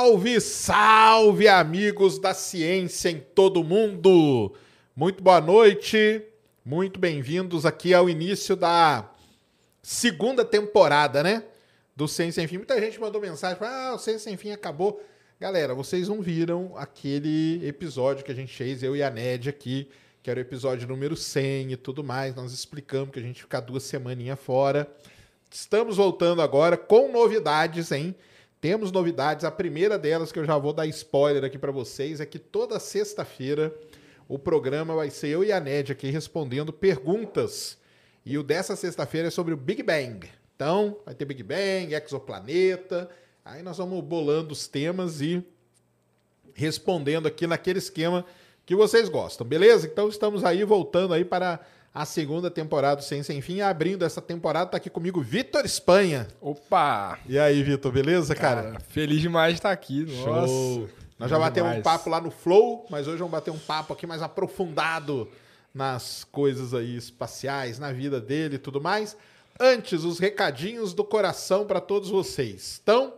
Salve, salve, amigos da ciência em todo mundo! Muito boa noite, muito bem-vindos aqui ao início da segunda temporada, né? Do Ciência Sem Fim. Muita gente mandou mensagem, ah, o Ciência Sem Fim acabou. Galera, vocês não viram aquele episódio que a gente fez, eu e a Ned aqui, que era o episódio número 100 e tudo mais. Nós explicamos que a gente fica duas semaninhas fora. Estamos voltando agora com novidades, hein? Temos novidades. A primeira delas, que eu já vou dar spoiler aqui para vocês, é que toda sexta-feira o programa vai ser eu e a Ned aqui respondendo perguntas. E o dessa sexta-feira é sobre o Big Bang. Então, vai ter Big Bang, exoplaneta. Aí nós vamos bolando os temas e respondendo aqui naquele esquema que vocês gostam, beleza? Então estamos aí voltando aí para a segunda temporada do Sem Sem Fim. Abrindo essa temporada, tá aqui comigo Vitor Espanha. Opa! E aí, Vitor, beleza, cara? cara? Feliz demais de estar aqui. Nossa. Show. Nós já batemos um papo lá no Flow, mas hoje vamos bater um papo aqui mais aprofundado nas coisas aí espaciais, na vida dele e tudo mais. Antes, os recadinhos do coração para todos vocês. Então,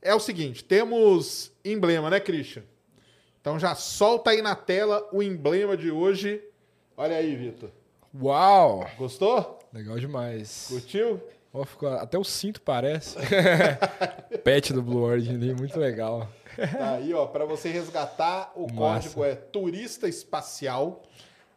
é o seguinte, temos emblema, né, Christian? Então já solta aí na tela o emblema de hoje. Olha aí, Vitor. Uau! Gostou? Legal demais. Curtiu? Oh, ficou... Até o cinto parece. Pet do Blue Origin ali, muito legal. Tá aí, ó, para você resgatar, o Massa. código é turista espacial.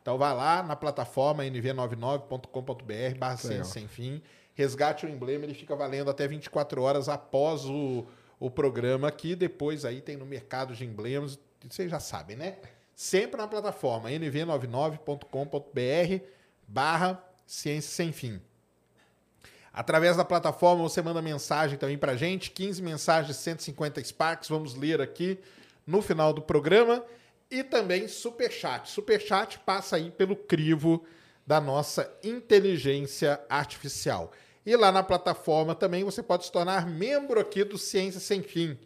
Então vai lá na plataforma nv99.com.br barra sem fim, resgate o emblema, ele fica valendo até 24 horas após o, o programa aqui. Depois aí tem no mercado de emblemas, vocês já sabem, né? Sempre na plataforma nv99.com.br barra Ciência Sem Fim. Através da plataforma você manda mensagem também para gente, 15 mensagens, 150 Sparks, vamos ler aqui no final do programa. E também Superchat. Superchat passa aí pelo crivo da nossa inteligência artificial. E lá na plataforma também você pode se tornar membro aqui do Ciência Sem Fim.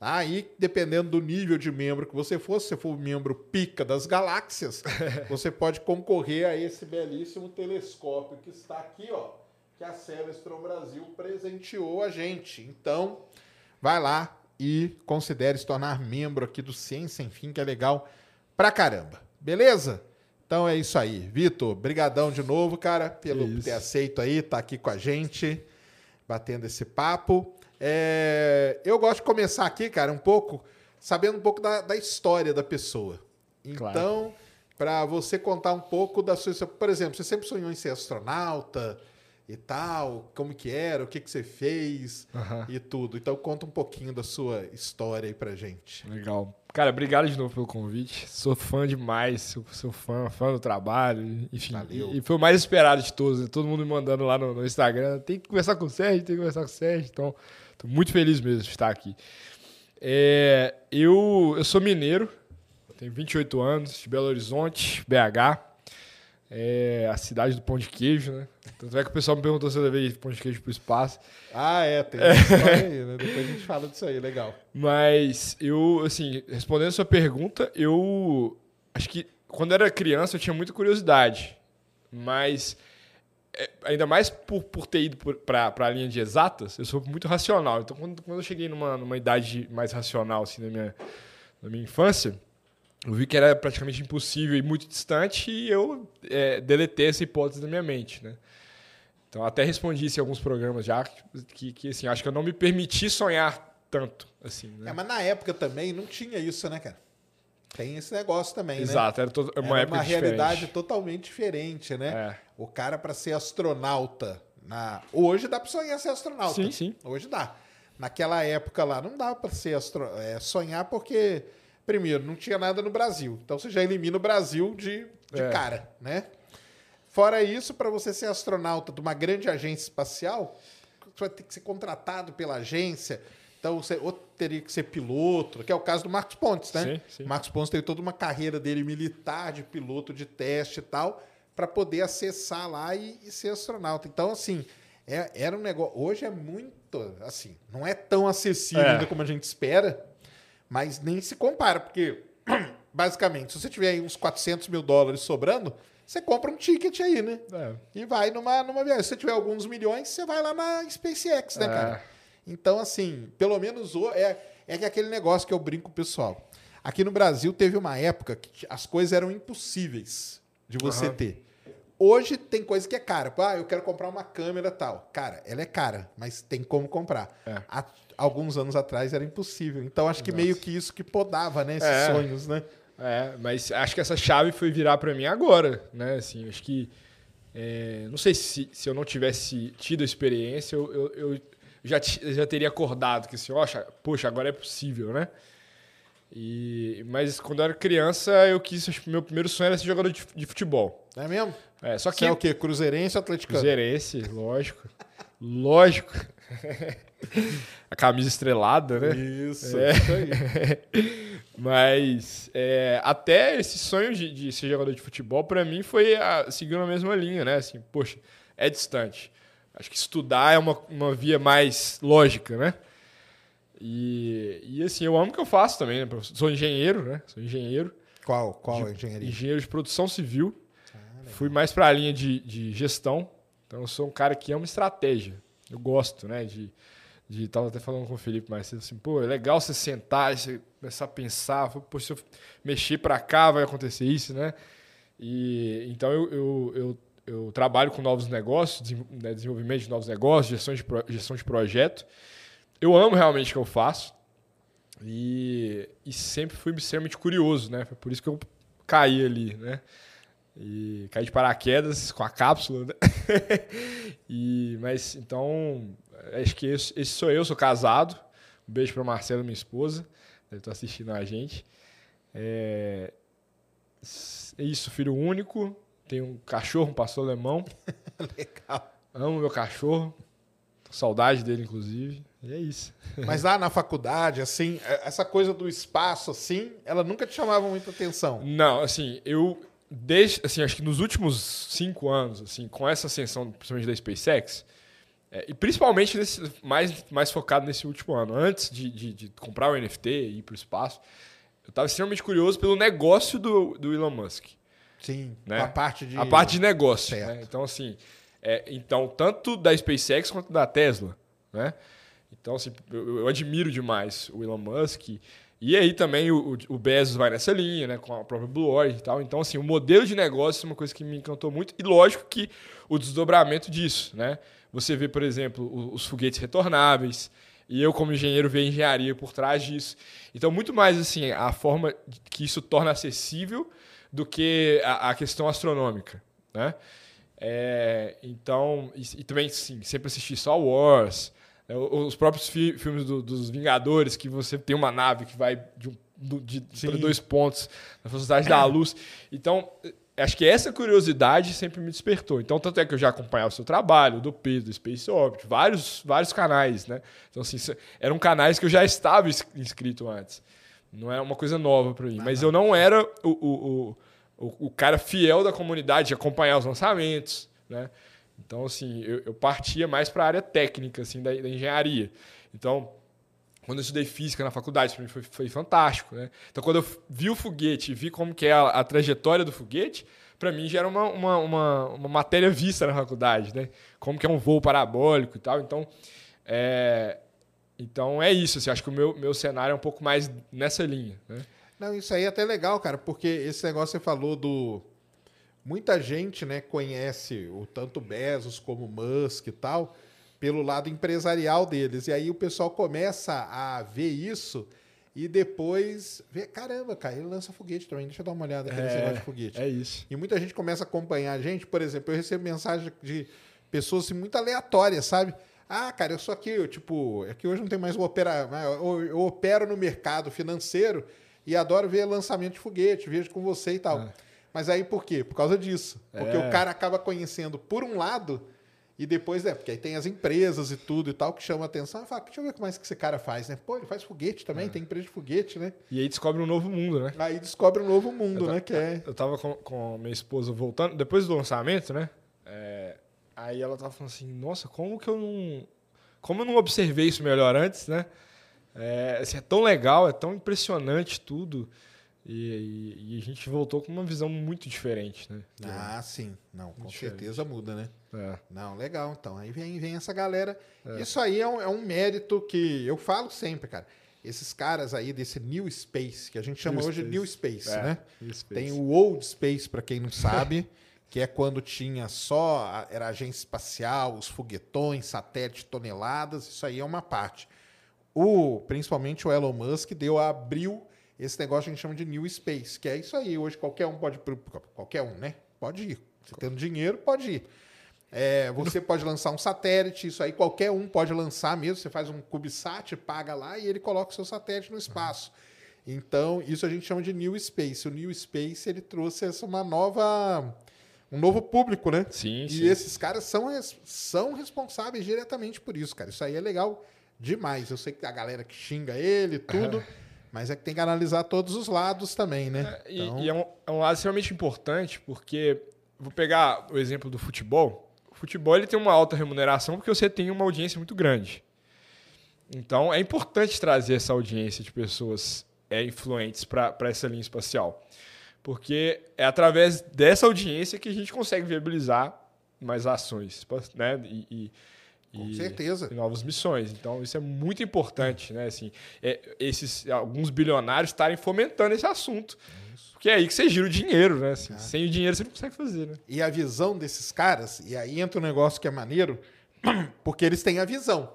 Aí, dependendo do nível de membro que você for, se você for membro pica das galáxias, você pode concorrer a esse belíssimo telescópio que está aqui, ó, que a Celestron Brasil presenteou a gente. Então, vai lá e considere se tornar membro aqui do Ciência Enfim, que é legal pra caramba. Beleza? Então é isso aí. Vitor, brigadão de novo, cara, pelo ter aceito aí, tá aqui com a gente, batendo esse papo. É, eu gosto de começar aqui, cara, um pouco, sabendo um pouco da, da história da pessoa. Então, claro. para você contar um pouco da sua. Por exemplo, você sempre sonhou em ser astronauta e tal, como que era, o que, que você fez uhum. e tudo. Então conta um pouquinho da sua história aí pra gente. Legal. Cara, obrigado de novo pelo convite. Sou fã demais, sou, sou fã, fã do trabalho, enfim. Valeu. E, e foi o mais esperado de todos, né? todo mundo me mandando lá no, no Instagram. Tem que conversar com o Sérgio, tem que conversar com o Sérgio. Então, Estou muito feliz mesmo de estar aqui. É, eu, eu sou mineiro, tenho 28 anos, de Belo Horizonte, BH. É a cidade do pão de queijo, né? Tanto é que o pessoal me perguntou se eu levei pão de queijo para o espaço. Ah, é, tem é. aí, né? Depois a gente fala disso aí, legal. Mas eu, assim, respondendo a sua pergunta, eu acho que quando eu era criança eu tinha muita curiosidade. Mas ainda mais por, por ter ido para a linha de exatas, eu sou muito racional. Então, quando, quando eu cheguei numa, numa idade mais racional, assim, na minha, na minha infância, eu vi que era praticamente impossível e muito distante e eu é, deletei essa hipótese da minha mente, né? Então, até respondi isso em alguns programas já, que, que assim, acho que eu não me permiti sonhar tanto, assim, né? É, mas na época também não tinha isso, né, cara? Tem esse negócio também, Exato, né? era to- uma, era uma realidade diferente. totalmente diferente, né? É. O cara para ser astronauta na hoje dá para sonhar ser astronauta. Sim, sim. Hoje dá. Naquela época lá não dá para ser astro... é, sonhar porque primeiro não tinha nada no Brasil. Então você já elimina o Brasil de, de é. cara, né? Fora isso, para você ser astronauta de uma grande agência espacial, você vai ter que ser contratado pela agência então, você ou teria que ser piloto, que é o caso do Marcos Pontes, né? Sim, sim. Marcos Pontes teve toda uma carreira dele militar, de piloto de teste e tal, para poder acessar lá e, e, ser astronauta. Então, assim, é, era um negócio. Hoje é muito, assim, não é tão acessível é. ainda como a gente espera, mas nem se compara, porque, basicamente, se você tiver aí uns 400 mil dólares sobrando, você compra um ticket aí, né? É. E vai numa, numa viagem. Se você tiver alguns milhões, você vai lá na SpaceX, né, é. cara? Então, assim, pelo menos é, É que é aquele negócio que eu brinco com o pessoal. Aqui no Brasil teve uma época que as coisas eram impossíveis de você Aham. ter. Hoje tem coisa que é cara. Pô, Ah, eu quero comprar uma câmera tal. Cara, ela é cara, mas tem como comprar. É. Há alguns anos atrás era impossível. Então acho que meio que isso que podava, né? Esses É. sonhos, né? É, mas acho que essa chave foi virar pra mim agora, né? Assim, acho que é, não sei se, se eu não tivesse tido a experiência, eu, eu, eu já, já teria acordado que assim, oxa, poxa, agora é possível, né? E, mas quando eu era criança, eu quis, meu primeiro sonho era ser jogador de, de futebol. É mesmo? É, só Que que é o quê? Cruzeirense ou atleticano? Cruzeirense, lógico. lógico. a camisa estrelada, né? Isso, É. isso aí. Mas é, até esse sonho de, de ser jogador de futebol, pra mim, foi a, seguindo a mesma linha, né? Assim, poxa, é distante. Acho que estudar é uma, uma via mais lógica, né? E, e assim, eu amo o que eu faço também, né? Sou engenheiro, né? Sou engenheiro, Qual, qual a engenharia? engenheiro de produção civil. Fui mais pra linha de, de gestão. Então, eu sou um cara que ama estratégia. Eu gosto, né? De, de tava até falando com o Felipe mais cedo, assim, pô, é legal você sentar e você começar a pensar, pô, se eu mexer pra cá vai acontecer isso, né? E então eu, eu, eu, eu trabalho com novos negócios, né, desenvolvimento de novos negócios, gestão de, pro- gestão de projeto. Eu amo realmente o que eu faço e, e sempre fui extremamente curioso, né? Foi por isso que eu caí ali, né? E caí de paraquedas com a cápsula, né? e, mas então, acho que esse, esse sou eu, sou casado. Um beijo para Marcela, minha esposa. Deve estar assistindo a gente. É, é isso, filho único. Tenho um cachorro, um pastor alemão. Legal. Amo meu cachorro. Saudade dele, inclusive. E é isso. Mas lá na faculdade, assim, é- essa coisa do espaço, assim, ela nunca te chamava muita atenção. Não, assim, eu desde, assim, acho que nos últimos cinco anos, assim, com essa ascensão, principalmente da SpaceX, é, e principalmente nesse, mais, mais focado nesse último ano, antes de, de, de comprar o NFT e ir para o espaço, eu estava extremamente curioso pelo negócio do, do Elon Musk. Sim. Né? A parte de. A parte de negócio. Né? Então, assim, é, então, tanto da SpaceX quanto da Tesla. Né? Então, assim, eu, eu admiro demais o Elon Musk. E aí também o, o- Bezos vai nessa linha, né? Com a própria Blue Origin e tal. Então, assim, o modelo de negócio é uma coisa que me encantou muito. E lógico que o desdobramento disso, né? Você vê, por exemplo, os foguetes retornáveis. E eu, como engenheiro, ver a engenharia por trás disso. Então, muito mais, assim, a forma que isso torna acessível do que a, a questão astronômica, né? É, então, e, e também, sim, sempre assisti Star Wars, né, os próprios fi- filmes do- dos Vingadores, que você tem uma nave que vai de, um, do- de dois pontos na velocidade da luz. Então, eh, acho que essa curiosidade sempre me despertou. Então, tanto é que eu já acompanhava o seu trabalho, do Pedro, do Space Orbit, vários, vários canais, né? Então, assim, eram canais que eu já estava ins- inscrito antes. Não é uma coisa nova para mim. Mas eu não era o, o, o, o, cara fiel da comunidade de acompanhar os lançamentos, né? Então, assim, eu, eu partia mais para a área técnica, assim, da, da engenharia. Então, quando eu estudei física na faculdade, para mim foi, foi fantástico, né? Então, quando eu vi o foguete e vi como que é a, a trajetória do foguete, para mim já era uma, uma, uma, uma matéria vista na faculdade, né? Como que é um voo parabólico e tal. Então, é, então é isso. Assim, acho que o meu, meu cenário é um pouco mais nessa linha, né? Não, isso aí é até legal, cara, porque esse negócio você falou do. Muita gente, né, conhece o tanto Bezos como Musk e tal, pelo lado empresarial deles. E aí o pessoal começa a ver isso e depois vê, caramba, cara, ele lança foguete também. Deixa eu dar uma olhada aqui nesse É, negócio de foguete. É isso. E muita gente começa a acompanhar a gente. Por exemplo, eu recebo mensagem de pessoas assim, muito aleatórias, sabe? Ah, cara, eu sou aqui, eu, tipo, é que hoje não tem mais o operar, eu, eu opero no mercado financeiro e adoro ver lançamento de foguete, vejo com você e tal. É. Mas aí por quê? Por causa disso. Porque É. o cara acaba conhecendo por um lado e depois, é, porque aí tem as empresas e tudo e tal que chamam a atenção. E fala, deixa eu ver o que mais que esse cara faz, né? Pô, ele faz foguete É. também, tem empresa de foguete, né? E aí descobre um novo mundo, né? Aí descobre um novo mundo, Eu né? Que é. Eu tava com, com minha esposa voltando, depois do lançamento, né? É, aí ela tava falando assim, nossa, como que eu não. Como eu não observei isso melhor antes, né? É, assim, é tão legal, é tão impressionante tudo. E, e- e a gente voltou com uma visão muito diferente, né? Ah, sim. Não, com Diferente. certeza muda, né? É. Não, legal. Então, aí vem, vem essa galera. Isso aí é um, é um mérito que eu falo sempre, cara. esses caras aí desse New Space, que a gente chama New hoje Space. New Space, É, né? New Space. Tem o Old Space, para quem não sabe, que é quando tinha só era agência espacial, os foguetões, satélite, toneladas, isso aí é uma parte. O, principalmente o Elon Musk deu abriu esse negócio que a gente chama de New Space, que é isso aí. Hoje qualquer um pode qualquer um, né? Pode ir. Você tendo dinheiro, pode ir. É, você pode lançar um satélite, isso aí qualquer um pode lançar mesmo. Você faz um CubeSat, paga lá e ele coloca o seu satélite no espaço. Então, isso a gente chama de New Space. O New Space ele trouxe essa uma nova um novo público, né? Sim, E sim. esses caras são, são responsáveis diretamente por isso, cara. Isso aí é legal demais. Eu sei que a galera que xinga ele, tudo, mas é que tem que analisar todos os lados também, né? E, Então, e é, um, é um lado extremamente importante, porque vou pegar o exemplo do futebol. O futebol ele tem uma alta remuneração porque você tem uma audiência muito grande. Então é importante trazer essa audiência de pessoas é, influentes para essa linha espacial. Porque é através dessa audiência que a gente consegue viabilizar mais ações né? e, e- com certeza. e novas missões. Então, isso é muito importante, né? Assim, é, esses alguns bilionários estarem fomentando esse assunto. Porque é aí que você gira o dinheiro, né? Assim, Sem o dinheiro você não consegue fazer, né? E a visão desses caras, e aí entra um negócio que é maneiro, porque eles têm a visão.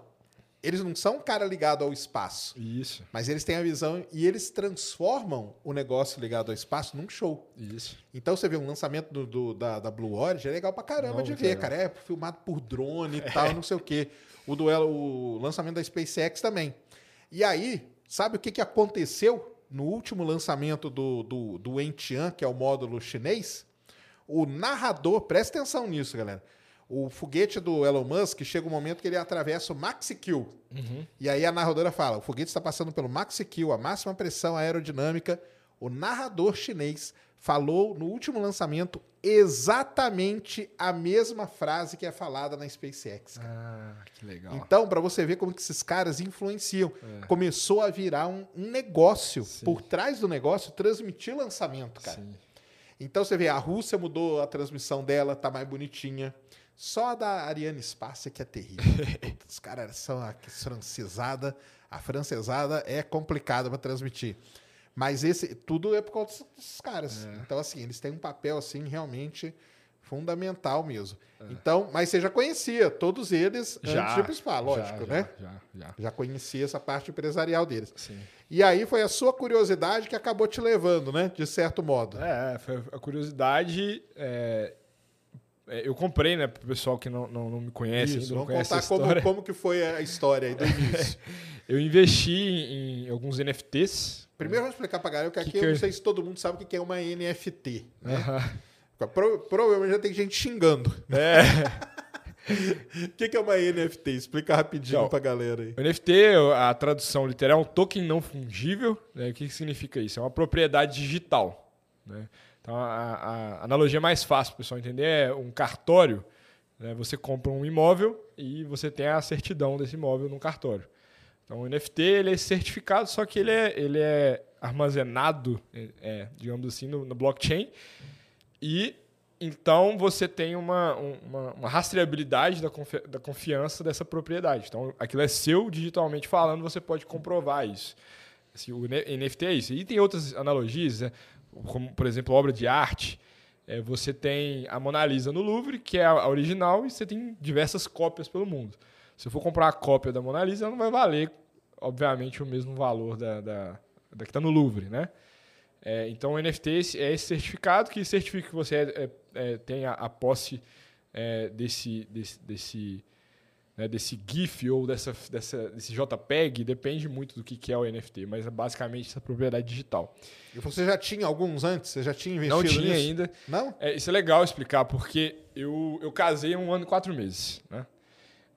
Eles não são um cara ligado ao espaço, Isso, mas eles têm a visão e eles transformam o negócio ligado ao espaço num show. isso. Então você vê um lançamento do, do- da, da Blue Origin, é legal pra caramba Não, de ver, legal. cara. É filmado por drone e tal, não sei o quê. O duelo, o lançamento da SpaceX também. E aí, sabe o que, que aconteceu no último lançamento do, do, do Wentian, que é o módulo chinês? O narrador, presta atenção nisso, galera. O foguete do Elon Musk chega um momento que ele atravessa o Maxi Q. E aí a narradora fala: o foguete está passando pelo Maxi Q, a máxima pressão aerodinâmica. O narrador chinês falou no último lançamento exatamente a mesma frase que é falada na SpaceX. cara. Ah, que legal. Então, para você ver como que esses caras influenciam, começou a virar um, um negócio. Sim. Por trás do negócio, transmitir lançamento, cara. Sim. Então você vê, a Rússia mudou a transmissão dela, tá mais bonitinha. Só a da Ariane Sparce que é terrível. Os caras são a francesada. A francesada é complicada para transmitir. Mas esse tudo é por causa desses caras. Então, assim, eles têm um papel assim realmente fundamental mesmo. Então, mas você já conhecia todos eles antes de spa, lógico, já, né? Já, já. Já conhecia essa parte empresarial deles. Sim. E aí foi a sua curiosidade que acabou te levando, né? De certo modo. É, foi a curiosidade. é, é, eu comprei, né, pro pessoal que não, não, não me conhece, Isso, não vamos conhece contar como, como que foi a história aí do início. Eu investi em, em alguns NFTs. Primeiro vamos explicar pra galera que aqui Que eu não é? sei se todo mundo sabe o que é uma NFT. Né? Aham. Pro- provavelmente já tem gente xingando. É. O que que é uma NFT? Explica rapidinho Então, pra galera aí. NFT, a tradução literal, é um token não fungível. Né? O que, que significa isso? É uma propriedade digital. Né? Então, a, a analogia mais fácil para o pessoal entender é um cartório. né? Você compra um imóvel e você tem a certidão desse imóvel no cartório. Então, o NFT ele é certificado, só que ele é, ele é armazenado, é, é, digamos assim, no, no blockchain. E então você tem uma, um- uma, uma rastreabilidade da, confi- da confiança dessa propriedade. Então aquilo é seu digitalmente falando, você pode comprovar isso. Assim, o NFT é isso. E tem outras analogias, né? Como por exemplo obra de arte. É, você tem a Mona Lisa no Louvre, que é a original, e você tem diversas cópias pelo mundo. Se eu for comprar a cópia da Mona Lisa, ela não vai valer, obviamente, o mesmo valor da, da, da que está no Louvre, né? É, então, o NFT é é esse certificado que certifica que você é- é- é, tem a, a posse desse, desse, desse, né, desse GIF ou dessa, dessa, desse JPEG, depende muito do que, que é o NFT, mas é basicamente essa propriedade digital. E você já tinha alguns antes? Você já tinha investido Não tinha nisso? ainda. Não? É, isso é legal explicar, porque eu, eu casei há um ano e quatro meses. Né?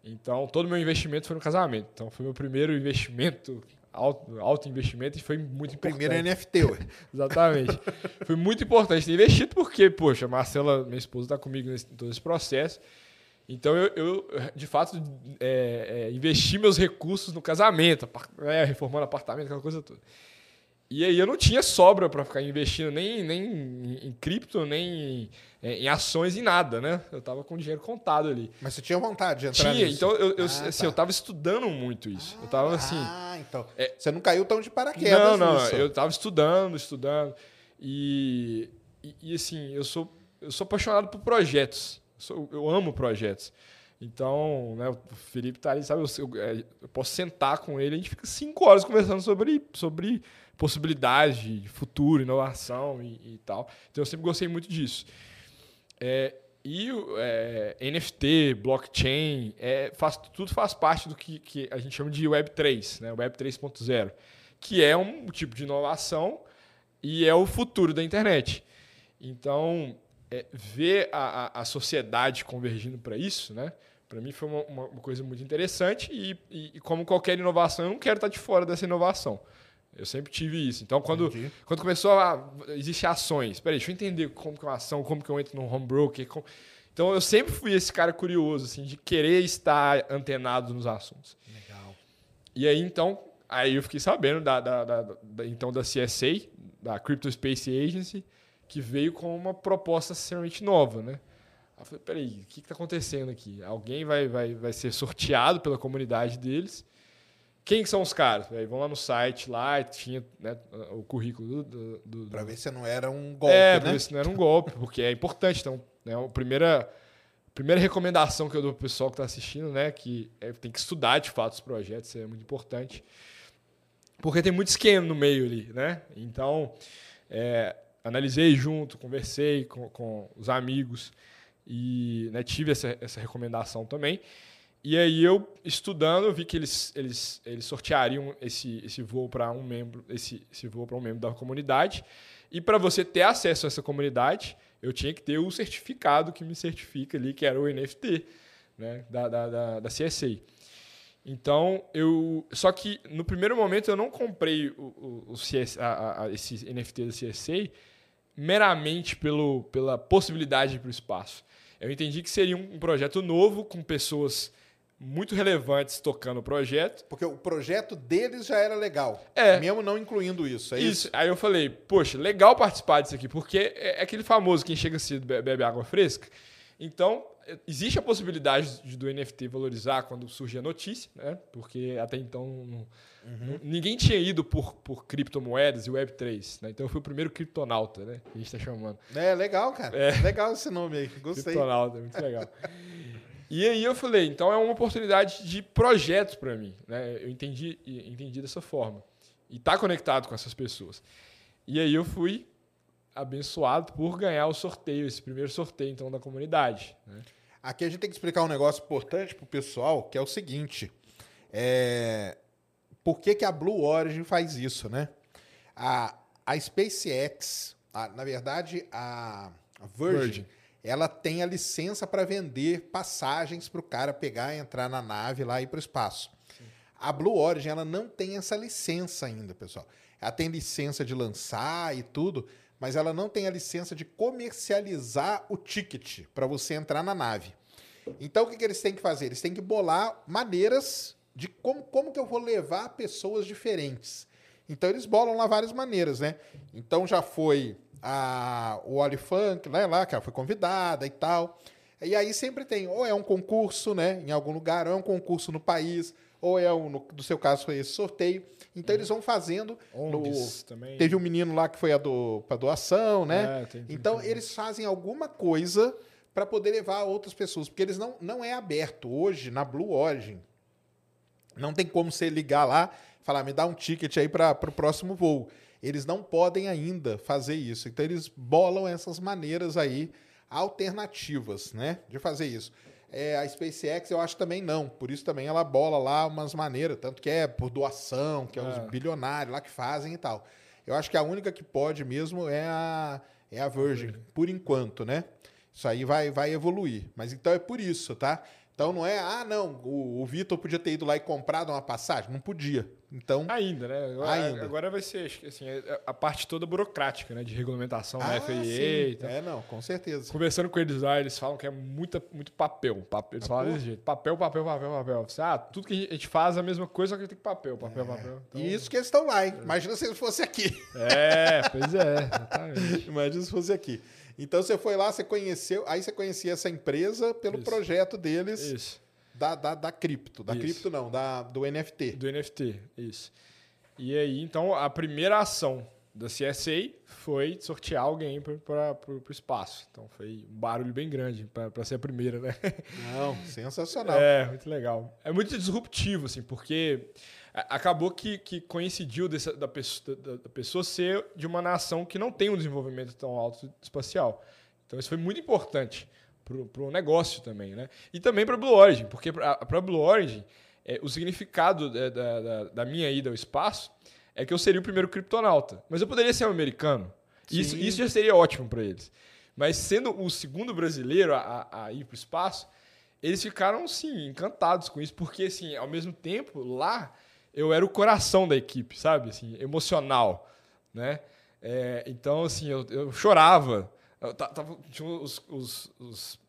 Então, todo meu investimento foi no casamento. Então, foi meu primeiro investimento, alto, alto investimento, e foi muito importante. Primeiro NFT, ué. Exatamente. Foi muito importante ter investido, porque, poxa, a Marcela, minha esposa, está comigo nesse, em todo esse processo. Então, eu, eu, de fato, é, é, investi meus recursos no casamento, apar- é, reformando apartamento, aquela coisa toda. E aí eu não tinha sobra para ficar investindo nem, nem em, cripto, nem em, em, ações, em nada, né? Eu tava com dinheiro contado ali. Mas você tinha vontade de entrar Tinha, nisso? então eu, eu, Ah, assim, tá. eu tava estudando muito isso. eu tava assim. Ah, então. É- Você não caiu tão de paraquedas Não, não, nisso. eu tava estudando, estudando. E, e, e, assim, eu sou, eu sou apaixonado por projetos. Sou- eu amo projetos. Então, né, o Felipe tá ali, sabe? Eu, eu, é, eu posso sentar com ele, a gente fica cinco horas conversando sobre, sobre possibilidades de futuro, inovação e, e tal. Então, eu sempre gostei muito disso. É, e é, NFT, blockchain, é, faz, tudo faz parte do que, que a gente chama de Web3, né? Web 3.0, que é um tipo de inovação e é o futuro da internet. Então, é, ver a, a, a sociedade convergindo para isso, né? Para mim foi uma, uma, coisa muito interessante e, e, e como qualquer inovação, eu não quero estar de fora dessa inovação. Eu sempre tive isso. Então, quando, Entendi. quando começou a existir ações, peraí, deixa eu entender como que é uma ação, como que eu entro no home broker. como- Então, eu sempre fui esse cara curioso, assim, de querer estar antenado nos assuntos. Legal. E aí, então, aí eu fiquei sabendo da, da, da- da- então, da CSA, da Crypto Space Agency, que veio com uma proposta extremamente nova, né? Eu falei, peraí, o que está acontecendo aqui? Alguém vai, vai, vai ser sorteado pela comunidade deles. Quem que são os caras? Aí vão lá no site, lá tinha né, o currículo do... do, do- Pra ver se não era um golpe, é, né? pra ver se não era um golpe, porque é importante. Então, né, a primeira, primeira recomendação que eu dou pro pessoal que está assistindo, né, que é, tem que estudar de fato os projetos, isso é muito importante. Porque tem muito esquema no meio ali, né? Então, é, analisei junto, conversei com, com os amigos e né, tive essa, essa recomendação também. E aí eu, estudando, eu vi que eles, eles, eles sorteariam esse, esse voo para um membro, esse, esse voo para um membro da comunidade. E para você ter acesso a essa comunidade, eu tinha que ter o certificado que me certifica ali, que era o NFT, né, da, da, da, da CSA. Então, eu. Só que no primeiro momento eu não comprei o, o, o CS, a, a- esse NFT da CSA meramente pelo, pela possibilidade para o espaço. Eu entendi que seria um, um projeto novo, com pessoas muito relevantes tocando o projeto. Porque o projeto deles já era legal. É. Mesmo não incluindo isso, é isso? Isso. Aí eu falei, poxa, legal participar disso aqui, porque é é aquele famoso quem chega cedo be- bebe água fresca. Então, existe a possibilidade de- do NFT valorizar quando surge a notícia, né? Porque até então não- ninguém tinha ido por, por criptomoedas e Web3, né? Então eu fui o primeiro criptonauta, né? Que a gente está chamando. É, legal, cara. É. Legal esse nome aí. Gostei. Criptonauta, muito legal. E aí eu falei, então é uma oportunidade de projetos para mim, né? Eu entendi, entendi dessa forma. E tá conectado com essas pessoas. E aí eu fui abençoado por ganhar o sorteio, esse primeiro sorteio então da comunidade, né? Aqui a gente tem que explicar um negócio importante pro pessoal, que é o seguinte. É... Por que, que a Blue Origin faz isso, né? A, a SpaceX, a- na verdade, a, Virgin, Virgin. ela tem a licença para vender passagens para o cara pegar e entrar na nave lá e ir para o espaço. A Blue Origin ela não tem essa licença ainda, pessoal. Ela tem licença de lançar e tudo, mas ela não tem a licença de comercializar o ticket para você entrar na nave. Então o que, que eles têm que fazer? Eles têm que bolar maneiras de como, como que eu vou levar pessoas diferentes. Então eles bolam lá várias maneiras, né? Então já foi a, o Oli Funk, né, lá, que ela foi convidada e tal. E aí sempre tem, ou é um concurso, né, em algum lugar, ou é um concurso no país, ou é um, no, no seu caso foi esse sorteio. Então eles vão fazendo. no- ONGs também. teve um menino lá que foi a do, para doação, né? É, tem- Então tem- eles fazem alguma coisa para poder levar a outras pessoas, porque eles não, não é aberto hoje na Blue Origin. Não tem como você ligar lá e falar, me dá um ticket aí para o próximo voo. Eles não podem ainda fazer isso. Então eles bolam essas maneiras aí alternativas, né, de fazer isso. É, a SpaceX eu acho também não, por isso também ela bola lá umas maneiras, tanto que é por doação, que é os É. bilionários lá que fazem e tal. Eu acho que a única que pode mesmo é a, é a Virgin, por enquanto, né? Isso aí vai, vai evoluir. Mas então é por isso, tá? Então não é, ah, não, o, o Vitor podia ter ido lá e comprado uma passagem. Não podia. Então. Ainda, né? Agora, Ainda. agora vai ser, assim, é a parte toda burocrática, né? De regulamentação ah, da FAA sim. e tal. É, não, com certeza. Conversando com eles lá, eles falam que é muita, muito papel. papel eles falam desse jeito. Papel, papel, papel, papel. Ah, tudo que a gente faz é a mesma coisa, só que tem que papel, papel, papel. Então- E isso que eles estão lá, hein? Imagina se eles fossem aqui. É, pois é, exatamente. Imagina se fosse aqui. Então você foi lá, você conheceu, aí você conhecia essa empresa pelo Isso. projeto deles Isso. da, da, da cripto. Da Isso. cripto não, da, do NFT. Do NFT, isso. E aí, então, a primeira ação da CSA foi sortear alguém para o espaço. Então, foi um barulho bem grande para ser a primeira, né? Não, sensacional. É, muito legal. É muito disruptivo, assim, porque acabou que, que coincidiu dessa- da, pessoa, da, da pessoa ser de uma nação que não tem um desenvolvimento tão alto espacial. Então, isso foi muito importante para o negócio também, né? E também para a Blue Origin, porque para a Blue Origin, é, o significado da, da, da- da minha ida ao espaço é que eu seria o primeiro criptonauta. Mas eu poderia ser um americano. Isso, Sim. isso já seria ótimo para eles. Mas sendo o segundo brasileiro a, a- a ir para o espaço, eles ficaram, sim, encantados com isso, porque, assim, ao mesmo tempo, lá, eu era o coração da equipe, sabe? Assim, emocional, né? É, então, assim, eu, eu chorava. Eu ta- tava, tinha os, os, os,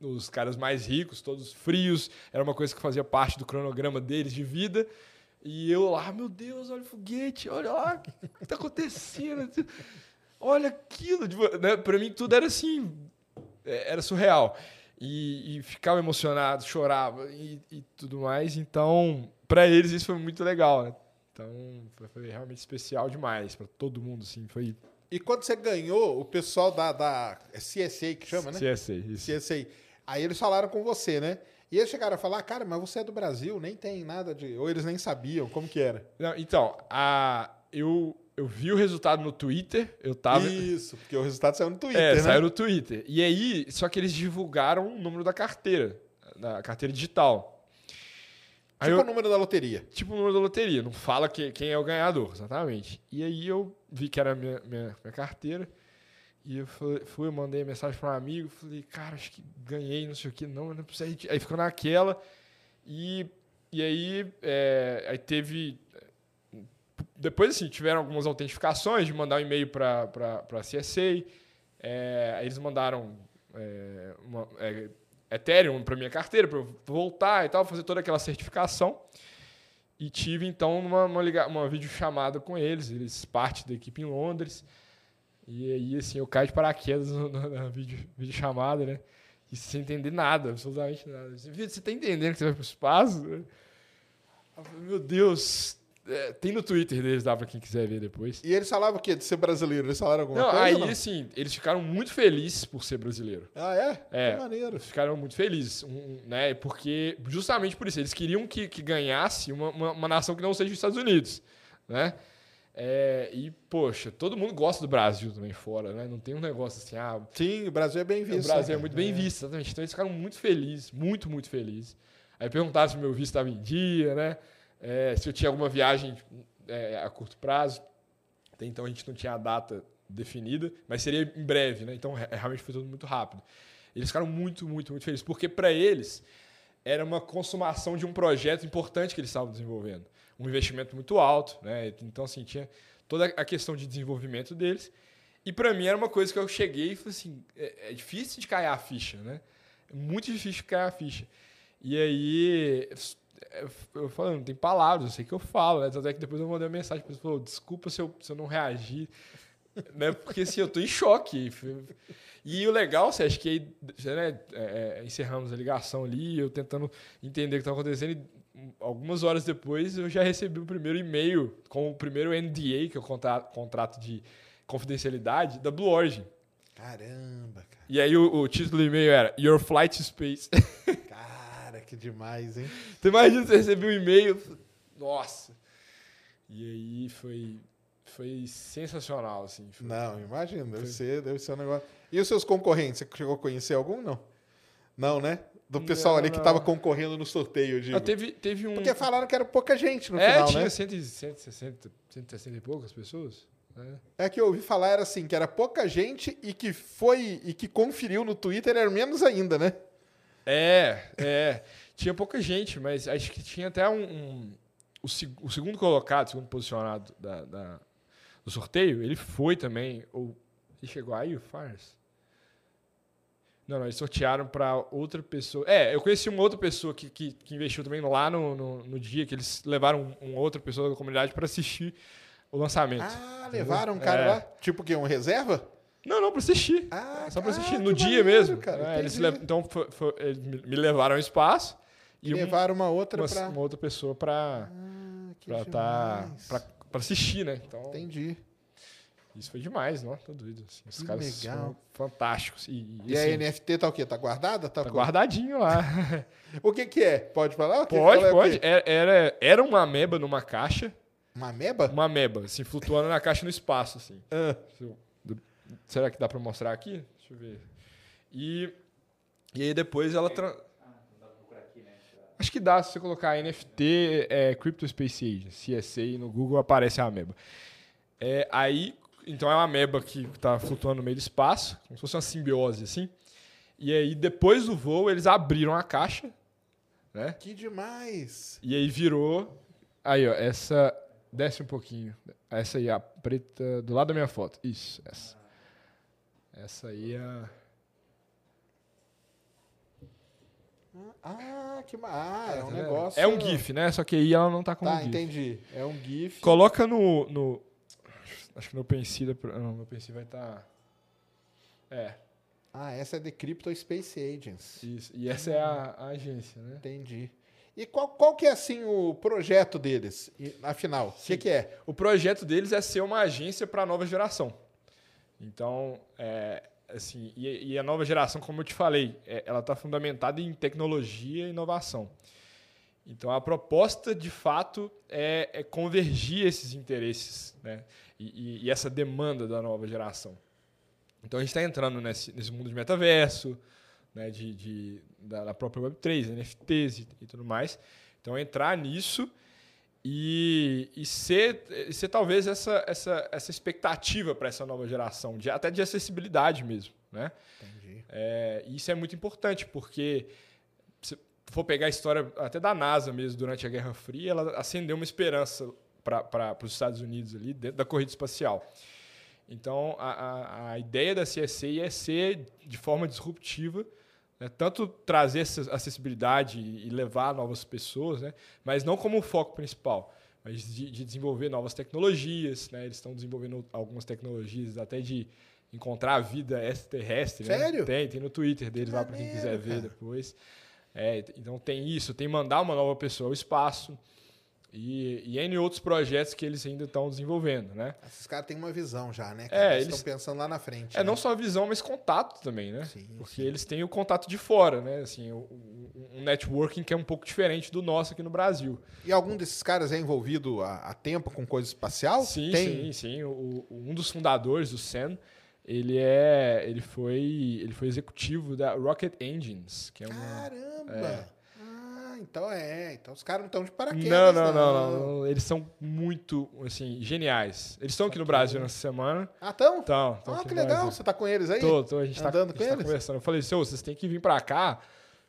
os caras mais ricos, todos frios, era uma coisa que fazia parte do cronograma deles de vida. E eu lá, meu Deus, olha o foguete, olha lá, o que tá acontecendo? Olha aquilo. Tipo, né? Pra mim, tudo era assim, é, era surreal. E, e ficava emocionado, chorava e, e tudo mais. Então, pra eles, isso foi muito legal, né? Então, foi, realmente especial demais pra todo mundo, assim. Foi E quando você ganhou, o pessoal da, da é CSA que chama, né? CSA, isso. CSA. Aí eles falaram com você, né? E eles chegaram a falar, cara, mas você é do Brasil, nem tem nada de. Ou eles nem sabiam como que era. Não, então, a, eu, eu vi o resultado no Twitter, eu tava. Isso, porque o resultado saiu no Twitter, é, né? saiu no Twitter. E aí, só que eles divulgaram o número da carteira, da carteira digital. Aí Tipo eu- o número da loteria. tipo o número da loteria, não fala que, quem é o ganhador, exatamente. E aí eu vi que era a minha, minha, minha carteira, e eu fui, fui, eu mandei mensagem para um amigo, falei, cara, acho que ganhei, não sei o que, não, não precisa. Aí ficou naquela, e, e aí, é, aí teve. Depois, assim, tiveram algumas autentificações de mandar um e-mail para a CSA, é, aí eles mandaram é, uma, é, Ethereum para minha carteira, para eu voltar e tal, fazer toda aquela certificação. E tive, então, uma, uma, liga- uma videochamada com eles, eles parte da equipe em Londres. E aí, assim, eu caio de paraquedas na, vídeo, videochamada, né? E sem entender nada, absolutamente nada. Assim, "Vitor, Você tá entendendo que você vai pro espaço? Falei, Meu Deus, é, tem no Twitter deles, dá pra quem quiser ver depois. E eles falavam o quê? De ser brasileiro? Eles falaram alguma Não, coisa? aí, não? assim, eles ficaram muito felizes por ser brasileiro. Ah, é? É. Que maneiro. ficaram muito felizes, um, né? Porque justamente por isso eles queriam que, que ganhasse uma, uma, uma nação que não seja os Estados Unidos, né? É, e poxa, todo mundo gosta do Brasil também fora, né? Não tem um negócio assim, ah, Sim, o Brasil é bem visto. o Brasil né? é muito bem visto, exatamente. Então eles ficaram muito felizes, muito, muito felizes. Aí perguntaram se meu visto estava em dia, né? É, se eu tinha alguma viagem é, a curto prazo. Até então a gente não tinha a data definida, mas seria em breve, né? Então re- realmente foi tudo muito rápido. Eles ficaram muito, muito, muito felizes, porque para eles era uma consumação de um projeto importante que eles estavam desenvolvendo. Um investimento muito alto, né? Então, assim, tinha toda a questão de desenvolvimento deles. E para mim era uma coisa que eu cheguei e falei assim: é, é difícil de cair a ficha, né? É muito difícil de cair a ficha. E aí eu- eu falei, não tem palavras, eu sei que eu falo, né? Tanto é que depois eu mandei uma mensagem para ele falou: desculpa se eu, se eu não reagir, né? Porque assim, eu tô em choque. E o legal, você acha que aí, né, é, é, encerramos a ligação ali, eu tentando entender o que estava acontecendo. E algumas horas depois eu já recebi o primeiro e-mail com o primeiro NDA, que é o contra- contrato de confidencialidade, da Blue Origin. Caramba, cara. E aí o, o título do e-mail era Your Flight to Space. Que demais, hein? Então imagina você receber um e-mail. Nossa! E aí foi, foi sensacional, assim. Foi- Não, imagina, deve Foi. ser, deve ser um negócio. E os seus concorrentes, você chegou a conhecer algum? Não. Não, né? Do pessoal Não, ali que não. tava concorrendo no sorteio, digo. Ah, teve, teve um. Porque falaram que era pouca gente no é, final, tinha né? 100, 160, 160 e poucas pessoas. É que eu ouvi falar era assim, que era pouca gente e que foi e que conferiu no Twitter era menos ainda, né? É, é. Tinha pouca gente, mas acho que tinha até um. um o, o, segundo colocado, o segundo posicionado da, da, do sorteio, ele foi também. Ou, ele chegou aí, o Fars? Não, não, eles sortearam para outra pessoa. É, eu conheci uma outra pessoa que, que, que investiu também lá no, no, no, dia que eles levaram uma outra pessoa da comunidade para assistir o lançamento. Ah, levaram um cara é. lá? Tipo que um reserva? Não, não, para assistir. Ah, Só para assistir, no dia maneiro, mesmo. Cara, é, eles. Então, foi, foi, eles me levaram ao espaço. E, levaram uma outra para uma outra pessoa para ah, para tá, para assistir, né? Então, Entendi. Isso foi demais, não? Tô doido. Assim. Os que caras legal. são fantásticos. E, e, e assim, a NFT tá o quê? Tá guardada? Tá, tá guardadinho lá. o que que é? Pode falar? pode, é pode. Era, era, era uma ameba numa caixa. Uma ameba? Uma ameba, assim, flutuando na caixa no espaço, assim. Ah. Será que dá para mostrar aqui? Deixa eu ver. E, e aí depois ela... Tra... Acho que dá se você colocar NFT é, Crypto Space Age, CSA, no Google aparece a ameba. É, aí então é uma ameba que está flutuando no meio do espaço, como se fosse uma simbiose, assim. E aí, depois do voo, eles abriram a caixa. Né? Que demais! E aí virou. Aí, ó, essa. Desce um pouquinho. Essa aí, a preta, do lado da minha foto. Isso, essa. Essa aí é. Ah, que ah, é um tá negócio. É um GIF, né? Só que aí ela não tá com tá, GIF. entendi. É um GIF. Coloca no, no Acho que no OpenSea, não, no OpenSea vai estar... Tá... É. Ah, essa é The Crypto Space Agents. Isso, e essa é a, a agência, né? Entendi. E qual, qual que é, assim, o projeto deles, afinal? O que, que é? O projeto deles é ser uma agência para a nova geração. Então, é, assim, e, e, a nova geração, como eu te falei, é, ela está fundamentada em tecnologia e inovação. Então, a proposta, de fato, é, é convergir esses interesses. Né? e, e, essa demanda da nova geração. Então a gente está entrando nesse, nesse mundo de metaverso, né, de, de da, da, própria Web3, NFTs e, e, tudo mais. Então entrar nisso e, e ser, ser talvez essa, essa, essa expectativa para essa nova geração, de, até de acessibilidade mesmo. Né? Entendi. É, isso é muito importante, porque se for pegar a história até da NASA mesmo durante a Guerra Fria, ela acendeu uma esperança para os Estados Unidos ali, dentro da corrida espacial. Então, a, a, a, ideia da CSA é ser de forma disruptiva, né? tanto trazer essa acessibilidade e levar novas pessoas, né? mas não como foco principal, mas de, de desenvolver novas tecnologias. Né? Eles estão desenvolvendo algumas tecnologias até de encontrar a vida extraterrestre. Né? Sério? Né? Tem, tem no Twitter deles que lá para quem quiser ver depois. É, então tem isso, tem mandar uma nova pessoa ao espaço. E, e N outros projetos que eles ainda estão desenvolvendo, né? Esses caras têm uma visão já, né? Cara? É, eles estão pensando lá na frente. É, né? não só visão, mas contato também, né? Sim, Porque sim. eles têm o contato de fora, né? Assim, um networking que é um pouco diferente do nosso aqui no Brasil. E algum desses caras é envolvido há, há tempo com coisa espacial? Sim, Tem... sim, sim. O, um dos fundadores do SEN, ele é, ele foi, ele foi executivo da Rocket Engines, que é uma Caramba. É, então é. Então os caras não estão de paraquedas. Não não, não, não, não, Eles são muito, assim, geniais. Eles estão aqui no Brasil nessa semana. Ah, estão? Estão. Ah, que legal. Você tá com eles aí? Tô, tô. A gente tá, Andando a gente com tá eles? conversando. Eu falei, senhor, vocês têm que vir para cá,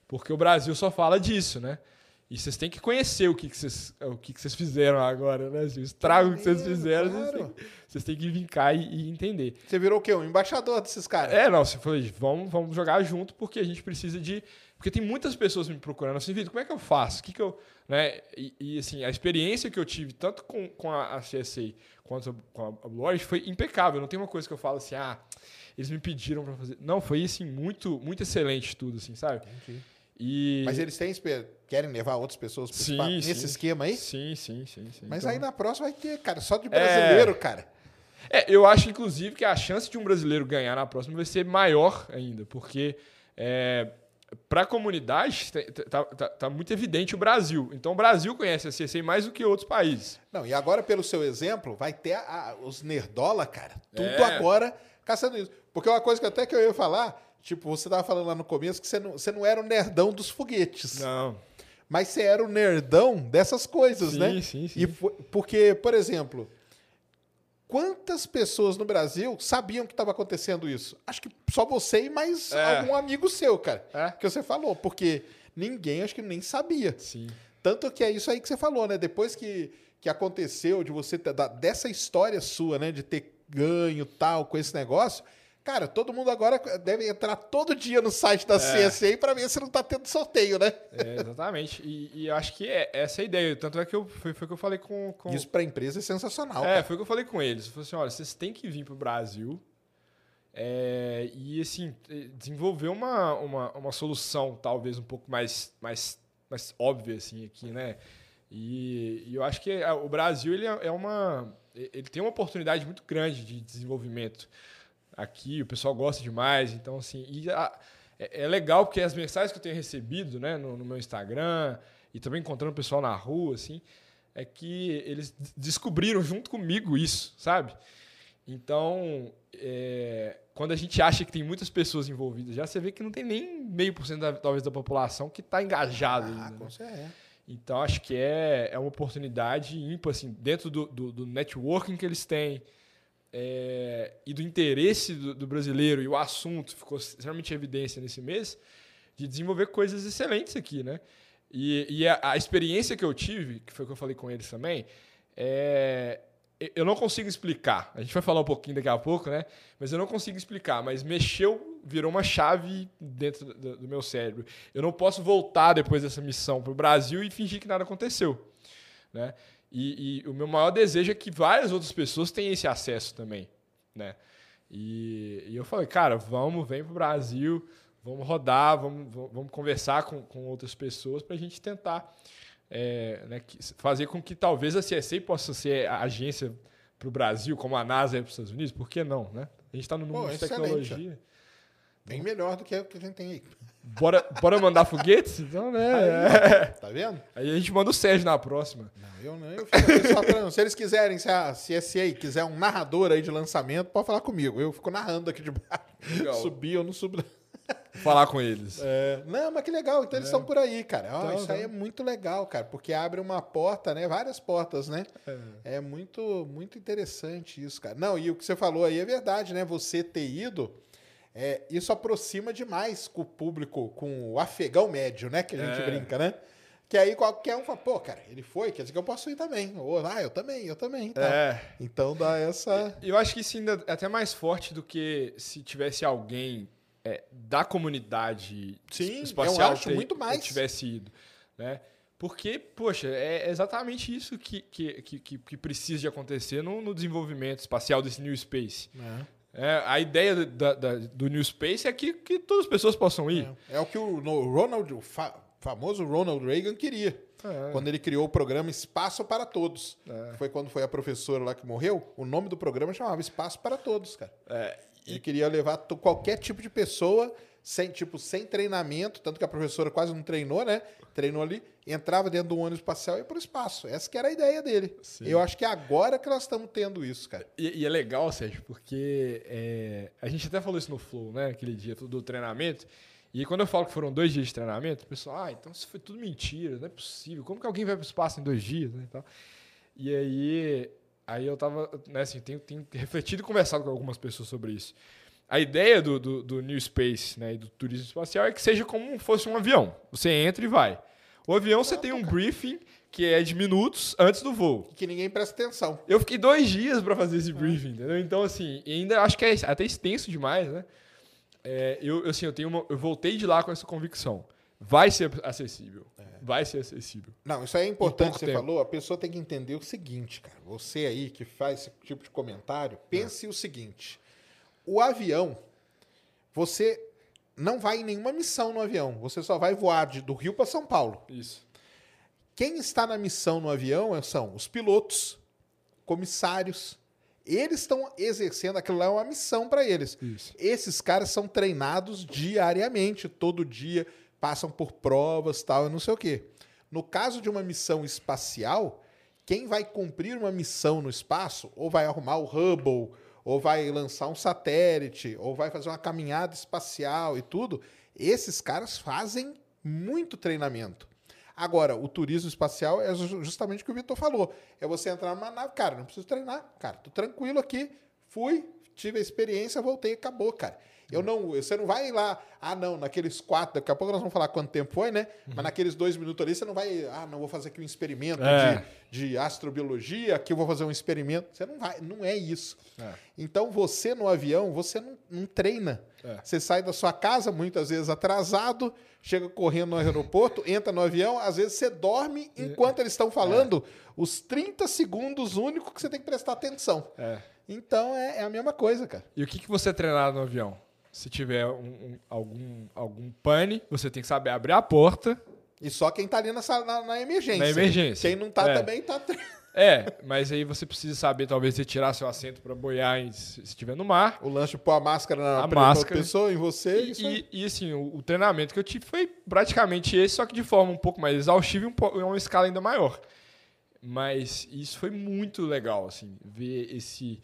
porque o Brasil só fala disso, né? E vocês têm que conhecer o que, que, vocês, o que, que vocês fizeram agora, né? O estrago que vocês fizeram, claro. vocês, têm, vocês, têm, que vir cá e, e, entender. Você virou o quê? Um embaixador desses caras? É, não. Você falou, vamos, vamos jogar junto, porque a gente precisa de porque tem muitas pessoas me procurando assim, Vitor, como é que eu faço? O que, que eu. Né? E, e, assim, a experiência que eu tive, tanto com, com a, a CSA quanto com a Blue Orange, foi impecável. Não tem uma coisa que eu falo assim, ah, eles me pediram para fazer. Não, foi assim, muito, muito excelente tudo, assim, sabe? Entendi. E... Mas eles têm, querem levar outras pessoas sim, nesse sim. esquema aí? Sim, sim, sim. sim. Mas então... aí na próxima vai ter, cara, só de brasileiro, é... cara. É, eu acho, inclusive, que a chance de um brasileiro ganhar na próxima vai ser maior ainda, porque é, para a comunidade, tá, tá, tá, muito evidente o Brasil. Então, o Brasil conhece a CC mais do que outros países. Não, e agora, pelo seu exemplo, vai ter a, os nerdola, cara. Tudo é. agora caçando isso. Porque uma coisa que até que eu ia falar, tipo, você estava falando lá no começo que você não, você não era o nerdão dos foguetes. Não. Mas você era o nerdão dessas coisas, sim, né? Sim, sim, sim. E porque, por exemplo, quantas pessoas no Brasil sabiam que estava acontecendo isso? Acho que só você e mais É. algum amigo seu, cara. É. Que você falou, porque ninguém acho que nem sabia. Sim. Tanto que é isso aí que você falou, né? Depois que, que aconteceu de você ter, da- dessa história sua, né? De ter ganho tal com esse negócio. Cara, todo mundo agora deve entrar todo dia no site da CSA para ver se não tá tendo sorteio, né? É, exatamente. E, e eu acho que é essa a ideia. Tanto é que eu, foi, foi o que eu falei com. com... Isso pra empresa é sensacional. É, cara. foi o que eu falei com eles. Eu falei assim: olha, vocês têm que vir pro Brasil é, e, assim, desenvolver uma, uma, uma solução talvez um pouco mais, mais, mais óbvia, assim, aqui, né? E, e eu acho que é, o Brasil, ele é é uma... Ele tem uma oportunidade muito grande de desenvolvimento aqui, o pessoal gosta demais, então, assim... A- é, é legal porque as mensagens que eu tenho recebido, né, no, no meu Instagram e também encontrando o pessoal na rua, assim, é que eles des- descobriram junto comigo isso, sabe? Então, é, quando a gente acha que tem muitas pessoas envolvidas, já você vê que não tem nem meio por cento talvez da população que está engajada Ah, ainda. com né? Então, acho que é, é uma oportunidade ímpar, assim, dentro do, do, do networking que eles têm é, e do interesse do, do brasileiro, e o assunto ficou extremamente em evidência nesse mês, de desenvolver coisas excelentes aqui, né? E, e a, a experiência que eu tive, que foi o que eu falei com eles também, é, eu não consigo explicar. A gente vai falar um pouquinho daqui a pouco, né? Mas eu não consigo explicar. Mas mexeu, virou uma chave dentro do, do meu cérebro. Eu não posso voltar depois dessa missão para o Brasil e fingir que nada aconteceu, né? E, e o meu maior desejo é que várias outras pessoas tenham esse acesso também, né? E, e eu falei, cara, vamos, vem para o Brasil, vamos rodar, vamos, vamos conversar com, com outras pessoas para a gente tentar é, né, fazer com que talvez a CSA possa ser a agência para o Brasil, como a NASA é para os Estados Unidos, por que não, né? A gente está no mundo Pô, de excelente, tecnologia. Bem melhor do que o que a gente tem aí. Bora, bora mandar foguetes? Então, né? Tá vendo? Aí a gente manda o Sérgio na próxima. Não, eu não. Eu fico aqui só pra- Se eles quiserem, se a CSA quiser um narrador aí de lançamento, pode falar comigo. Eu fico narrando aqui de baixo. Subir ou não subir. Falar com eles. É, não, mas que legal. Então eles estão por aí, cara. Então, isso aí é então. muito legal, cara, porque abre uma porta, né? Várias portas, né? É muito, muito interessante isso, cara. Não, e o que você falou aí é verdade, né? Você ter ido, é, isso aproxima demais com o público, com o afegão médio, né? Que a gente É. brinca, né? Que aí qualquer um fala, pô, cara, ele foi, quer dizer que eu posso ir também. Ou, ah, eu também, eu também. É. Então dá essa. Eu acho que isso ainda é até mais forte do que se tivesse alguém é, da comunidade Sim, eu espacial acho ter- muito mais. tivesse ido, né? Porque, poxa, é exatamente isso que, que, que, que- que precisa de acontecer no, no desenvolvimento espacial desse New Space. É, a ideia da- da- do New Space é que, que todas as pessoas possam ir. É, é o que o Ronald, o fa- famoso Ronald Reagan queria. É. Quando ele criou o programa Espaço para Todos. É. Foi quando foi a professora lá que morreu. O nome do programa chamava Espaço para Todos, cara. É, Ele queria levar qualquer tipo de pessoa sem tipo sem treinamento, tanto que a professora quase não treinou, né? Treinou ali, entrava dentro do ônibus espacial e ia para o espaço. Essa que era a ideia dele. Sim. Eu acho que é agora que nós estamos tendo isso, cara. E, e é legal, Sérgio, porque é, a gente até falou isso no Flow, né? Aquele dia do treinamento. E quando eu falo que foram dois dias de treinamento, o pessoal, ah, então isso foi tudo mentira, não é possível. Como que alguém vai para o espaço em dois dias? Né, e, tal. e aí, aí eu tava, né, assim, tenho, tenho refletido e conversado com algumas pessoas sobre isso. A ideia do, do, do New Space né, e do turismo espacial é que seja como fosse um avião. Você entra e vai. O avião você tem um briefing que é de minutos antes do voo. Que ninguém presta atenção. Eu fiquei dois dias para fazer esse briefing, entendeu? Então, assim, ainda acho que é até extenso demais, né? É, eu, assim, eu, tenho uma, eu voltei de lá com essa convicção. Vai ser acessível. Vai ser acessível. Não, isso aí é importante, você tempo. falou. A pessoa tem que entender o seguinte, cara. Você aí que faz esse tipo de comentário, pense o seguinte: o avião, você não vai em nenhuma missão no avião. Você só vai voar de, do Rio para São Paulo. Isso. Quem está na missão no avião é- são os pilotos, comissários. Eles estão exercendo aquilo lá é uma missão para eles. Isso. Esses caras são treinados diariamente, todo dia, passam por provas, tal, e não sei o quê. No caso de uma missão espacial, quem vai cumprir uma missão no espaço, ou vai arrumar o Hubble, ou vai lançar um satélite, ou vai fazer uma caminhada espacial e tudo, esses caras fazem muito treinamento. Agora, o turismo espacial é ju- justamente o que o Vitor falou. É você entrar numa nave, cara, não preciso treinar, cara, tô tranquilo aqui, fui, tive a experiência, voltei, acabou, cara. Eu não, você não vai lá, ah, não, naqueles quatro, daqui a pouco nós vamos falar quanto tempo foi, né? Mas naqueles dois minutos ali, você não vai, ah, não, vou fazer aqui um experimento É. de, de astrobiologia, aqui eu vou fazer um experimento. Você não vai, não é isso. É. Então você no avião, você não, não treina. É. Você sai da sua casa, muitas vezes atrasado, chega correndo no aeroporto, entra no avião, às vezes você dorme enquanto eles estão falando os 30 segundos únicos que você tem que prestar atenção. É. Então é, é a mesma coisa, cara. E o que, que você é treinado no avião? Se tiver um- um- algum, algum pane, você tem que saber abrir a porta. E só quem tá ali nessa, na, na emergência. Na emergência. Quem não tá É. também tá. É, mas aí você precisa saber, talvez, retirar seu assento para boiar em- se estiver no mar. O lance de pôr a máscara na A máscara. pessoa, em você. E, e- e, assim, o, o treinamento que eu tive foi praticamente esse, só que de forma um pouco mais exaustiva e um uma escala ainda maior. Mas isso foi muito legal, assim, ver esse.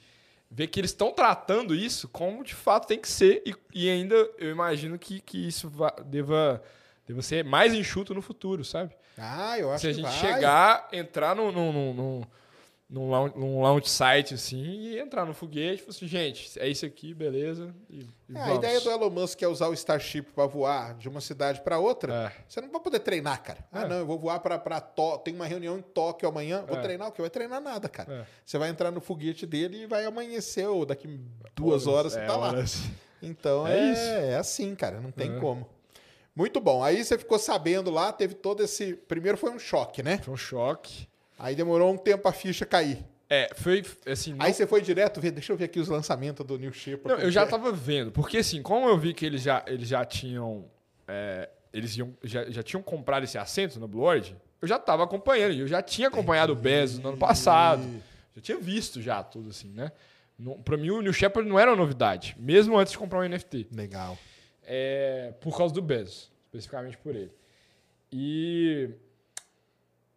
Ver que eles estão tratando isso como de fato tem que ser, e, e ainda eu imagino que, que isso va- deva, deva ser mais enxuto no futuro, sabe? Ah, eu acho Se a gente vai. chegar, entrar num, num, num, num, num, launch, num launch site assim e entrar no foguete e falar assim, gente, é isso aqui, beleza. E, e É, a ideia do Elon Musk é usar o Starship para voar de uma cidade para outra. É. Você não vai poder treinar, cara. Ah, É. não, eu vou voar para Tóquio. Tem uma reunião em Tóquio amanhã. Vou É. treinar o quê? Vai treinar nada, cara. É. Você vai entrar no foguete dele e vai amanhecer, ou daqui duas horas você tá lá. horas. Então É isso. é assim, cara. Não tem como. Muito bom. Aí você ficou sabendo lá, teve todo esse. Primeiro foi um choque, né? Foi um choque. Aí demorou um tempo a ficha cair. É, foi assim. Não, Aí você foi direto ver, deixa eu ver aqui os lançamentos do New Shepard. não, eu já é. tava vendo, porque assim, como eu vi que eles já, eles já tinham. é, eles iam, já, já tinham comprado esse assento Blue Origin, eu já tava acompanhando. e Eu já tinha acompanhado o Bezos no ano passado. Já tinha visto já tudo assim, né? Não, pra mim, o New Shepard não era uma novidade, mesmo antes de comprar um NFT. Legal. É, por causa do Bezos, especificamente por ele. E,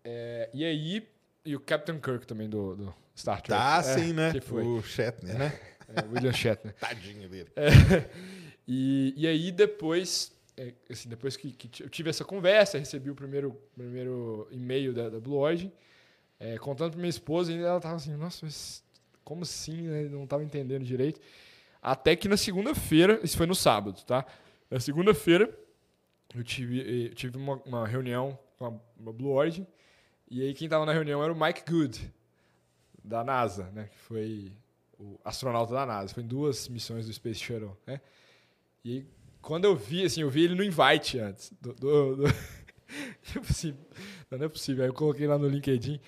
é, e aí, e o Captain Kirk também do, do Star Trek. Tá É, sim, né? Que foi. O Shatner, né? É, William Shatner. Tadinho dele. E, e aí depois, é, assim, depois que, que eu tive essa conversa, recebi o primeiro, primeiro e-mail da, da Blue Origin, é, contando para minha esposa, e ela tava assim, nossa, mas como assim? né? Não tava entendendo direito. Até que na segunda-feira, isso foi no sábado, tá? Na segunda-feira, eu tive, eu tive uma, uma reunião com a Blue Origin, e aí quem tava na reunião era o Mike Good, da NASA, né? Que foi o astronauta da NASA. Foi em duas missões do Space Shuttle, né? E aí, quando eu vi, assim, eu vi ele no invite antes. Do, do, do... tipo assim, não é possível. Aí eu coloquei lá no LinkedIn.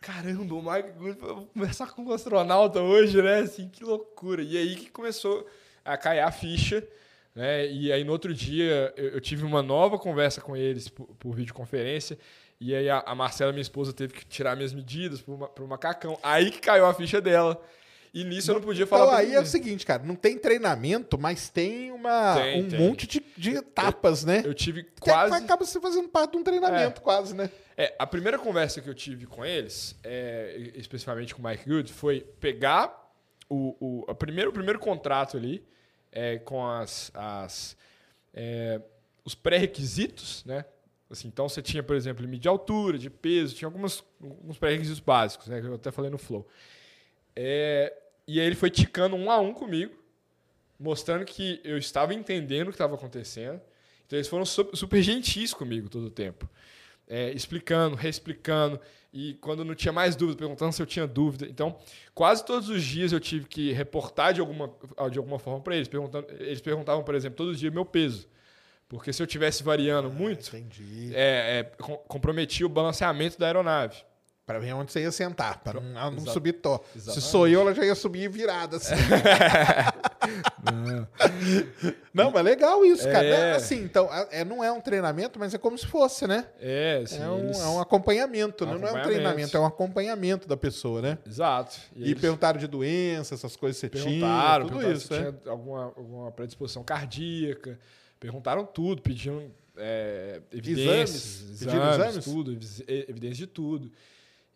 Caramba, o Mike Good vai conversar com um astronauta hoje, né? Assim, que loucura. E aí que começou a cair a ficha, né? E aí no outro dia eu, eu tive uma nova conversa com eles por, por videoconferência. E aí a, a Marcela, minha esposa, teve que tirar minhas medidas pro, pro macacão. Aí que caiu a ficha dela. E nisso eu não podia falar Então aí é ninguém. o seguinte, cara, não tem treinamento, mas tem uma Tem, um tem. monte de, de etapas, né? Eu tive Que é- quase. acaba se fazendo parte de um treinamento, quase, né? É, a primeira conversa que eu tive com eles, é, especificamente com o Mike Good, foi pegar o, o, a primeiro, o primeiro contrato ali é, com as, as, é, os pré-requisitos, né? Assim, então você tinha, por exemplo, limite de altura, de peso, tinha algumas, alguns pré-requisitos básicos, né? Que eu até falei no Flow. É, e aí ele foi ticando um a um comigo, mostrando que eu estava entendendo o que estava acontecendo. Então eles foram su- super gentis comigo todo o tempo é, explicando, reexplicando, e quando não tinha mais dúvida, perguntando se eu tinha dúvida. Então, quase todos os dias eu tive que reportar de alguma, de alguma forma para eles. Perguntando, eles perguntavam, por exemplo, todos os dias meu peso. Porque se eu tivesse variando muito, Entendi. é, é, com- comprometia o balanceamento da aeronave. Pra ver onde você ia sentar, pra não, ela não subir. Se Exatamente. sou eu, ela já ia subir virada, assim. não, mas legal isso, cara. É. Assim, então, é, não é um treinamento, mas é como se fosse, né? É, assim, é, um, eles- é um acompanhamento, Um né? não é um acompanhamento. treinamento, é um acompanhamento da pessoa, né? Exato. E, eles perguntaram de doença, essas coisas que você perguntaram, tinha, tudo perguntaram isso, se né? tinha alguma, alguma predisposição cardíaca, perguntaram tudo, pediam é, evidências, Exames? Pediram exames? tudo, evis- e- evidências de tudo.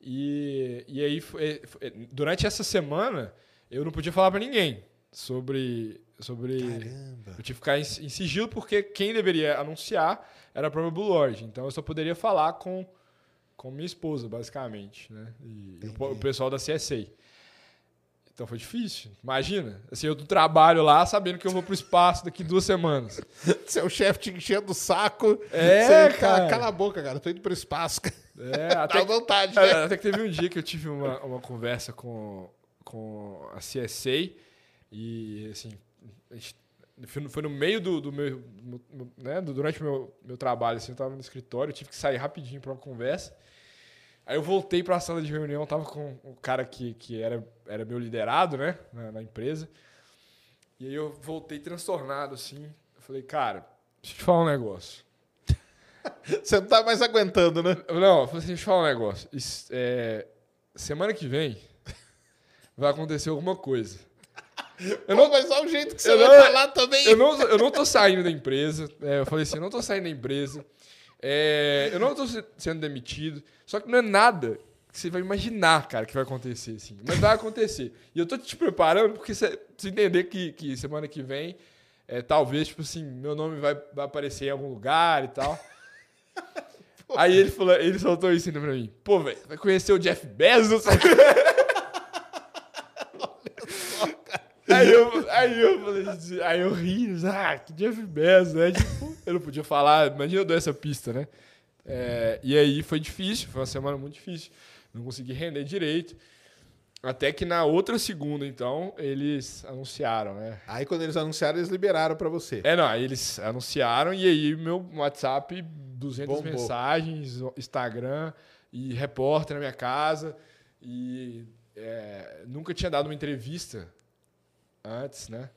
E, e aí, foi- foi- durante essa semana, eu não podia falar para ninguém sobre, sobre. Caramba. Eu tive que ficar em, em sigilo porque quem deveria anunciar era a própria Blue Lord. Então eu só poderia falar com, com minha esposa, basicamente, né? E o, po- o pessoal da CSA. Então foi difícil. Imagina, assim, eu trabalho lá sabendo que eu vou pro espaço daqui duas semanas. Seu chefe te enchendo o saco. É, Você, cara. Cala a boca, cara. Eu tô indo pro espaço. É, Dá até, vontade, É, né? Até que teve um dia que eu tive uma, uma conversa com, com a CSA e, assim, foi no, meio do, do meu, né, do- durante o meu, meu trabalho, assim, eu tava no escritório, eu tive que sair rapidinho para uma conversa. Aí eu voltei para a sala de reunião, tava com o cara que, que era, era meu liderado, né, na, na empresa. E aí eu voltei transtornado, assim. Eu falei, cara, deixa eu te falar um negócio. Você não tá mais aguentando, né? Não, eu falei assim, deixa eu falar um negócio. Isso, é, semana que vem vai acontecer alguma coisa. Eu não, mas olha o jeito que você eu vai não- falar também. Eu não, eu não tô saindo da empresa. É, eu falei assim, eu não tô saindo da empresa. É, eu não tô se- sendo demitido. Só que não é nada que você vai imaginar, cara, que vai acontecer, assim. Mas vai acontecer. E eu tô te preparando porque você você entender que, que semana que vem, é, talvez, tipo assim, meu nome vai, vai aparecer em algum lugar e tal. Aí ele, falou, ele soltou isso ainda pra mim. Pô, velho, vai conhecer o Jeff Bezos? Aí eu, aí eu falei assim, aí eu ri, ah, que Jeff Bezos, né? Tipo, eu não podia falar, imagina eu dou essa pista, né? É, e aí foi difícil, foi uma semana muito difícil. Não consegui render direito. Até que na outra segunda, então, eles anunciaram, né? Aí quando eles anunciaram, eles liberaram pra você. É, não, aí eles anunciaram e aí meu WhatsApp, 200 Bombou. mensagens, Instagram e repórter na minha casa. E é, nunca tinha dado uma entrevista antes, né?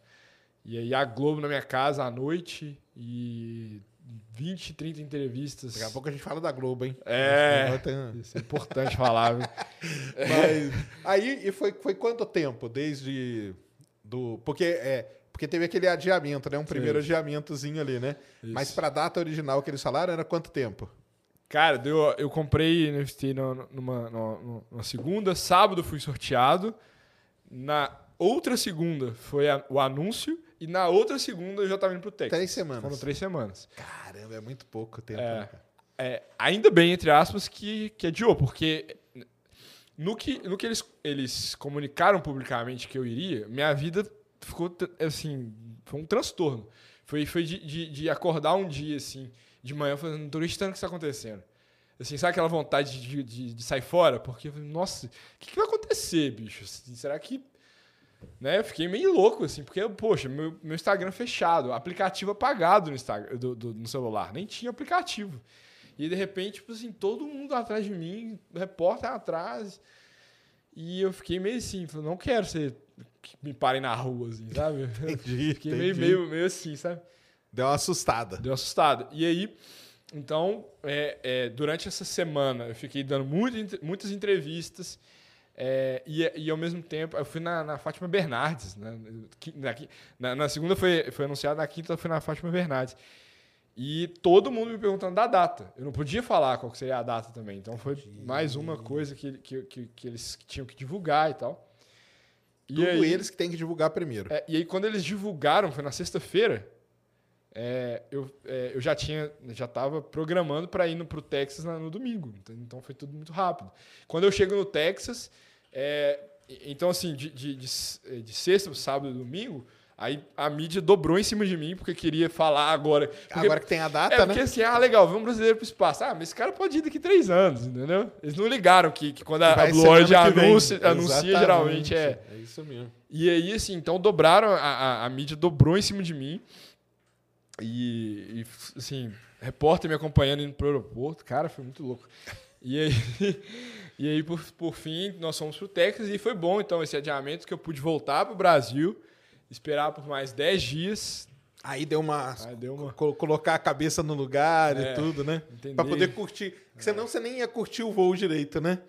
E aí a Globo na minha casa à noite e 20, 30 entrevistas. Daqui a pouco a gente fala da Globo, hein? É. Isso é importante falar, viu? Mas aí e foi, foi quanto tempo desde do porque é porque teve aquele adiamento, né? Um primeiro Isso. adiamentozinho ali, né? Isso. Mas pra data original que eles falaram era quanto tempo? Cara, deu, eu comprei NFT numa, numa, numa segunda, sábado fui sorteado. Na outra segunda foi a- o anúncio. E na outra segunda eu já tava indo pro Texas. Três semanas. Foram três semanas. Caramba, é muito pouco tempo. É. né? É, ainda bem, entre aspas, que, que adiou, porque no que, no que eles, eles comunicaram publicamente que eu iria, minha vida ficou, assim, foi um transtorno. Foi, foi de, de, de acordar um dia, assim, de manhã, falando, não tô acreditando que isso tá acontecendo. Assim, sabe aquela vontade de, de, de sair fora? Porque, nossa, o que, que vai acontecer, bicho? Assim, será que... Né? Eu fiquei meio louco, assim, porque, poxa, meu, meu Instagram fechado, aplicativo apagado no, Instagram, do, do- no celular, nem tinha aplicativo. E de repente, tipo assim, todo mundo atrás de mim, repórter atrás. E eu fiquei meio assim, falei, não quero ser que me parem na rua, assim, sabe? Entendi. Fiquei meio, entendi. meio, meio assim, sabe? Deu uma assustada. Deu uma assustada. E aí, então, é, é, durante essa semana, eu fiquei dando muito, muitas entrevistas. É, e, e ao mesmo tempo, eu fui na, na Fátima Bernardes. Né? Na, na- segunda foi, foi anunciado, na quinta eu fui na Fátima Bernardes. E todo mundo me perguntando da data. Eu não podia falar qual seria a data também. Então foi mais uma coisa que, que, que, que eles tinham que divulgar e tal. E Tudo aí- eles que têm que divulgar primeiro. é, e aí, quando eles divulgaram, foi na sexta-feira, é, eu, é, eu já tinha, já estava programando para ir para o Texas no domingo. Então, então foi tudo muito rápido. Quando eu chego no Texas, é, então assim, de, de, de, s- de sexta, sábado e domingo, aí a mídia dobrou em cima de mim porque queria falar agora. Porque, Agora que tem a data, é porque né? assim, ah, legal, vamos brasileiro pro espaço. Ah, mas esse cara pode ir daqui três anos, entendeu? Eles não ligaram que, que quando a, a Blue Origin anuncia, anuncia geralmente é. É isso mesmo. E aí, assim, então dobraram, a, a, a mídia dobrou em cima de mim. E, e, assim, repórter me acompanhando indo pro aeroporto. Cara, foi muito louco. E aí, e aí por, por fim, nós fomos pro Texas e foi bom, então, esse adiamento que eu pude voltar pro Brasil, esperar por mais 10 dias. Aí deu uma. Aí deu uma... co- Colocar a cabeça no lugar É, e tudo, né? entender. Pra poder curtir. Porque senão você nem ia curtir o voo direito, né?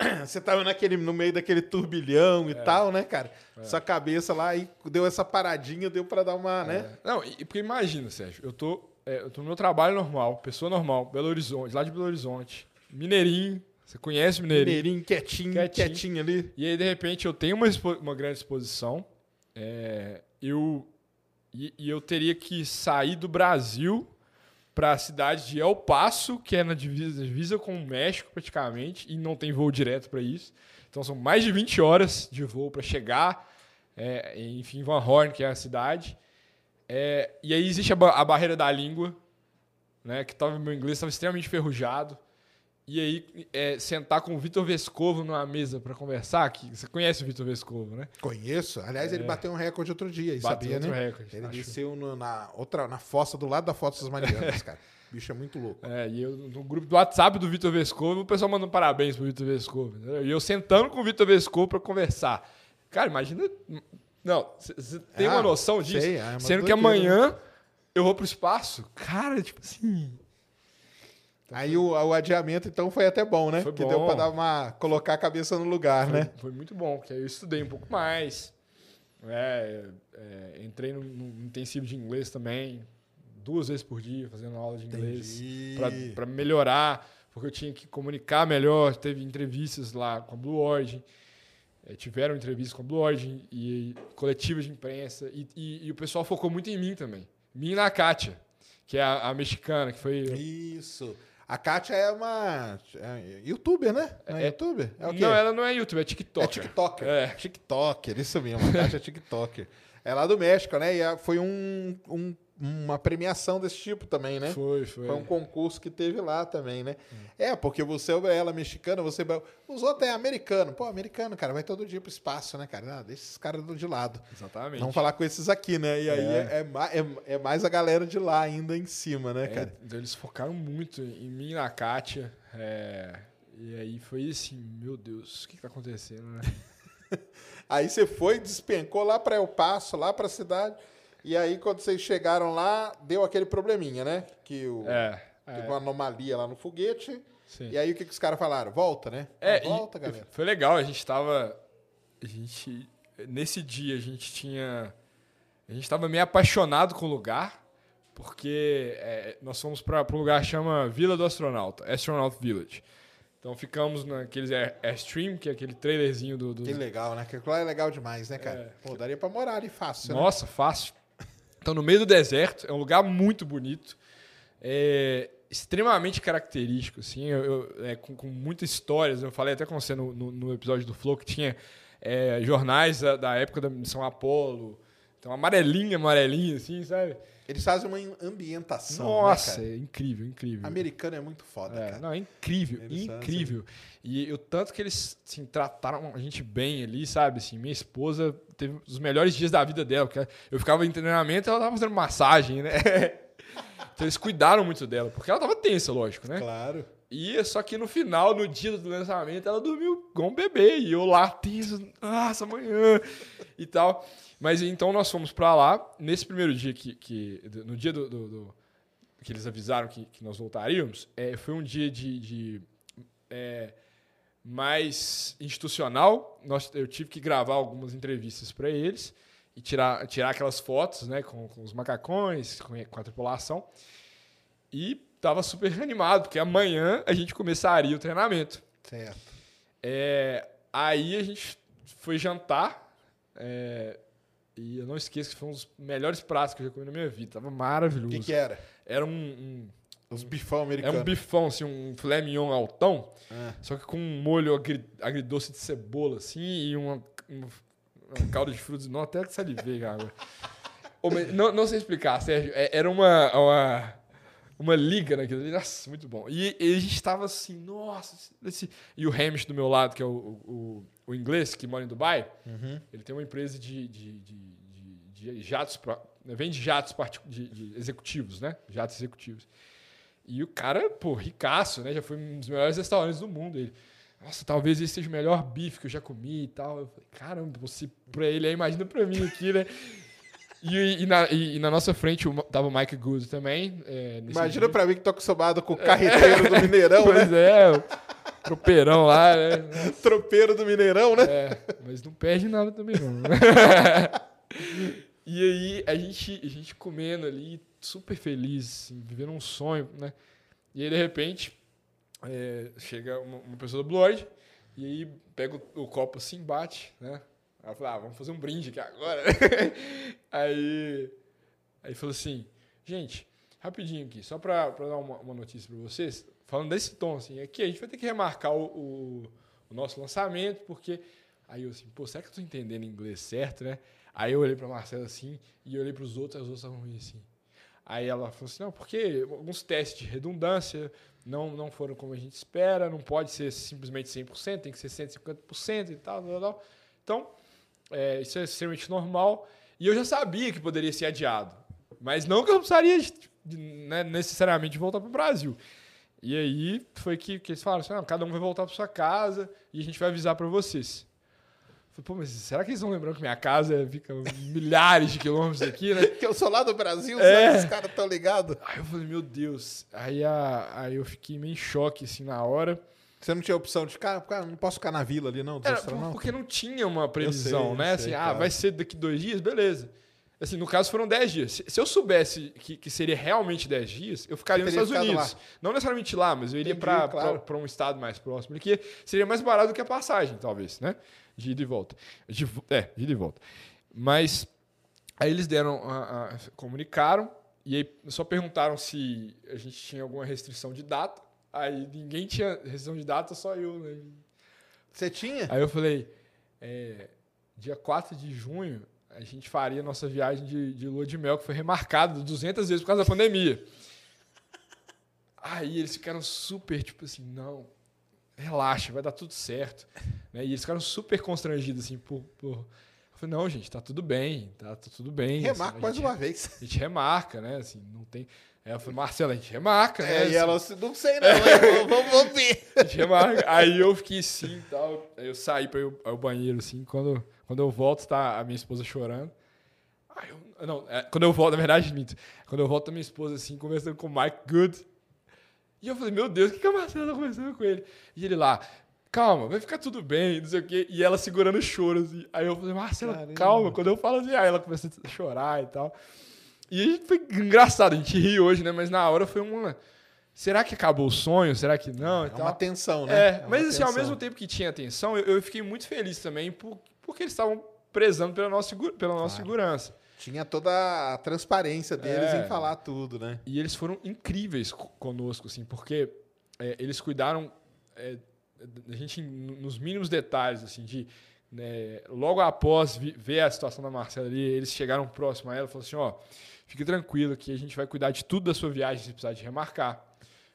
Você tava naquele, no meio daquele turbilhão É. e tal, né, cara? Sua cabeça lá e deu essa paradinha, deu pra dar uma, né? É. Não, e, porque imagina, Sérgio, eu tô, é, eu tô no meu trabalho normal, pessoa normal, Belo Horizonte, lá de Belo Horizonte, Mineirinho, você conhece Mineirinho? Mineirinho quietinho, Quietinho. quietinho, ali. E aí, de repente, eu tenho uma, uma grande exposição. é, eu e, e eu teria que sair do Brasil para a cidade de El Paso, que é na divisa, divisa com o México praticamente, e não tem voo direto para isso. Então são mais de 20 horas de voo para chegar, é, enfim, Van Horn, que é a cidade. É, e aí existe a, ba a, barreira da língua, né, que tava, meu inglês estava extremamente ferrujado. E aí, é, sentar com o Vitor Vescovo numa mesa para conversar, que você conhece o Vitor Vescovo, né? Conheço. Aliás, é. ele bateu um recorde outro dia, bateu sabia, outro né? recorde. Ele desceu no, na outra, na fossa do lado da fossa dos Marianas, cara. O bicho é muito louco. É, e eu, no grupo do WhatsApp do Vitor Vescovo, o pessoal mandando parabéns pro Vitor Vescovo. Entendeu? E eu sentando com o Vitor Vescovo para conversar. Cara, imagina. Não, você tem ah, uma noção disso? Sei, é Sendo que amanhã eu vou pro espaço. Cara, tipo assim. Então Aí o, o, adiamento, então, foi até bom, né? Foi que bom. deu para dar uma. colocar a cabeça no lugar, foi, né? Foi muito bom, porque aí eu estudei um pouco mais. É, é, entrei no, no, intensivo de inglês também, duas vezes por dia, fazendo aula de inglês. para melhorar, porque eu tinha que comunicar melhor. Teve entrevistas lá com a Blue Origin. É, tiveram entrevistas com a Blue Origin e, e coletivas de imprensa. E, e, e, o pessoal focou muito em mim também. Mim e na Kátia, que é a, a mexicana, que foi. Isso. A Kátia é uma é youtuber, né? Não é, é youtuber? É o quê? Não, ela não é youtuber, é TikToker. É TikToker. É. TikToker, isso mesmo. A Kátia é TikToker. É lá do México, né? E foi um, um uma premiação desse tipo também, né? Foi, foi. Foi um concurso que teve lá também, né? Hum. É, porque você é ela mexicana, você. Os outros é americano. Pô, americano, cara, vai todo dia pro espaço, né, cara? Não, deixa esses caras de lado. Exatamente. Vamos falar com esses aqui, né? E aí é, é, é, é mais a galera de lá ainda em cima, né, é, cara? Então eles focaram muito em mim e na Kátia. É, e aí foi assim, meu Deus, o que, que tá acontecendo, né? aí você foi, despencou lá para El Paso, lá para a cidade. E aí, quando vocês chegaram lá, deu aquele probleminha, né? Que o, é, é. uma anomalia lá no foguete. Sim. E aí, o que, que os caras falaram? Volta, né? É, volta, galera. Foi legal, a gente tava. A gente. Nesse dia, a gente tinha. A gente tava meio apaixonado com o lugar, porque é, nós fomos para um lugar que chama Vila do Astronauta, Astronaut Village. Então ficamos naqueles Airstream, que é aquele trailerzinho do, do... Que legal, né? Que lá é legal demais, né, cara? É. Pô, daria pra morar ali fácil, né? Nossa, né? fácil. Então, no meio do deserto, é um lugar muito bonito, é extremamente característico, assim, eu, eu, é, com, com, muitas histórias. Eu falei até com você no, no, no episódio do Flow que tinha é, jornais da, da, época da missão Apolo, então amarelinha, amarelinha, assim, sabe? Eles fazem uma ambientação. Né, Nossa, né, é incrível, incrível. Americano é muito foda, é, cara. Não, é incrível, eles incrível. E o tanto que eles assim, trataram a gente bem ali, sabe? Assim, minha esposa teve os melhores dias da vida dela. Porque eu ficava em treinamento e ela tava fazendo massagem, né? então eles cuidaram muito dela, porque ela tava tensa, lógico, né? Claro. E só que no final, no dia do lançamento, ela dormiu com um bebê. E eu lá, tenso, nossa, amanhã e tal. Mas então nós fomos para lá. Nesse primeiro dia que. que no dia do, do, do que eles avisaram que, que nós voltaríamos, é, foi um dia de. de é, mais institucional. Nós, eu tive que gravar algumas entrevistas para eles e tirar, tirar aquelas fotos né, com, com os macacões, com, com a tripulação. E estava super animado, porque amanhã a gente começaria o treinamento. Certo. É, aí a gente foi jantar. É, e eu não esqueço que foi um dos melhores pratos que eu já comi na minha vida. Tava maravilhoso. O que, que era? Era um, um os bifão americanos. É um bifão, assim, um filé mignon altão, é. só que com um molho agridoce de cebola, assim, e uma, uma, uma calda de frutos. Não, até que salivei, cara. não, não sei explicar, Sérgio. É, era uma, uma, uma liga naquilo ali. Nossa, muito bom. E, e, a gente tava assim, nossa. Esse... E o Hamish do meu lado, que é o, o, o inglês, que mora em Dubai, uhum. ele tem uma empresa de, de, de, de, jatos, pra, vende jatos de, executivos, né? Jatos executivos. E o cara, pô, ricaço, né? Já foi um dos melhores restaurantes do mundo. Ele, nossa, talvez esse seja o melhor bife que eu já comi e tal. Eu falei, caramba, você pra ele aí, imagina pra mim aqui, né? E, e, na, e, e, na, nossa frente tava o Mike Good também. É, imagina dia. pra mim que tô acostumado com o carreteiro do Mineirão, pois né? Pois é, tropeirão lá, né? Tropeiro do Mineirão, né? É, mas não perde nada também, não. e aí, a gente, a gente comendo ali, super feliz, assim, vivendo um sonho, né? E aí, de repente, é, chega uma, uma, pessoa do Blue e aí pega o, o, copo assim, bate, né? Eu falei, ah, vamos fazer um brinde aqui agora. aí, aí falou assim, gente, rapidinho aqui, só para dar uma, uma notícia para vocês, falando desse tom, assim, aqui a gente vai ter que remarcar o, o, o nosso lançamento, porque... Aí eu assim, pô, será que eu tô entendendo inglês certo, né? Aí eu olhei para Marcela assim, e olhei para os outros, as outros estavam assim. Aí ela falou assim, não, porque alguns testes de redundância não, não foram como a gente espera, não pode ser simplesmente 100%, tem que ser 150% e tal, tal, tal. Então, é, isso é extremamente normal. E eu já sabia que poderia ser adiado. Mas não que eu precisaria de, de, né, necessariamente voltar para o Brasil. E aí foi que, que eles falaram assim: não, cada um vai voltar para sua casa e a gente vai avisar para vocês. Falei, pô, mas será que eles vão lembrar que minha casa fica milhares de quilômetros daqui, né? que eu sou lá do Brasil, É. os caras estão ligados. Aí eu falei, meu Deus. Aí, a, aí eu fiquei meio em choque, assim, na hora. Você não tinha opção de, cara, cara, não posso ficar na vila ali, não, Era, astronautas? porque não tinha uma previsão, sei, né? sei, assim, ah, claro. vai ser daqui dois dias, beleza. Assim, no caso foram 10 dias. Se, eu soubesse que, que seria realmente 10 dias, eu ficaria nos Estados Unidos. Não necessariamente lá, mas eu iria para claro. um estado mais próximo, que seria mais barato do que a passagem, talvez, né? De ida e volta. De, é, de ida e volta. Mas aí eles deram, a- a- comunicaram, e aí só perguntaram se a gente tinha alguma restrição de data. Aí ninguém tinha restrição de data, só eu, né? Você tinha? Aí eu falei, é, dia 4 de junho, a gente faria nossa viagem de, de lua de mel, que foi remarcada 200 vezes por causa da pandemia. Aí eles ficaram super, tipo assim, não, relaxa, vai dar tudo certo. Né? E eles ficaram super constrangidos, assim, por... por... Eu falei, não, gente, tá tudo bem, tá, tá tudo bem. Remarca assim, a mais gente- uma vez. A gente remarca, né? Assim, não tem... Aí eu falei, Marcelo, a gente remarca, né? É, e assim, ela, assim, não sei não, vamos, vamos ver. a gente remarca. Aí eu fiquei assim e tal. Aí eu saí para ir ao banheiro, assim. Quando, quando eu volto, tá a minha esposa chorando. Eu, não, é, quando eu volto, na verdade, minto. Quando eu volto, a minha esposa, assim, conversando com o Mike Good. E eu falei, meu Deus, o que, que a Marcela tá conversando com ele? E ele lá, calma, vai ficar tudo bem, não sei o quê. E ela segurando o choro, assim. Aí eu falei, Marcela, Caramba. calma. Quando eu falo assim, aí ela começa a chorar e tal. E foi engraçado, a gente ri hoje, né? Mas na hora foi uma. Será que acabou o sonho? Será que não? É uma tensão, né? É, uma mas assim, ao tensão. mesmo tempo que tinha atenção, eu, eu fiquei muito feliz também por, porque eles estavam prezando pela nossa, pela nossa Claro. segurança. Tinha toda a transparência deles É. em falar tudo, né? E eles foram incríveis co- conosco, assim, porque é, eles cuidaram é, da gente nos mínimos detalhes, assim, de né, logo após ver a situação da Marcela ali, eles chegaram próximo a ela e falaram assim, ó, fique tranquilo que a gente vai cuidar de tudo da sua viagem se precisar de remarcar,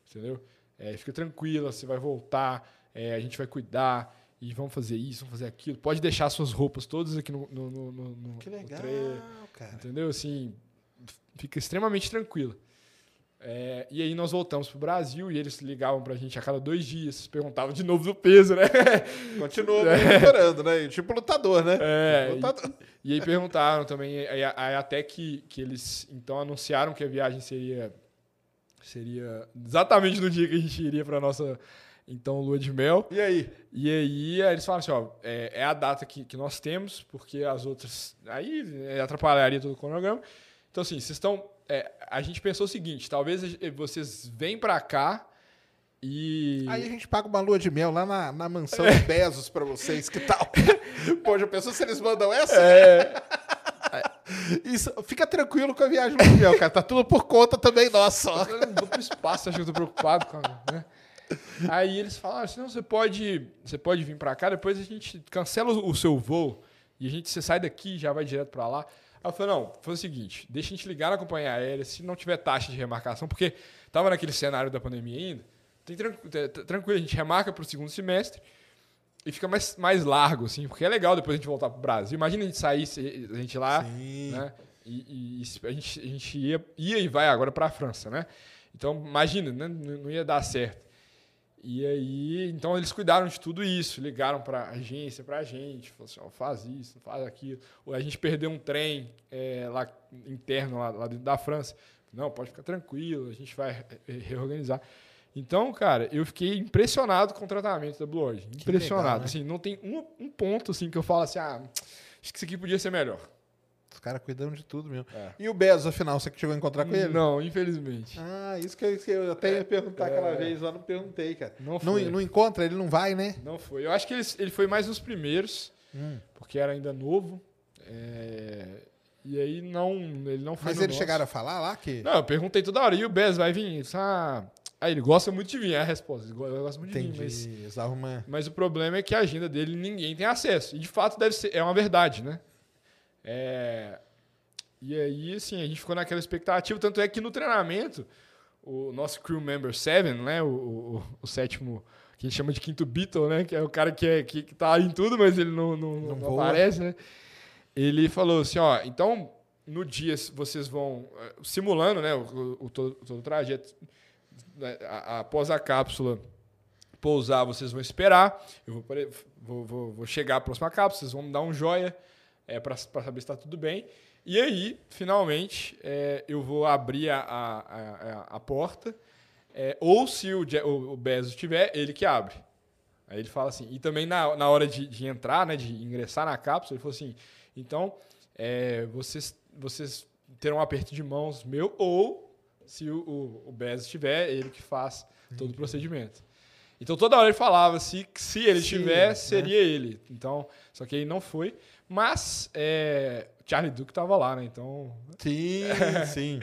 entendeu? É, fica tranquila, você vai voltar, é, a gente vai cuidar e vamos fazer isso, vamos fazer aquilo. Pode deixar suas roupas todas aqui no, no, no, no- Que legal, trailer. cara. Entendeu? Assim, fica extremamente tranquila. É, e aí nós voltamos pro Brasil e eles ligavam pra gente a cada dois dias, perguntavam de novo do peso, né? Continuou melhorando, né? Tipo lutador, né? É, Lutador. E aí perguntaram também, aí, aí até que, que eles então anunciaram que a viagem seria seria exatamente no dia que a gente iria para nossa então lua de mel. E aí? E aí, aí eles falaram assim, ó, é, é a data que, que nós temos, porque as outras aí é, atrapalharia todo o cronograma. Então assim, vocês estão é, a gente pensou o seguinte, talvez vocês vêm para cá e Aí a gente paga uma lua de mel lá na, na mansão de Bezos pra vocês, que tal? Pô, já pensou se eles mandam essa? é, Isso, fica tranquilo com a viagem de mel, cara. Tá tudo por conta também nossa. Eu não vou pro espaço, acho que eu tô preocupado com a, né? Aí eles falaram assim, não, você pode, você pode vir pra cá, depois a gente cancela o o seu voo e a gente, você sai daqui e já vai direto pra lá. Aí eu falei, não, foi o seguinte, deixa a gente ligar na companhia aérea, se não tiver taxa de remarcação, porque tava naquele cenário da pandemia ainda, tem tranquilo, a gente remarca pro segundo semestre e fica mais, mais largo, assim, porque é legal depois a gente voltar pro Brasil. Imagina a gente sair, a gente lá, Sim. né? E, e- a gente, a gente ia, ia e vai agora para a França, né? Então, imagina, né? não ia dar certo. E aí, então eles cuidaram de tudo isso, ligaram para agência, para a gente, falaram assim, ó, faz isso, faz aquilo. Ou a gente perdeu um trem é, lá interno, lá, lá dentro da França. Não, pode ficar tranquilo, a gente vai reorganizar. Então, cara, eu fiquei impressionado com o tratamento da Blue Origin. Impressionado. legal, né? assim, não tem um, um ponto assim que eu falo assim, ah, acho que isso aqui podia ser melhor. Caras cuidam de tudo mesmo. É. E o Bezos, afinal, você que chegou a encontrar com ele? Não, infelizmente. Ah, isso que eu, que eu até ia perguntar aquela É. vez lá, não perguntei, cara. Não Não, foi. não encontra, ele não vai, né? Não foi. Eu acho que ele, ele foi mais nos primeiros. Hum. porque era ainda novo. é, e aí não, ele não foi Mas eles nosso. chegaram a falar lá que. Não, eu perguntei toda hora, e o Bez vai vir? Ah, aí ele gosta muito de vir, é a resposta. Ele go- ele gosta muito de Entendi. vir, mas, mas o problema é que a agenda dele ninguém tem acesso. E de fato deve ser, é uma verdade, né? É, e aí, assim, a gente ficou naquela expectativa, tanto é que no treinamento, o nosso crew member Seven, né? O, o, o sétimo, que a gente chama de quinto Beatle, né? Que é o cara que, é, que, que tá em tudo, mas ele não, não, Não não aparece, né? Ele falou assim, ó, então no dia vocês vão eh, simulando, né, o, o- todo, todo o trajeto né, a- a- após a cápsula pousar, vocês vão esperar. Eu vou, vou, vou- vou chegar à próxima cápsula, vocês vão me dar um joia é, para saber se está tudo bem. E aí, finalmente, é, eu vou abrir a, a, a, a porta. é, ou se o, o Bezos tiver, ele que abre. Aí ele fala assim, e também na, na hora de, de entrar, né, de ingressar na cápsula, ele falou assim, então, é, vocês, vocês terão um aperto de mãos meu, ou se o, o, o Bezos tiver, ele que faz todo o procedimento. Então toda hora ele falava se, se ele Se, tiver, né? seria ele. Então, só que ele não foi. Mas é, Charlie Duke estava lá, né? Então, Sim, sim.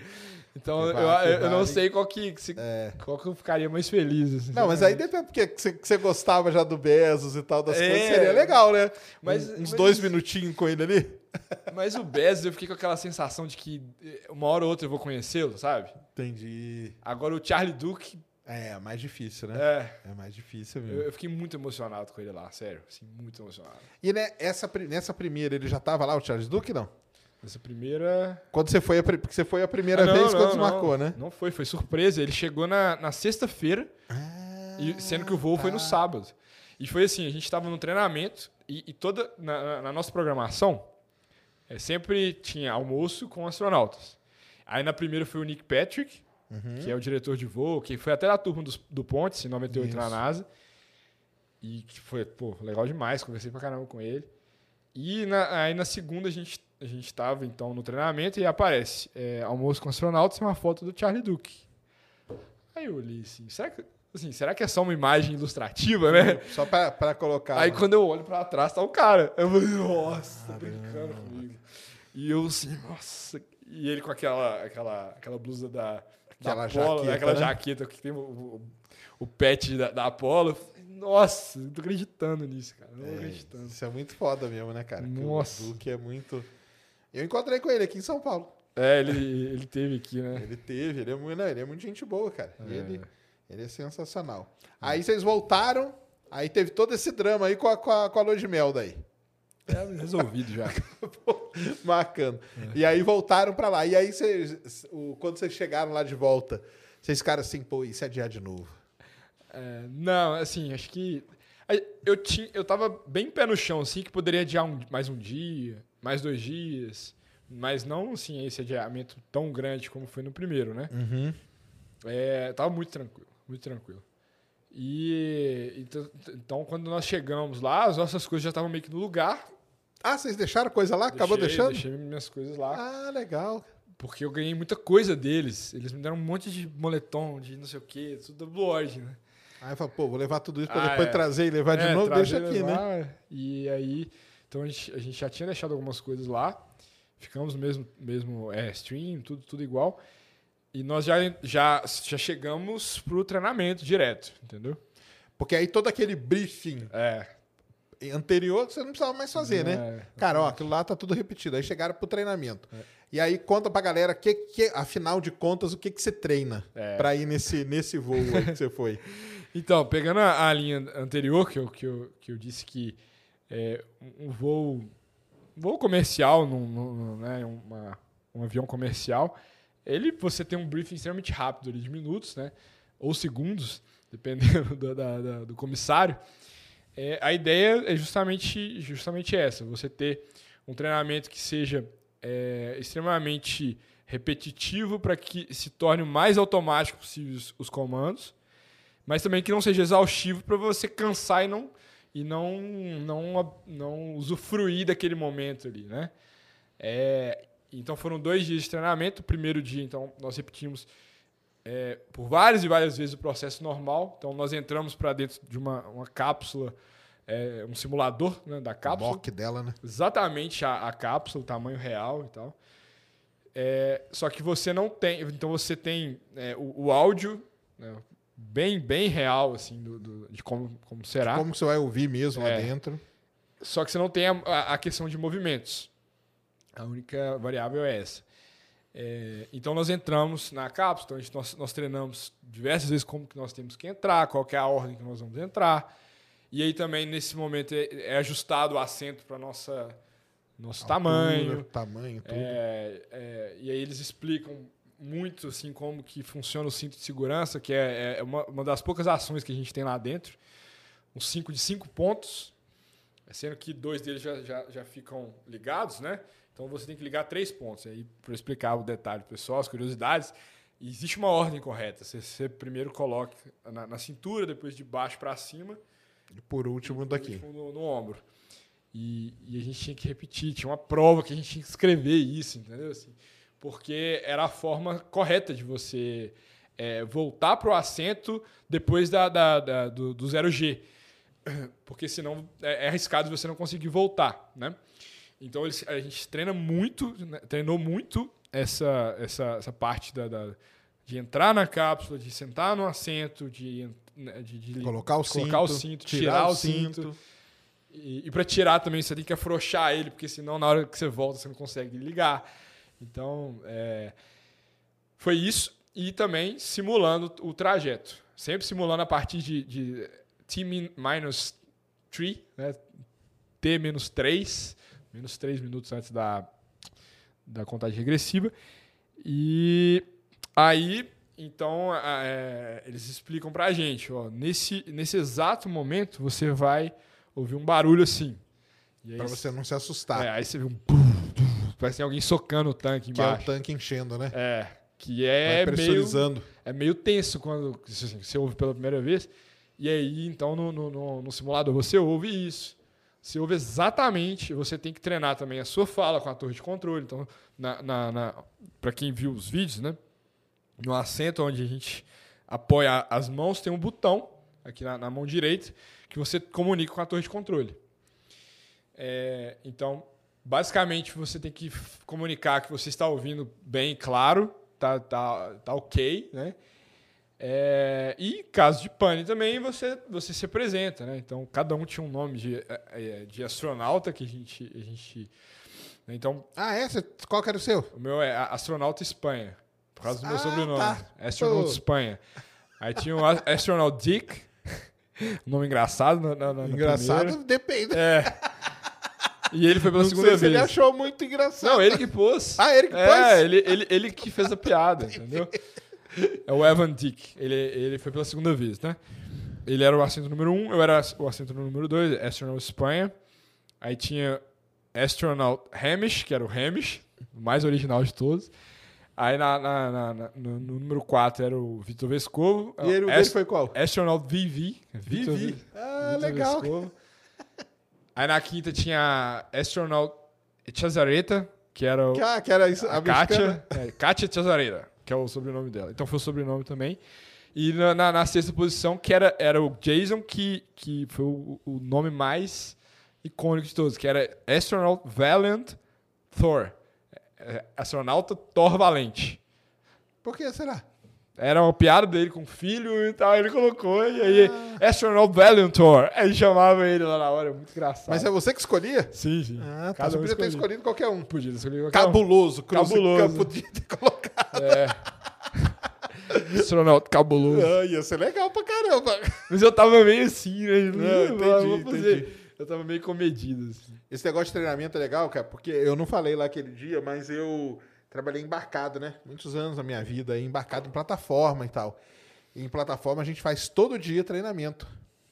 então eu, eu, eu não sei qual que, se- É. qual que eu ficaria mais feliz. assim, Não, mas aí depende, porque você, você gostava já do Bezos e tal das É. coisas, seria legal, né? Mas- Um- uns mas- dois minutinhos com ele ali. Mas o Bezos, eu fiquei com aquela sensação de que eh, uma hora ou outra eu vou conhecê-lo, sabe? Entendi. Agora o Charlie Duke, É, mais difícil, né? é, É, mais difícil eu, mesmo. eu fiquei muito emocionado com ele lá, sério. Assim, muito emocionado. E né, essa, nessa primeira, ele já tava lá, o Charles Duke, não? Essa primeira. Quando você foi a, porque você foi a primeira Ah, não, vez não, quando desmarcou, não. né? Não foi, foi surpresa. Ele chegou na, na sexta-feira, e- sendo que o voo foi no tá. sábado. E foi assim, a gente estava no treinamento e, e toda na, na- na nossa programação é, sempre tinha almoço com astronautas. Aí na primeira foi o Nick Patrick, Uhum. que é o diretor de voo, que foi até da turma dos- do, Pontes, em 98 na Isso. NASA. E que foi, pô, legal demais, conversei pra caramba com ele. E na- aí na segunda a gente, a gente estava então no treinamento e aparece é, almoço com astronautas e uma foto do Charlie Duke. Aí eu olhei assim, será que, assim, será que é só uma imagem ilustrativa, né? Só pra, pra colocar. Aí lá. quando eu olho pra trás, tá o cara. Eu falei, nossa, tá brincando comigo. E eu assim, nossa. E ele com aquela, aquela, aquela blusa da, Aquela da Apollo, jaqueta, aquela né? jaqueta que tem o, o, o pet da, da Apollo. Nossa, não tô acreditando nisso, cara. Não tô É, acreditando. isso é muito foda mesmo, né, cara? Que Nossa. O Duque é muito. Eu encontrei com ele aqui em São Paulo. É, ele, ele teve aqui, né? Ele teve, ele é muito, não, ele é muito gente boa, cara. É. Ele, ele é sensacional. Aí vocês voltaram, aí teve todo esse drama aí com a, com a, com a lua de mel daí. É resolvido já. Marcando. É. E aí voltaram pra lá. E aí vocês, quando vocês chegaram lá de volta, vocês ficaram assim, pô, isso é adiar de novo. É, não, assim, acho que. Eu, tinha, eu tava bem pé no chão, assim, que poderia adiar um- mais um dia, mais dois dias, mas não, assim, esse adiamento tão grande como foi no primeiro, né? Uhum. É, tava muito tranquilo, muito tranquilo. E então, então, quando nós chegamos lá, as nossas coisas já estavam meio que no lugar. Ah, vocês deixaram coisa lá? Acabou Deixei- deixando? Deixei minhas coisas lá. Ah, legal. Porque eu ganhei muita coisa deles. Eles me deram um monte de moletom, de não sei o quê, tudo da Blue Origin, né? Aí eu falei, pô, vou levar tudo isso pra Ah, depois é. trazer e levar de É, novo. trazer Deixa aqui, né? lá, E aí, então a gente, a gente já tinha deixado algumas coisas lá. Ficamos no mesmo, mesmo é, stream, tudo, tudo igual. E nós já, já, já chegamos pro treinamento direto, entendeu? Porque aí todo aquele briefing É. anterior você não precisava mais fazer, né? É. Cara, ó, aquilo lá tá tudo repetido. Aí chegaram pro treinamento. E aí conta pra galera, que, que, afinal de contas, o que, que você treina É. pra ir nesse, nesse voo que você foi. Então, pegando a, a linha anterior, que eu, que eu, que eu disse que é, um voo, um voo comercial, num, num- né, uma- um avião comercial, ele você tem um briefing extremamente rápido de minutos, né, ou segundos, dependendo do, da- da- do comissário. É, a ideia é justamente, justamente essa: você ter um treinamento que seja é, extremamente repetitivo para que se torne o mais automático possível os- os comandos mas também que não seja exaustivo para você cansar e não e não, não não usufruir daquele momento ali, né? É, então foram dois dias de treinamento. O primeiro dia, então, nós repetimos é, por várias e várias vezes o processo normal. Então nós entramos para dentro de uma, uma cápsula é um simulador né, da cápsula. Mock dela, né? Exatamente a, a cápsula, o tamanho real e tal. É, só que você não tem. Então você tem é, o, o, áudio né, bem, bem real, assim, do, do, de como, como será. Como você vai ouvir mesmo é, lá dentro. Só que você não tem a, a, questão de movimentos. A única variável é essa. É, então nós entramos na cápsula, então nós, nós treinamos diversas vezes como que nós temos que entrar, qual que é a ordem que nós vamos entrar. E aí também, nesse momento, é, é ajustado o assento para nossa nosso Altura, tamanho. Tamanho, tudo. É, é, e aí eles explicam muito assim como que funciona o cinto de segurança, que é, é uma, uma, das poucas ações que a gente tem lá dentro. Um cinco de cinco pontos, sendo que dois deles já, já, já ficam ligados, né? Então você tem que ligar três pontos. Aí, para explicar o detalhe pessoal, as curiosidades, existe uma ordem correta. Você, você primeiro coloca na, na, cintura, depois de baixo para cima. E por último, daqui. Último no, no ombro. E, e, a gente tinha que repetir, tinha uma prova que a gente tinha que escrever isso, entendeu? Assim, porque era a forma correta de você é, voltar para o assento depois da, da, da do, do, zero G. Porque senão é, é arriscado você não conseguir voltar, né? Então eles, a gente treina muito, né? treinou muito essa, essa, essa parte da, da, de entrar na cápsula, de sentar no assento, de, né, de, de colocar, o, colocar cinto, o cinto, tirar, tirar o cinto. cinto e, e para tirar também você tem que afrouxar ele, porque senão na hora que você volta você não consegue ligar. Então, é, foi isso. E também simulando o trajeto. Sempre simulando a partir de, de T-3, né? T-3, menos 3 minutos antes da, da contagem regressiva. E aí, então, é, eles explicam para a gente, ó, nesse, nesse exato momento você vai ouvi um barulho assim. Para você não se assustar. É, aí você viu um. Parece alguém socando o tanque embaixo. Que é o tanque enchendo, né? É. Que é pressurizando. meio. É meio tenso quando assim, você ouve pela primeira vez. E aí, então, no, no, no, simulador, você ouve isso. Você ouve exatamente. Você tem que treinar também a sua fala com a torre de controle. Então, na, na, na para quem viu os vídeos, né? No assento onde a gente apoia as mãos, tem um botão aqui na, na mão direita que você comunica com a torre de controle. É, então, basicamente, você tem que comunicar que você está ouvindo bem claro, tá, tá, tá ok, né? É, e caso de pane também, você, você se apresenta, né? Então, cada um tinha um nome de, é, é, de astronauta que a gente... A gente né? então, ah, é? Qual que era o seu? O meu é Astronauta Espanha, por causa do meu ah, sobrenome. Tá. Astronauta Espanha. Aí tinha o Astronaut Dick, Nome engraçado na, na, na Engraçado primeira. depende. É. E ele foi pela não segunda vez. ele achou muito engraçado. Não, ele que pôs. Ah, ele que é, pôs? É, ele, ele, ele que fez a piada, entendeu? É o Evan Dick. Ele, ele foi pela segunda vez, né? Ele era o assento número um, eu era o assento número dois, Astronaut Espanha. Aí tinha Astronaut Hamish, que era o Hamish, o mais original de todos. Aí na, na, na, no, no, número 4 era o Vitor Vescovo. E ele, o dele foi qual? Astronaut VV. VV. Ah, Vitor legal. Vescovo. Aí na quinta tinha Astronaut Chazareta, que era o. Ah, que era isso, a, a Kátia. É, Kátia Chazareta, que é o sobrenome dela. Então foi o sobrenome também. E na, na, na, sexta posição, que era, era o Jason, que, que foi o, o nome mais icônico de todos, que era Astronaut Valiant Thor. É, astronauta Thor Valente. Por que será? Era uma piada dele com o filho e tal, ele colocou, e aí, ah. Astronaut Valentor. Aí chamava ele lá na hora, é muito engraçado. Mas é você que escolhia? Sim, sim. Ah, tá. Cada você um podia ter escolhido qualquer um. Podia ter escolhido qualquer Cabuloso, um. Cabuloso. podia ter colocado. É. Astronauta cabuloso. Ah, ia ser legal pra caramba. Mas eu tava meio assim, né? Não, entendi, entendi. Eu tava meio comedido, assim. Esse negócio de treinamento é legal, cara, porque eu não falei lá aquele dia, mas eu trabalhei embarcado, né? Muitos anos da minha vida embarcado em plataforma e tal. E em plataforma a gente faz todo dia treinamento.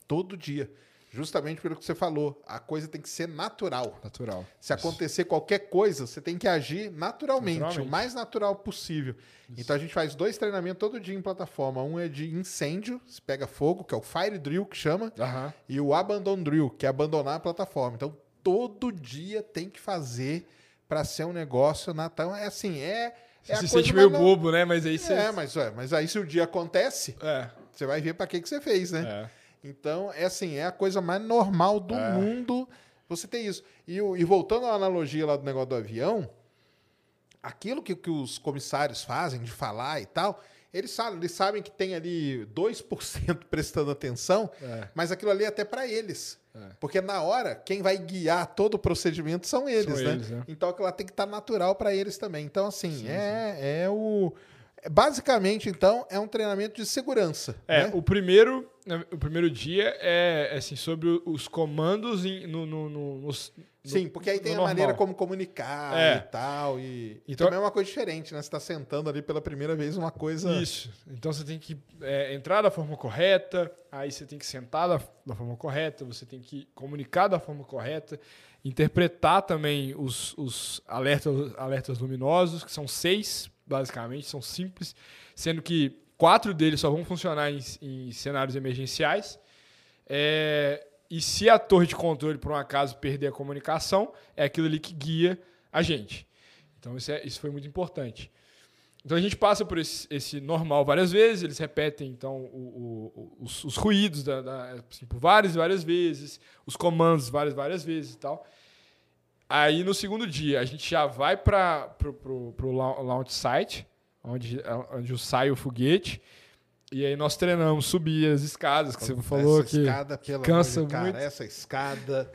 Todo dia. Justamente pelo que você falou. A coisa tem que ser natural. Natural. Se Isso. acontecer qualquer coisa, você tem que agir naturalmente, naturalmente. o mais natural possível. Isso. Então a gente faz dois treinamentos todo dia em plataforma. Um é de incêndio, se pega fogo, que é o Fire Drill que chama, e o Abandon Drill, que é abandonar a plataforma. Então todo dia tem que fazer para ser um negócio Natal. É assim, é. Você é se sente meio não... bobo, né? Mas aí você. É, mas, é, mas aí se o dia acontece, é. você vai ver para que, que você fez, né? É. Então, é assim, é a coisa mais normal do É. mundo você ter isso. E, e voltando à analogia lá do negócio do avião, aquilo que, que os comissários fazem de falar e tal, eles sabem, eles sabem que tem ali 2% prestando atenção, É. mas aquilo ali é até para eles. É. Porque na hora, quem vai guiar todo o procedimento são eles, São né? eles, né? Então aquilo lá tem que estar natural para eles também. Então, assim, é, é o. é- Basicamente, então, é um treinamento de segurança. É, né? o primeiro, o primeiro dia é assim, sobre os comandos em- no, no, no, no- Sim, porque aí tem a normal. maneira como comunicar É. e tal. E, e Então- também é uma coisa diferente, né? Você está sentando ali pela primeira vez uma coisa. Isso. Então você tem que é, entrar da forma correta, aí você tem que sentar da, da forma correta, você tem que comunicar da forma correta, interpretar também os, os alertas, alertas luminosos, que são seis, basicamente, são simples, sendo que quatro deles só vão funcionar em, em cenários emergenciais. É, e se a torre de controle, por um acaso, perder a comunicação, é aquilo ali que guia a gente. Então isso, é, isso foi muito importante. Então a gente passa por esse, esse normal várias vezes, eles repetem então o- o- os, os ruídos da, da- assim, por várias várias vezes, os comandos várias várias vezes e tal. Aí no segundo dia a gente já vai para lau- launch site, onde, onde sai o foguete, e aí nós treinamos subir as escadas que você falou essa que escada, pelo cansa amor cara, muito. essa escada,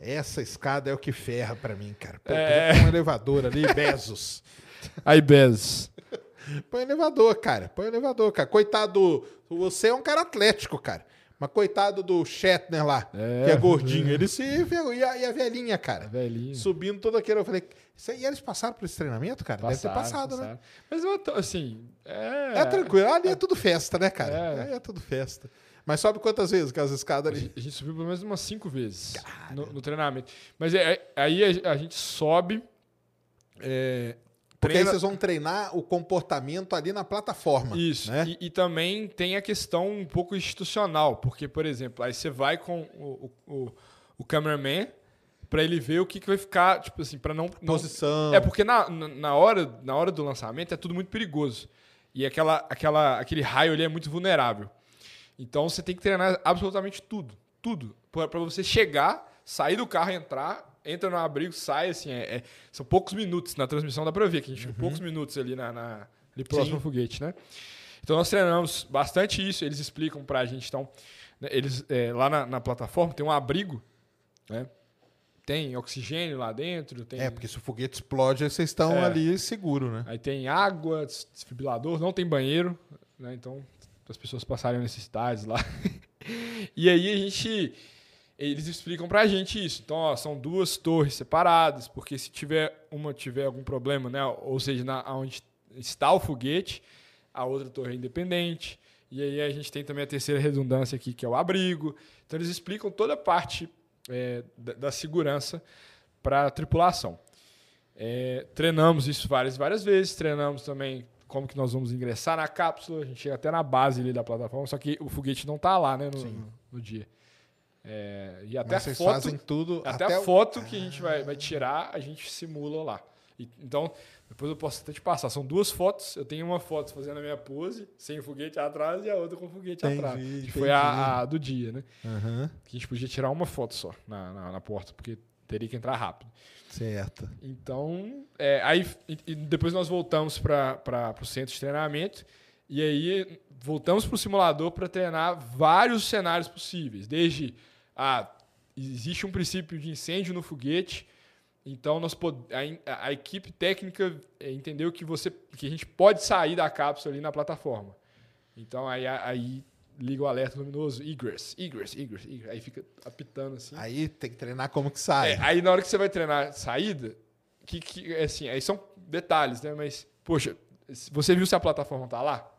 essa escada é o que ferra pra mim, cara. Pô, É. um elevador ali, Bezos. aí Bez. Põe elevador, cara. Põe elevador, cara. Coitado, do- você é um cara atlético, cara. Mas coitado do Shatner lá, É. que é gordinho. Ele se. E a, e a velhinha, cara. Velhinho. Subindo todo aquele. Eu falei. "Isso aí- E eles passaram por esse treinamento, cara? Deve ter Passaram, passado, né? passaram. Mas eu tô, assim, é, É tranquilo. Ali é tudo festa, né, cara? É. Aí é tudo festa. Mas sobe quantas vezes aquelas escadas A ali? gente, a gente subiu pelo menos umas cinco vezes no, no treinamento. Mas é- é- aí a, a gente sobe. Porque aí treina- vocês vão treinar o comportamento ali na plataforma. Isso. Né? E, e também tem a questão um pouco institucional. Porque, por exemplo, aí você vai com o, o, o, cameraman para ele ver o que, que vai ficar, tipo assim, para não, não Posição. É porque na, na, na hora, na hora do lançamento é tudo muito perigoso. E aquela, aquela, aquele raio ali é muito vulnerável. Então você tem que treinar absolutamente tudo. Tudo. Para você chegar, sair do carro, entrar, entra no abrigo, sai, assim. é- é- são poucos minutos. Na transmissão dá pra ver que a gente fica poucos minutos ali, na, na- ali próximo ao foguete, né? Então nós treinamos bastante isso. Eles explicam pra gente, então. né, eles, é, lá na, na plataforma tem um abrigo, né? Tem oxigênio lá dentro, tem É, porque se o foguete explode, vocês estão É. ali seguro, né? Aí tem água, des- desfibrilador, não tem banheiro, né? Então, as pessoas passarem necessidades lá. e aí a gente. Eles explicam pra gente isso. Então, ó, são duas torres separadas, porque se tiver uma tiver algum problema, né? Ou seja, na, onde está o foguete, a outra torre é independente. E aí a gente tem também a terceira redundância aqui, que é o abrigo. Então eles explicam toda a parte é, da, da segurança para a tripulação. É, treinamos isso várias várias vezes, treinamos também como que nós vamos ingressar na cápsula, a gente chega até na base ali da plataforma, só que o foguete não está lá, né, no- no dia. É, e até Mas vocês foto, fazem tudo. até, até a o- foto que a gente vai, vai tirar, a gente simula lá. E- então, depois eu posso até te passar. São duas fotos. Eu tenho uma foto fazendo a minha pose, sem foguete atrás, e a outra com o foguete Entendi, atrás. Que foi a, a do dia, né? Aham, Que a gente podia tirar uma foto só na, na, na porta, porque teria que entrar rápido. certo. Então, é, aí e- e depois nós voltamos para o centro de treinamento e aí voltamos para o simulador para treinar vários cenários possíveis, desde ah, existe um princípio de incêndio no foguete, então nós a, a- equipe técnica eh, entendeu que você que a gente pode sair da cápsula ali na plataforma. Então aí, aí liga o alerta luminoso, egress, egress, egress, egress. aí fica apitando assim. Aí tem que treinar como que sai. É, aí na hora que você vai treinar saída, que, que é assim, aí são detalhes, né? Mas, poxa, você viu se a plataforma tá lá?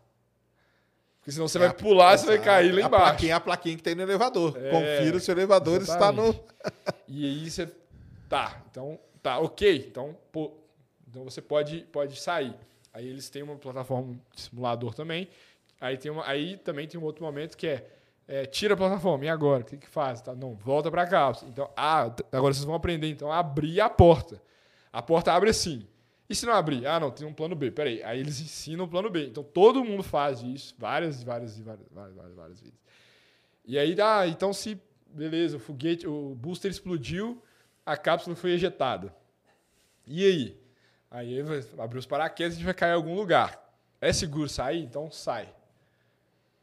Porque senão você É vai a- pular, você vai essa- cair lá a embaixo. Plaquinha, é a plaquinha que tem no elevador. É, Confira se o elevador está no. Exatamente. E aí você. Tá, então. Tá, ok. Então, pô, então você pode, pode sair. Aí eles têm uma plataforma de simulador também. Aí, tem uma, aí também tem um outro momento que é, é, tira a plataforma. E agora? O que, que faz? Tá, não, volta para cá. Então, ah, agora vocês vão aprender então a abrir a porta. A porta abre assim. E se não abrir? Ah, não, tem um plano B. Peraí. Aí eles ensinam o plano B. Então todo mundo faz isso várias, várias, e várias, várias, várias, várias vezes. E aí, ah, então se. Beleza, o foguete, o booster explodiu, a cápsula foi ejetada. E aí? Aí vai abrir os paraquedas e a gente vai cair em algum lugar. É seguro sair? Então sai.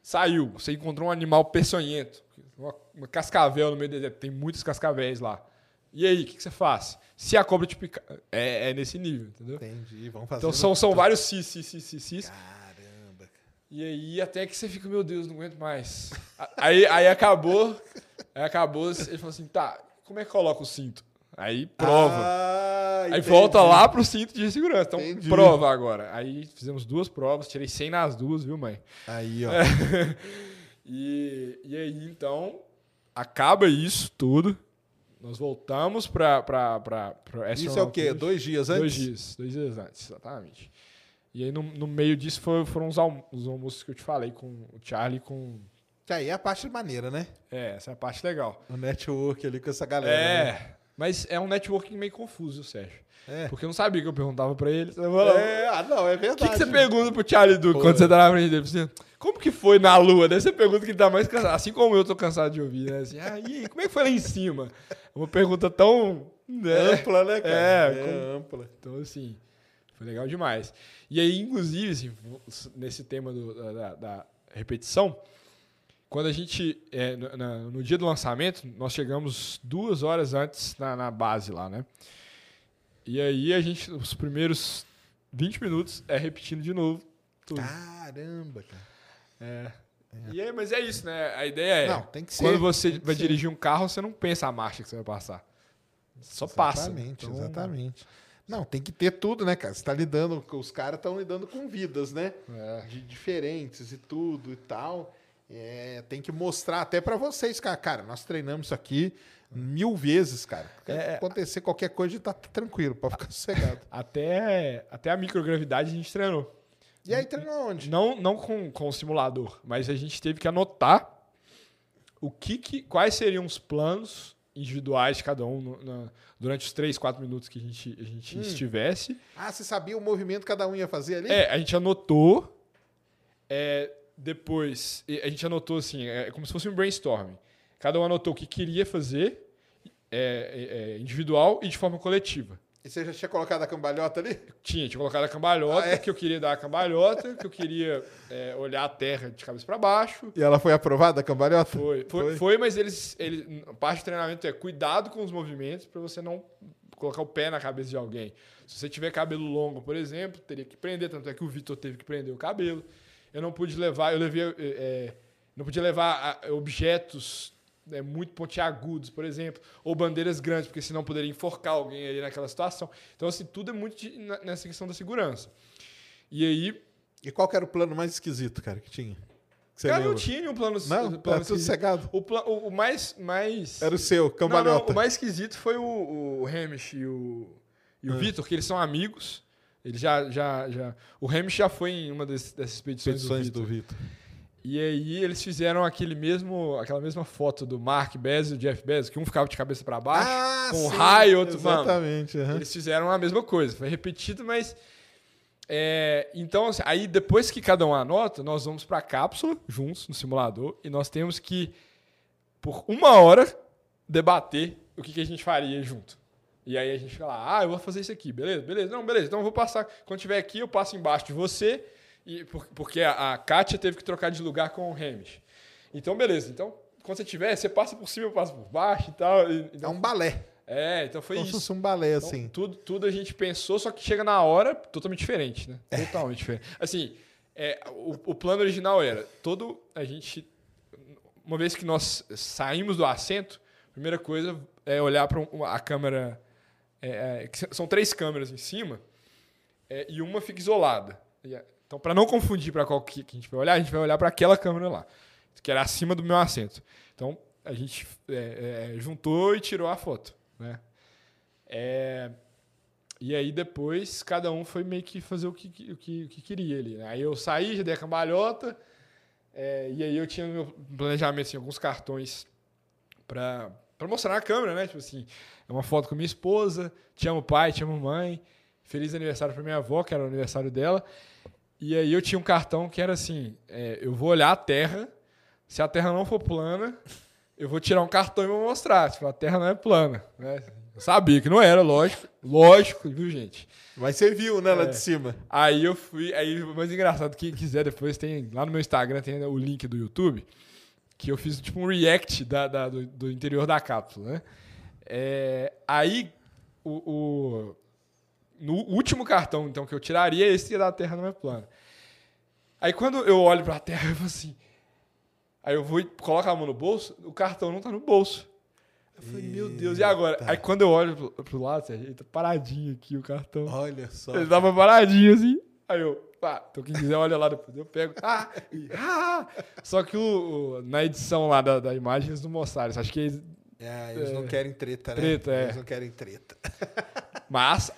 Saiu. Você encontrou um animal peçonhento. Uma, uma cascavel no meio do deserto. Tem muitos cascavéis lá. E aí, o que, que, você faz? Se a cobra te picar. É, é, nesse nível, entendeu? Entendi. Vamos fazer. Então são, são vários cis, cis, cis, cis, cis. Caramba. E aí, até que você fica, meu Deus, não aguento mais. aí, aí acabou. Aí acabou. Ele falou assim: tá, como é que coloca o cinto? Aí prova. Ah, Aí entendi. volta lá pro cinto de segurança. Então, Entendi. prova agora. Aí fizemos duas provas, tirei 100 nas duas, viu, mãe? Aí, ó. E, e aí, então, acaba isso tudo. Nós voltamos pra Isso é o quê? Dois dias antes? Dois dias. Dois dias antes, exatamente. E aí, no, no meio disso, foi- foram os, alm- os almoços que eu te falei com o Charlie com. Que aí é a parte maneira, né? É, essa é a parte legal. O network ali com essa galera. né? É, mas é um networking meio confuso, Sérgio. É. Porque eu não sabia que eu perguntava pra ele. Você falava, É, ah, não, é O verdade. que, que você pergunta pro Charlie Duke quando você tá na frente dele? Você, como que foi na lua? Daí você pergunta que ele tá mais cansado. Assim como eu tô cansado de ouvir, né? Assim, ah, e aí, como é que foi lá em cima? Uma pergunta tão. né? Ampla, né, cara? É, É, como- ampla. Então, assim, foi legal demais. E aí, inclusive, assim, nesse tema do- da, da- repetição, quando a gente, é, no, no dia do lançamento, nós chegamos duas horas antes na, na base lá, né? E aí, a gente, os primeiros 20 minutos é repetindo de novo tudo. Caramba, cara. É. E aí, mas é isso, né? A ideia é, Não, tem que ser. quando você vai ser. dirigir um carro, você não pensa a marcha que você vai passar. Só passa. Exatamente, Então, exatamente. Não, tem que ter tudo, né, cara? Você tá lidando, os caras estão lidando com vidas, né? É. De diferentes e tudo e tal. É, tem que mostrar até pra vocês, cara. Cara, nós treinamos isso aqui mil vezes, cara. É. acontecer qualquer coisa, a gente tá tranquilo, pode ficar sossegado. Até, até a microgravidade a gente treinou. E aí treinou onde? Não, não com, com o simulador, mas a gente teve que anotar o que, que quais seriam os planos individuais de cada um no- na- durante os 3, 4 minutos que a gente, a gente Hum. estivesse. Ah, você sabia o movimento que cada um ia fazer ali? É, a gente anotou. é, depois, a gente anotou assim, é como se fosse um brainstorming. Cada um anotou o que queria fazer é, é, é, individual e de forma coletiva. E você já tinha colocado a cambalhota ali? Tinha, tinha colocado a cambalhota, Ah, é? que eu queria dar a cambalhota, que eu queria é, olhar a terra de cabeça para baixo. E ela foi aprovada, a cambalhota? Foi, foi, Foi? foi, mas eles, eles. a Parte do treinamento é cuidado com os movimentos para você não colocar o pé na cabeça de alguém. Se você tiver cabelo longo, por exemplo, teria que prender, tanto é que o Vitor teve que prender o cabelo. Eu não pude levar, eu levei. é, é, não podia levar objetos né, muito pontiagudos, por exemplo, ou bandeiras grandes, porque senão poderia enforcar alguém ali naquela situação. Então, assim, tudo é muito de- na- nessa questão da segurança. E aí, E qual que era o plano mais esquisito, cara, que tinha? Que cara, não lembra? tinha nenhum plano. Não, plano tudo cegado. O, pla- o- o mais, mais... Era o seu, Não, cambalhota. não, o mais esquisito foi o, o Hamish e o, e o Ah. Vitor, que eles são amigos. Eles já, já, já... O Hamish já foi em uma desse- dessas expedições, Expedições do do Vitor. E aí eles fizeram aquele mesmo, aquela mesma foto do Mark Bezos e do Jeff Bezos, que um ficava de cabeça para baixo, Ah, com sim, raio, outro... Mano, Exatamente. aham. eles fizeram a mesma coisa, foi repetido, mas. é, então, assim, aí depois que cada um anota, nós vamos para a cápsula juntos no simulador e nós temos que, por uma hora, debater o que, que a gente faria junto. E aí a gente fala, ah, eu vou fazer isso aqui, beleza, beleza, não, beleza, então eu vou passar. Quando tiver aqui, eu passo embaixo de você, e por- porque a, a Kátia teve que trocar de lugar com o Hamish. Então, beleza, então. Quando você tiver, você passa por cima, eu passo por baixo e tal. e- É então- um balé. é, então foi Como se isso. fosse um balé, Então, assim. tudo, tudo a gente pensou, só que chega na hora totalmente diferente, né? Totalmente diferente. Assim, é, o, o plano original era todo a gente, uma vez que nós saímos do assento, a primeira coisa é olhar para a câmera, é, é, são três câmeras em cima é, e uma fica isolada. E a- Então, para não confundir para qual que, a gente vai olhar, a gente vai olhar para aquela câmera lá, que era acima do meu assento. Então, a gente é, é, juntou e tirou a foto, né? É, e aí depois cada um foi meio que fazer o que, o que, o que queria ali. né? Aí eu saí, já dei a cambalhota, é, e aí eu tinha no meu planejamento assim, alguns cartões para mostrar na câmera, né? Tipo assim, é uma foto com minha esposa, te amo pai, te amo mãe, feliz aniversário para minha avó, que era o aniversário dela. E aí eu tinha um cartão que era assim, é, eu vou olhar a terra Se a Terra não for plana, eu vou tirar um cartão e vou mostrar. Tipo, a Terra não é plana. Né? Eu sabia que não era, lógico. Lógico, viu, gente? Mas você viu, né, lá É. de cima. Aí eu fui. Aí, mais engraçado, quem quiser depois tem. Lá no meu Instagram tem o link do YouTube. Que eu fiz tipo um react da, da- do, do interior da cápsula, né? É, aí o, o- no último cartão, então, que eu tiraria, esse da Terra não é plana. Aí quando eu olho pra Terra, eu falo assim. Aí eu vou e coloco a mão no bolso, o cartão não tá no bolso. Eu falei, meu Deus, e agora? Eita. Aí quando eu olho pro, pro lado, Sérgio, ele tá paradinho aqui o cartão. Olha só. Ele tava paradinho assim. Aí eu, pá, então quem quiser olha lá depois. Eu pego. Ah, e, ah. Só que o, o- na edição lá da, da imagem eles não mostraram. isso. Acho que eles, É, eles É. não querem treta, né? Treta, é. Eles não querem treta. Mas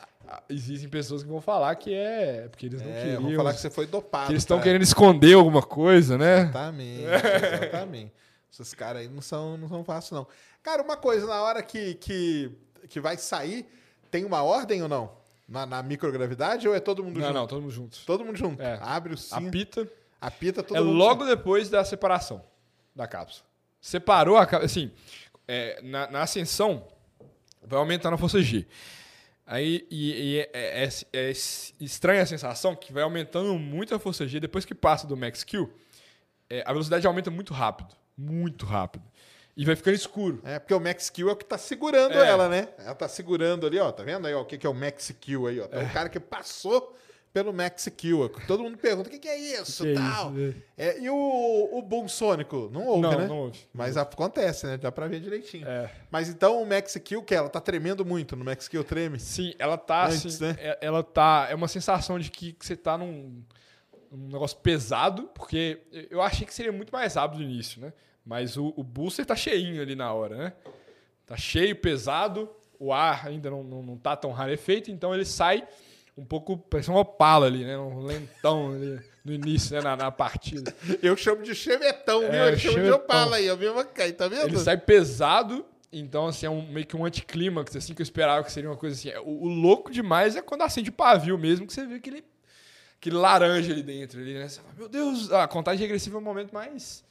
existem pessoas que vão falar que é porque eles não É, queriam. vamos falar que você foi dopado. que eles estão cara. querendo esconder alguma coisa, né? Exatamente, exatamente. Esses caras aí não são, não são fáceis, não. Cara, uma coisa, na hora que, que, que vai sair, tem uma ordem ou não? Na, na microgravidade ou é todo mundo Não, junto? não, todo mundo junto. Todo mundo junto. É. Abre o cinto, Apita. apita todo é mundo logo depois da separação da cápsula. Separou a cápsula. Assim, é, na, na ascensão, vai aumentando a força G. Aí e, e é, é- é estranha a sensação que vai aumentando muito a força G. Depois que passa do Max Q, é, a velocidade aumenta muito rápido. Muito rápido. E vai ficando escuro. É, porque o Max Kill é o que tá segurando É. ela, né? Ela tá segurando ali, ó. Tá vendo aí, ó? O que, que é o Max Kill aí, ó? Tem um cara que passou pelo Max Kill. Todo mundo pergunta, o que, que é isso? Que é tal. isso, É, e o, o Boom Sônico? Não ouve, não, né? não ouve. Mas acontece, né? Dá pra ver direitinho. É. Mas então o Max Kill, que ela tá tremendo muito. No Max Kill treme. Sim, ela tá Antes, assim. né? é- Ela tá. É uma sensação de que, que você tá num, num negócio pesado, porque eu achei que seria muito mais rápido no início, né? Mas o, o booster tá cheinho ali na hora, né? Tá cheio, pesado, o ar ainda não, não, não tá tão rarefeito, então ele sai um pouco, parece uma opala ali, né? Um lentão ali no início, né? Na, na partida. Eu chamo de chevetão, viu? É, Eu chamo de opala aí, a mesma cai, tá vendo? Ele sai pesado, então assim, é um, meio que um anticlímax, assim, que eu esperava que seria uma coisa assim. O, o louco demais é quando acende o pavio mesmo, que você vê aquele, aquele laranja ali dentro, ali, né? Você fala, meu Deus, a contagem regressiva é o momento mais,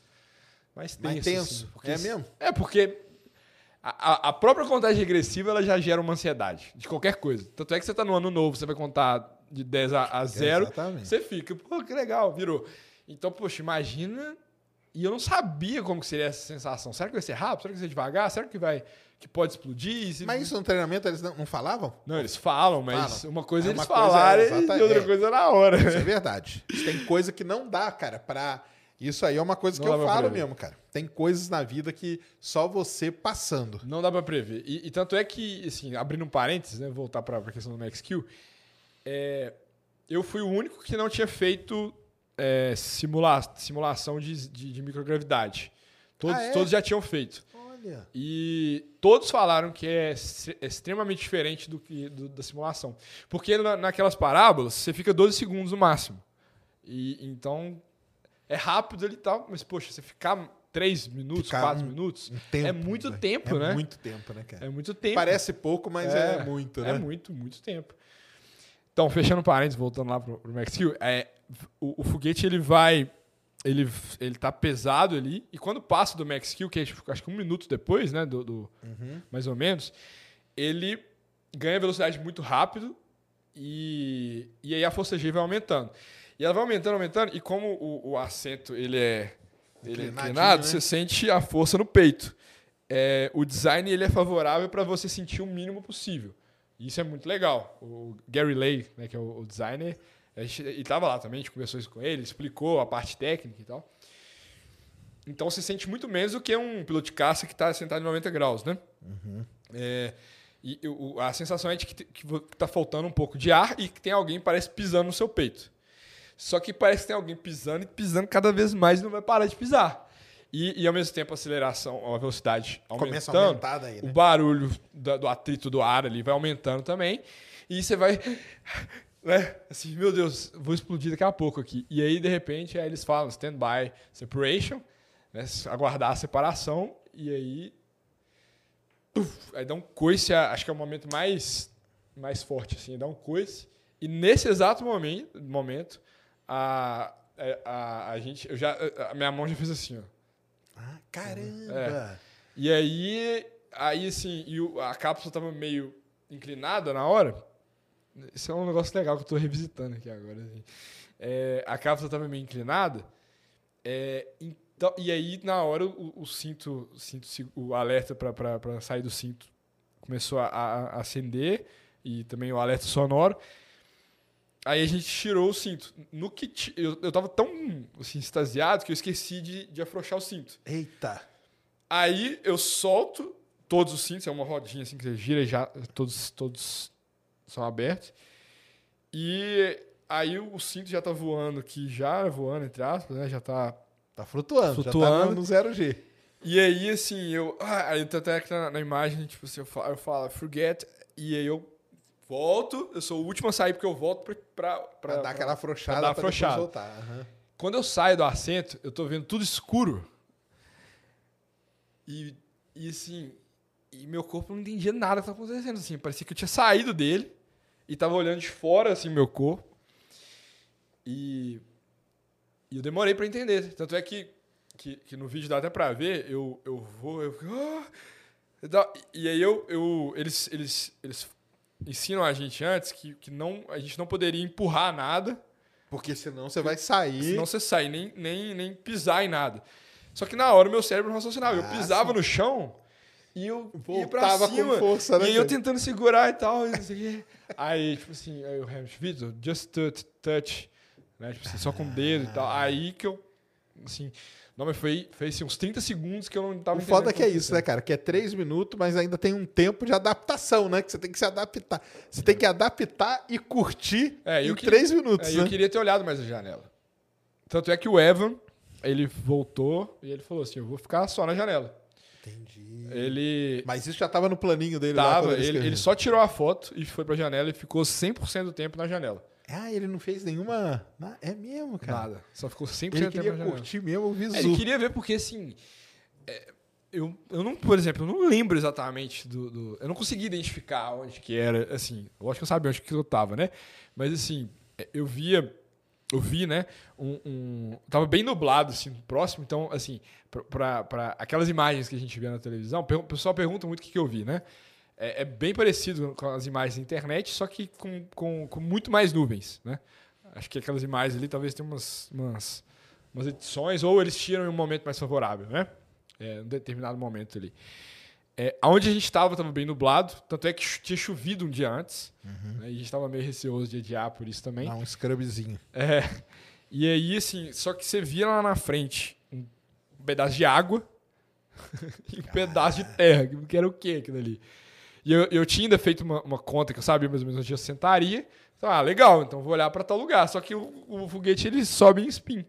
mais tenso. Mais tenso. assim, porque- É mesmo? É, porque a, a- própria contagem regressiva ela já gera uma ansiedade de qualquer coisa. Tanto é que você tá no ano novo, você vai contar de 10 a, a 0, Exatamente. você fica, pô, que legal, virou. Então, poxa, imagina. E eu não sabia como seria essa sensação. Será que vai ser rápido? Será que vai ser devagar? Será que vai que pode explodir? Se- Mas isso no treinamento eles não, não falavam? Não, eles falam, mas Falam. uma coisa É eles uma coisa, falarem é, exata- e outra é. coisa na hora. Isso é verdade. Tem coisa que não dá, cara, pra. Isso aí é uma coisa Não que eu falo mesmo, cara. Tem coisas na vida que só você passando. Não dá pra prever. E, e tanto é que, assim, abrindo um parênteses, né, voltar pra, pra questão do Max Q, é, eu fui o único que não tinha feito é, simula simulação de, de, de microgravidade. Todos, Ah, é? todos já tinham feito. Olha. E todos falaram que é é extremamente diferente do que do- da simulação. Porque na- naquelas parábolas, você fica 12 segundos no máximo. E então é rápido ali e tal, mas poxa, você ficar 3 minutos, Ficar 4 um- minutos, Um tempo, é muito né? tempo, é né? muito tempo, né, cara? É muito tempo. Parece pouco, mas é, muito, né? É muito, muito tempo. Então, fechando parênteses, voltando lá pro, pro Max Steel, é, o, o foguete ele vai. Ele, ele tá pesado ali, e quando passa do Max Steel, que é tipo, acho que um minuto depois, né? Do, do- Uhum. mais ou menos, ele ganha velocidade muito rápido e, e aí a força G vai aumentando. E ela vai aumentando, aumentando, e como o, o assento ele é, ele é inclinado, né? você sente a força no peito. É, o design ele é favorável para você sentir o mínimo possível. Isso é muito legal. O Gary Lay, né, que é o, o designer, ele estava lá também, a gente conversou isso com ele, explicou a parte técnica e tal. Então você sente muito menos do que um piloto de caça que está sentado em 90 graus, né? É, e o- a sensação é de que, te- que vo- que tá faltando um pouco de ar e que tem alguém parece pisando no seu peito. Só que parece que tem alguém pisando e pisando cada vez mais e não vai parar de pisar. E, e ao mesmo tempo a aceleração, a velocidade aumentando, Começa a aumentar daí, o né? barulho da- do atrito do ar ali vai aumentando também. E você vai. Né? Assim, meu Deus, vou explodir daqui a pouco aqui. E aí, de repente, aí eles falam stand-by separation, né? aguardar a separação, e aí. puf, aí dá um coice, acho que é o momento mais, mais forte, assim, dá um coice. E nesse exato momento, momento a, a, a, a gente. Eu já, a minha mão já fez assim, ó. Ah, caramba! E aí, aí assim, e o- a cápsula tava meio inclinada na hora. Isso é um negócio legal que eu tô revisitando aqui agora. assim. É, a cápsula tava meio inclinada. é, então, e aí, na hora, o, o cinto, o cinto, o alerta para sair do cinto começou a, a- a acender e também o alerta sonoro. Aí a gente tirou o cinto. No que ti- eu, eu tava tão assim, extasiado que eu esqueci de, de afrouxar o cinto. Eita! Aí eu solto todos os cintos, é uma rodinha assim que você gira e já todos, todos são abertos. E aí o cinto já tá voando aqui, já voando, entre aspas, né? Já tá. Tá flutuando, já tá Flutuando. no 0G. E aí, assim, eu. Ah, aí até que na, na imagem, tipo assim, eu falo, eu falo, forget. E aí eu volto, eu sou o último a sair porque eu volto pra. pra, Pra, dar aquela afrouxada, pra dar pra voltar. aham. Quando eu saio do assento, eu tô vendo tudo escuro. E, e assim, e meu corpo não entendia nada que tava acontecendo, assim, parecia que eu tinha saído dele e tava olhando de fora, assim, meu corpo. E, e eu demorei pra entender. Tanto é que, que, que no vídeo dá até pra ver, eu, eu vou, eu "Ah!" e. E aí eu, eu eles, eles, eles ensinam a gente antes que, que não, a gente não poderia empurrar nada Porque senão você vai sair. Senão você sai, nem, nem, nem pisar em nada. Só que na hora o meu cérebro raciocinava. eu Ah, pisava no chão e eu Voltava com força, né, E aí eu tentando segurar e tal. E não. Aí, tipo assim, aí o Hamilton, Vitor, just touch, touch. Né? Tipo assim, só com o dedo e tal. Aí que eu, assim... Não, mas foi, foi assim, uns 30 segundos que eu não tava O foda é que é isso, né, cara? Que é três minutos, mas ainda tem um tempo de adaptação, né? Que você tem que se adaptar. Você tem que adaptar e curtir É, em eu queria- três minutos, É, né? eu queria ter olhado mais a janela. Tanto é que o Evan, ele voltou e ele falou assim, eu vou ficar só na janela. Entendi. Ele... Mas isso já tava no planinho dele lá. Tava, quando ele, ele só tirou a foto e foi pra janela e ficou 100% do tempo na janela. Ah, ele não fez nenhuma... É mesmo, cara. Nada. Só ficou 100% Ele queria curtir mesmo o visu. É, ele queria ver porque, assim... é, eu, eu não, por exemplo, eu não lembro exatamente do, do- Eu não consegui identificar onde que era, assim... Eu acho que eu sabia onde que eu tava, né? Mas, assim, é, eu via... Eu vi, né? Um, um- tava bem nublado, assim, próximo. Então, assim, pra aquelas imagens que a gente vê na televisão, o pessoal pergunta muito o que, que eu vi, né? É, é bem parecido com as imagens da internet, só que com, com, com muito mais nuvens, né? Acho que aquelas imagens ali talvez tenham umas, umas, umas edições, ou eles tiram em um momento mais favorável, né? É, um determinado momento ali. É, onde a gente estava estava bem nublado, tanto é que tinha chovido um dia antes, né? e a gente estava meio receoso de adiar por isso também. Dá um scrubzinho. É, e aí, assim, só que você via lá na frente um pedaço de água e um pedaço de terra, que era o quê aquilo ali? E eu, eu tinha ainda feito uma, uma conta que eu sabia mais ou menos onde eu sentaria. Então, ah, legal, então vou olhar para tal lugar. Só que o, o foguete ele sobe em spin.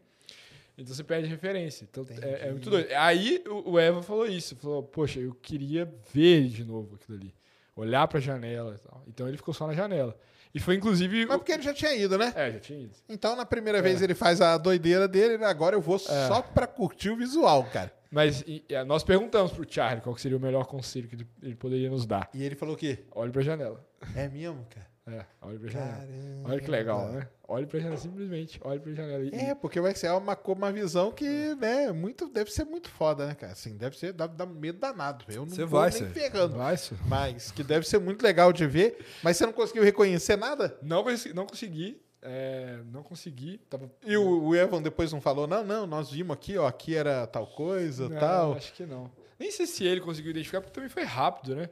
Então você perde referência. Então é, é muito doido. Aí o, o Eva falou isso. Falou, poxa, eu queria ver de novo aquilo ali. Olhar para a janela e tal. Então ele ficou só na janela. E foi inclusive. Mas porque ele já tinha ido, né? É, já tinha ido. Então, na primeira vez ele faz a doideira dele, né? agora eu vou É. só pra curtir o visual, cara. Mas e- e, nós perguntamos pro Charlie qual seria o melhor conselho que ele, ele poderia nos dar. E ele falou o quê? Olhe pra janela. É mesmo, cara? É, olhe pra janela. Caramba. Olha que legal, né? Olhe pra janela, simplesmente. Olhe pra janela. E- É, porque vai ser uma, uma visão que, né, muito, deve ser muito foda, né, cara? Assim, deve ser, dá, dá medo danado. Eu não vou vai, nem você. ferrando. Vai. Mas que deve ser muito legal de ver. Mas você não conseguiu reconhecer nada? Não, não consegui. é, não consegui. Tava... E o, o Evan depois não falou, não, não, nós vimos aqui, ó, aqui era tal coisa, Não, tal. Acho que não. Nem sei se ele conseguiu identificar, porque também foi rápido, né?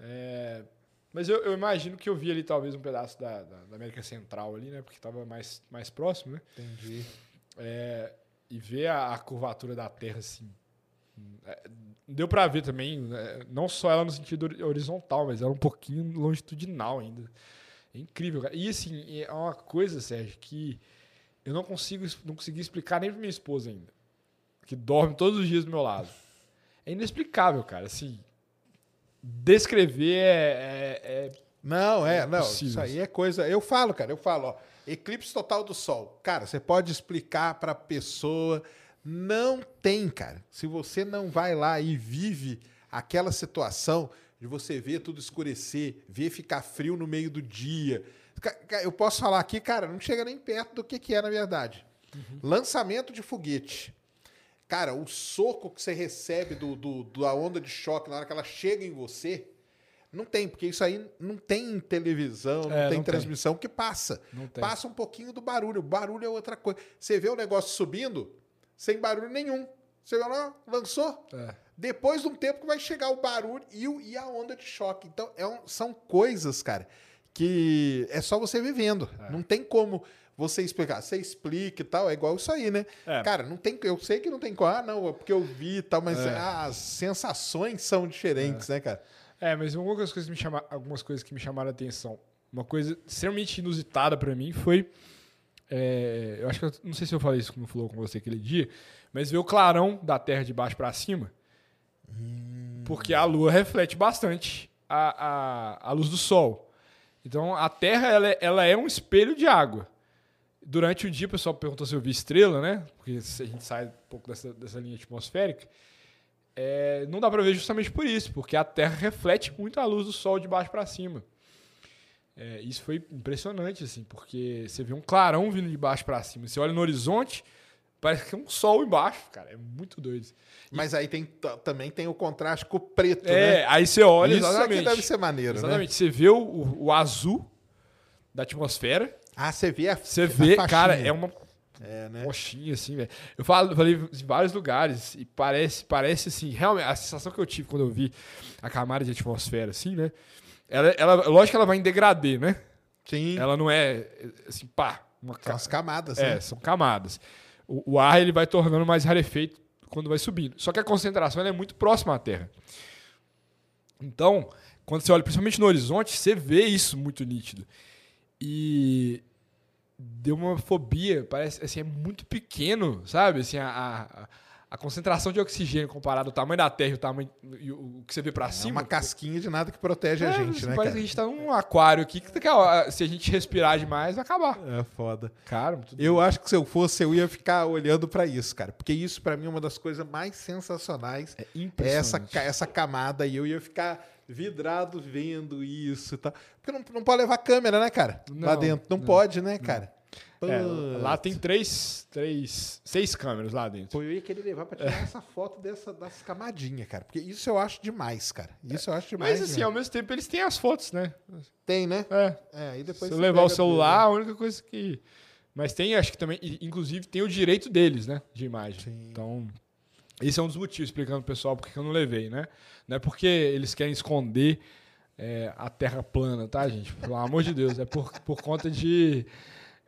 É, Mas eu, eu imagino que eu vi ali talvez um pedaço da, da, da América Central ali, né? Porque estava mais, mais próximo, né? Entendi. É, e ver a, a curvatura da Terra assim. é, deu para ver também, né, não só ela no sentido hori- horizontal, mas ela um pouquinho longitudinal ainda. É incrível, cara. E assim, é uma coisa, Sérgio, que eu não consigo não consegui explicar nem pra minha esposa ainda, que dorme todos os dias do meu lado. É inexplicável, cara. Assim, descrever é- é- é Não, é, não. Impossível. Isso aí é coisa. Eu falo, cara, eu falo, ó. Eclipse total do Sol. Cara, você pode explicar pra pessoa. Não tem, cara. Se você não vai lá e vive aquela situação de você ver tudo escurecer, ver ficar frio no meio do dia. Eu posso falar aqui, cara, não chega nem perto do que, que é, na verdade. Lançamento de foguete. Cara, o soco que você recebe do, do, da onda de choque na hora que ela chega em você, não tem, porque isso aí não tem em televisão, não É, tem não tem. transmissão que passa. Tem. Passa um pouquinho do barulho. O barulho é outra coisa. Você vê o negócio subindo sem barulho nenhum. Você vê lá, lançou. É. Depois de um tempo que vai chegar o barulho e, o- e a onda de choque. Então, é um- são coisas, cara, que é só você vivendo. É. Não tem como você explicar. Você explica e tal, é igual isso aí, né? É. Cara, não tem, eu sei que não tem como. Ah, não, é porque eu vi e tal, mas É. as sensações são diferentes, né, cara? É, mas algumas coisas que me chama, algumas coisas que me chamaram a atenção. Uma coisa extremamente inusitada pra mim foi. é, eu acho que eu não sei se eu falei isso no Flow com você aquele dia, mas ver o clarão da Terra de baixo pra cima. Porque a Lua reflete bastante a, a, a luz do Sol. Então a Terra ela é, ela é um espelho de água. Durante o dia o pessoal perguntou se eu vi estrela, né? Porque se a gente sai um pouco dessa, dessa linha atmosférica. É, não dá pra ver justamente por isso, porque a Terra reflete muito a luz do Sol de baixo para cima. É, isso foi impressionante, assim, porque você vê um clarão vindo de baixo para cima. Você olha no horizonte, parece que é um sol embaixo, cara. É muito doido. Mas aí tem, também tem o contraste com o preto, É, né? aí você olha Isso exatamente. aqui deve ser maneiro, né? Exatamente. Você vê o, o- o azul da atmosfera, Ah, você vê a você a vê, faixinha. cara, é uma É, né? roxinha, assim, velho. Eu falo, falei em vários lugares e parece, parece assim, realmente, a sensação que eu tive quando eu vi a camada de atmosfera, assim, né? Ela, ela, lógico que ela vai em degradê, né? Sim. Ela não é, assim, pá, uma São ca- as camadas, É, né? são camadas. O, o ar ele vai tornando mais rarefeito quando vai subindo. Só que a concentração é muito próxima à Terra. Então, quando você olha principalmente no horizonte, você vê isso muito nítido. E deu uma fobia, parece assim, é muito pequeno, sabe? Assim, a, a, a concentração de oxigênio comparado ao tamanho da Terra e o tamanho e o, que você vê pra É cima. uma casquinha de nada que protege a É, gente, assim, né, parece cara? que a gente tá num aquário aqui que a se a gente respirar demais vai acabar. É foda. Cara, Eu acho que se eu fosse, eu ia ficar olhando pra isso, cara. Porque isso, pra mim, é uma das coisas mais sensacionais. É É essa, impressionante. ca- essa camada aí. Eu ia ficar vidrado vendo isso e tal. Porque não, não pode levar câmera, né, cara? Lá Não, dentro. Não, não, pode, né, cara? É, lá tem três, três, seis câmeras lá dentro. Pô, eu ia querer levar pra tirar essa foto dessa, das camadinhas, cara. Porque isso eu acho demais, cara. Isso eu acho demais. Mas assim, ao mesmo. tempo eles têm as fotos, né? Tem, né? É. É, aí depois Se eu levar o celular, a única coisa que. Mas tem, acho que também, e, inclusive, tem o direito deles, né? De imagem. Sim. Então, esse é um dos motivos explicando pro pessoal porque que eu não levei, né? Não é porque eles querem esconder é, a terra plana, tá, gente? Pelo amor de Deus. É por, por conta de.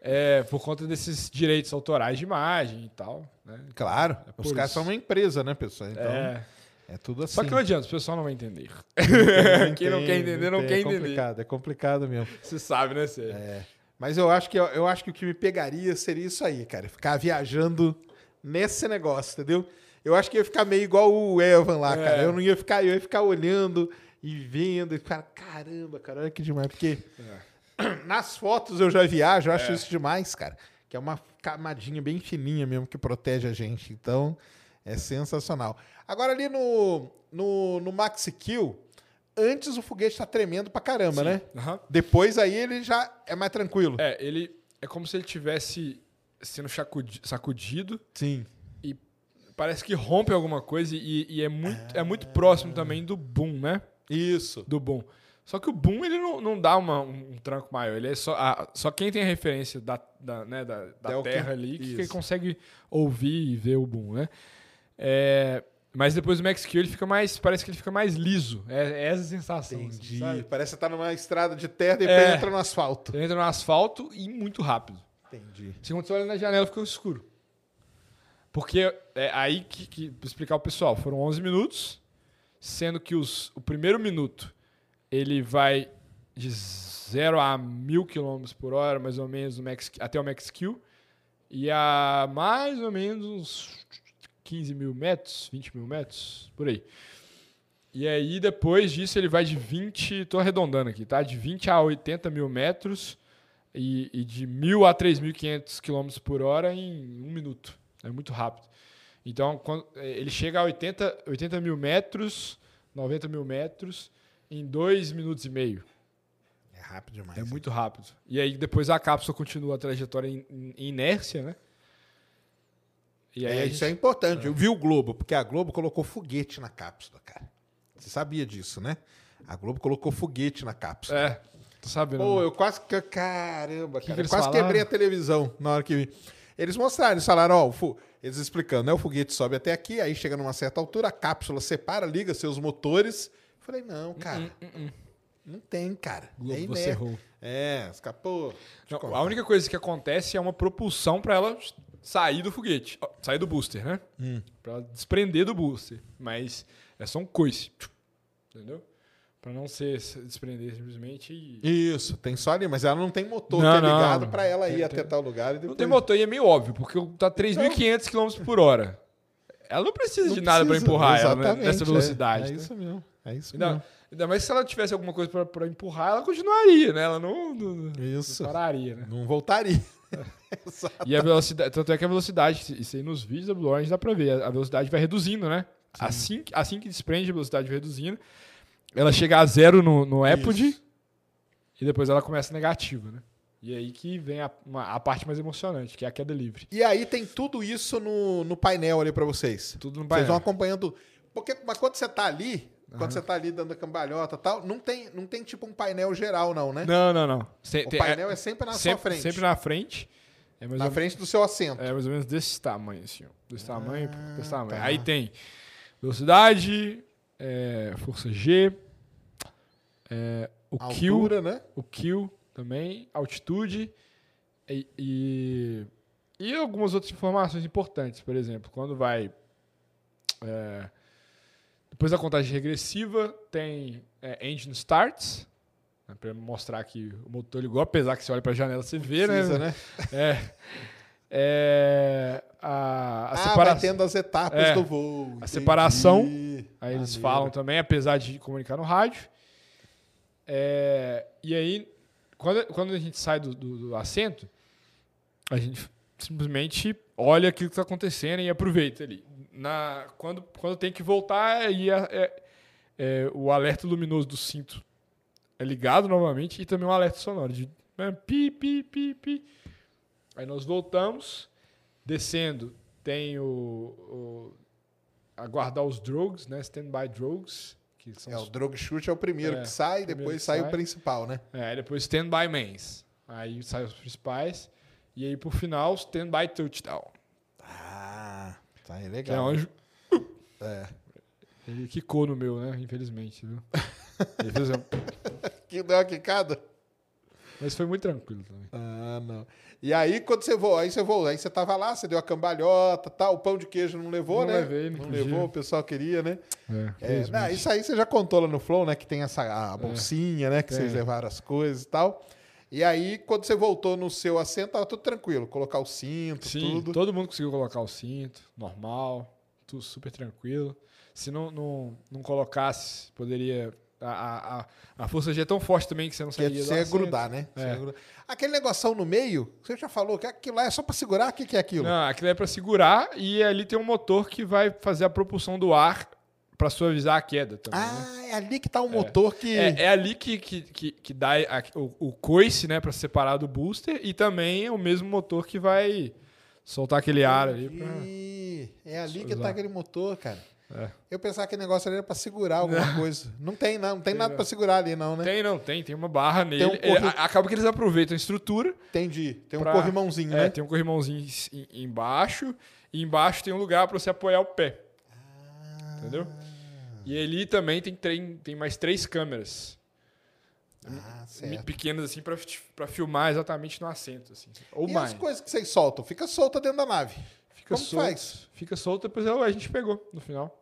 É, por conta desses direitos autorais de imagem e tal. Né? Claro. por Os caras são uma empresa, né, pessoal? Então, é, É, tudo assim. Só que não adianta, o pessoal não vai entender. Não Quem não quer entende, entender, não quer É entender. complicado, é complicado mesmo. Você sabe, né, Sérgio? É. Mas eu acho, que, eu acho que o que me pegaria seria isso aí, cara. Ficar viajando nesse negócio, entendeu? Eu acho que ia ficar meio igual o Evan lá, É. cara. Eu não ia ficar, eu ia ficar olhando e vendo e ficar, caramba, cara, olha que demais. Porque nas fotos eu já viajo, eu acho É. isso demais, cara. Que é uma camadinha bem fininha mesmo que protege a gente. Então, é sensacional. Agora ali no, no, no Maxi Kill, antes o foguete tá tremendo pra caramba, né? Aham. Depois aí ele já é mais tranquilo. É, ele é como se ele tivesse sendo sacudi- sacudido Sim. Parece que rompe alguma coisa e, e é, muito, é muito próximo também do boom, né? Isso. Do boom. Só que o boom ele não, não dá uma- um, um tranco maior. Ele é só, a- só quem tem a referência da, da, né, da, da É o que- terra ali que, que consegue ouvir e ver o boom, né? É, mas depois do Max Q ele fica mais. Parece que ele fica mais liso. É, é essa a sensação. assim, Entendi. sabe? Parece que você tá numa estrada de terra e depois É. entra no asfalto. Entra no asfalto e muito rápido. Entendi. Se quando você olha na janela, fica escuro. Porque é aí que, que explicar ao pessoal, foram 11 minutos, sendo que os, o primeiro minuto ele vai de 0 a 1000 km por hora, mais ou menos, no Max, até o Max Q, e a mais ou menos uns 15 mil metros, 20 mil metros, por aí. E aí, depois disso, ele vai de 20, tô arredondando aqui, tá? De 20 a 80 mil metros e, e de 1.000 a 3.500 km por hora em um minuto. É muito rápido. Então, quando, eh, ele chega a 80, 80 mil metros, 90 mil metros, em 2 minutos e meio. É rápido demais. É muito rápido. E aí, depois a cápsula continua a trajetória em, em inércia, né? E aí É, a isso gente- é importante. Eu vi o Globo, porque a Globo colocou foguete na cápsula, cara. Você sabia disso, né? A Globo colocou foguete na cápsula. É, tô sabendo. Pô, eu quase. que- Caramba, Que cara. que eu quase falaram? quebrei a televisão na hora que vi. Eles mostraram, eles falaram, ó, o fu- eles explicando, né? O foguete sobe até aqui, aí chega numa certa altura, a cápsula separa, liga seus motores. Falei, não, cara. Não tem, cara. Globo, é você inerte. errou. É, escapou. Não, a única coisa que acontece é uma propulsão para ela sair do foguete, sair do booster, né? Hum. Para ela desprender do booster, mas é só um coice, entendeu? Para não ser se desprender simplesmente e Isso, tem só ali, mas ela não tem motor Não, que é não. ligado pra ela ir Tem- até tem- tal lugar. E não depois... tem motor e é meio óbvio, porque tá 3.500 km por hora. Ela não precisa Não de nada para empurrar ela né, nessa é. velocidade. É, né? isso mesmo. É isso Ainda, mesmo. ainda mais se ela tivesse alguma coisa para empurrar, ela continuaria, né? Ela não, não, não Isso. pararia, né? Não voltaria. E a velocidade, tanto é que a velocidade, isso aí nos vídeos da Blue Orange dá pra ver, a velocidade vai reduzindo, né? Assim, assim que desprende, a velocidade vai reduzindo. Ela chega a zero no, no Apogee Isso. e depois ela começa negativa, né? E aí que vem a, uma- a parte mais emocionante, que é a queda livre. E aí tem tudo isso no, no painel ali pra vocês. Tudo no Vocês painel. vão acompanhando. Porque mas quando você tá ali, quando você tá ali dando a cambalhota e tal, não tem, não tem tipo um painel geral, não, né? Não, não, não. Se- o tem- painel é, sempre na sempre, sua frente. Sempre na frente. É Na ou, frente do seu assento. é mais ou menos desse tamanho, assim. ó. Desse tamanho, desse tamanho. tá. Aí tem velocidade, é, força G, é, o Q, Altura, né? o Q também, altitude e, e, e algumas outras informações importantes. Por exemplo, quando vai. é, depois da contagem regressiva, tem é, engine starts. Né, para mostrar que o motor ligou, apesar que você olha para a janela você vê, Precisa, né? né? É, a, a ah, separação. tendo as etapas É. do voo. A entendi. separação, Aí eles Maneiro. falam também, apesar de comunicar no rádio. É, e aí, quando, quando a gente sai do, do- do assento, a gente simplesmente olha aquilo que está acontecendo e aproveita ali. Na, quando, quando tem que voltar, aí é, é- é, o alerta luminoso do cinto é ligado novamente e também um alerta sonoro de né, pi, pi, pi, pi. Aí nós voltamos, descendo, tem o, o aguardar os drogs, né? Standby drogs, que são É, o os, drug shoot é o primeiro É, que sai, primeiro depois que sai, o sai. principal, né? é, depois standby mains. Aí saem os principais e aí por final standby touchdown. Ah, tá aí Que é legal. onde É. ele quicou no meu, né? Infelizmente, viu? Ele fez um- Que deu uma quicada? Mas foi muito tranquilo também. Ah, não. E aí, quando você voou, aí você voou, aí você tava lá, você deu a cambalhota, tal, o pão de queijo não levou, Não né? levei, não levou, o pessoal queria, né? É, É, não, isso aí você já contou lá no Flow, né? Que tem essa a bolsinha, né? Que vocês levaram as coisas e tal. E aí, quando você voltou no seu assento, tava tudo tranquilo. Colocar o cinto, Sim, tudo. todo mundo conseguiu colocar o cinto, normal, tudo super tranquilo. Se não, não, não colocasse, poderia. A, a, a- força G é tão forte também que você não Que é- do você ia grudar, né? É. ia grudar. Aquele negoção no meio, você já falou que aquilo lá é só pra segurar? O que, que é aquilo? Não, aquilo é para segurar e ali tem um motor que vai fazer a propulsão do ar para suavizar a queda também. né? Ah, é ali que tá o motor que. É, é ali que, que, que, que dá a- o, o coice, né, para separar do booster e também é o mesmo motor que vai soltar aquele ar ali. Pra... É ali que Usar. tá aquele motor, cara. É. Eu pensava que aquele negócio ali era pra segurar alguma coisa. Não tem, não. Não tem nada pra segurar ali, não, né? Tem, não, tem, tem uma barra nele. um É, corre- a- acaba que eles aproveitam a estrutura. Entendi. Tem um pra- corrimãozinho, É, né? tem um corrimãozinho em- embaixo e embaixo tem um lugar para você apoiar o pé. Entendeu? E ali também tem, trem- tem mais três câmeras Ah, pequenas assim para para filmar exatamente no assento assim. Ou E mais. as coisas que vocês soltam? Fica solta dentro da nave. Fica como solto, faz? Fica solto, depois a gente pegou no final.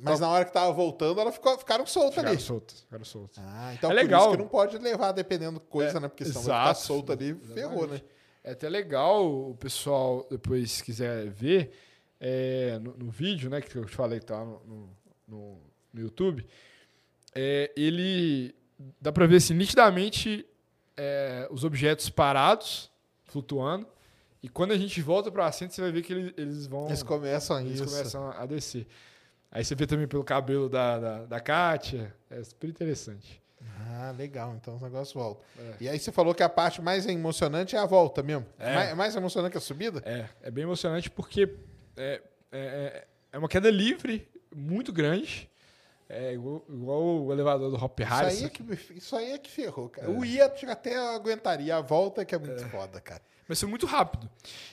Mas na hora que tava voltando, elas ficou, ficaram soltas Ficaram ali. soltas, ficaram soltas. Ah, então É legal. que não pode levar dependendo coisa, É, né? Porque senão vai ficar exato. solta ali, ferrou, né? Exatamente. É até legal o pessoal, depois, se quiser ver, é, no, no vídeo, né, que eu te falei que tá no, no, no- YouTube, é, ele dá pra ver assim, nitidamente é, os objetos parados, flutuando, e quando a gente volta para o assento, você vai ver que eles, eles vão. Eles começam a eles isso. começam a descer. Aí você vê também pelo cabelo da, da, da Kátia. É super interessante. Ah, legal. Então os negócios voltam. É. E aí você falou que a parte mais emocionante é a volta mesmo. É. Mais, mais emocionante que a subida? É, é bem emocionante porque é, é, é uma queda livre, muito grande. É igual, igual o elevador do Hop Isso Harris. aí, é que, isso aí é que ferrou, cara. É. O ia até aguentaria, a volta que é muito foda, cara. Mas foi muito rápido.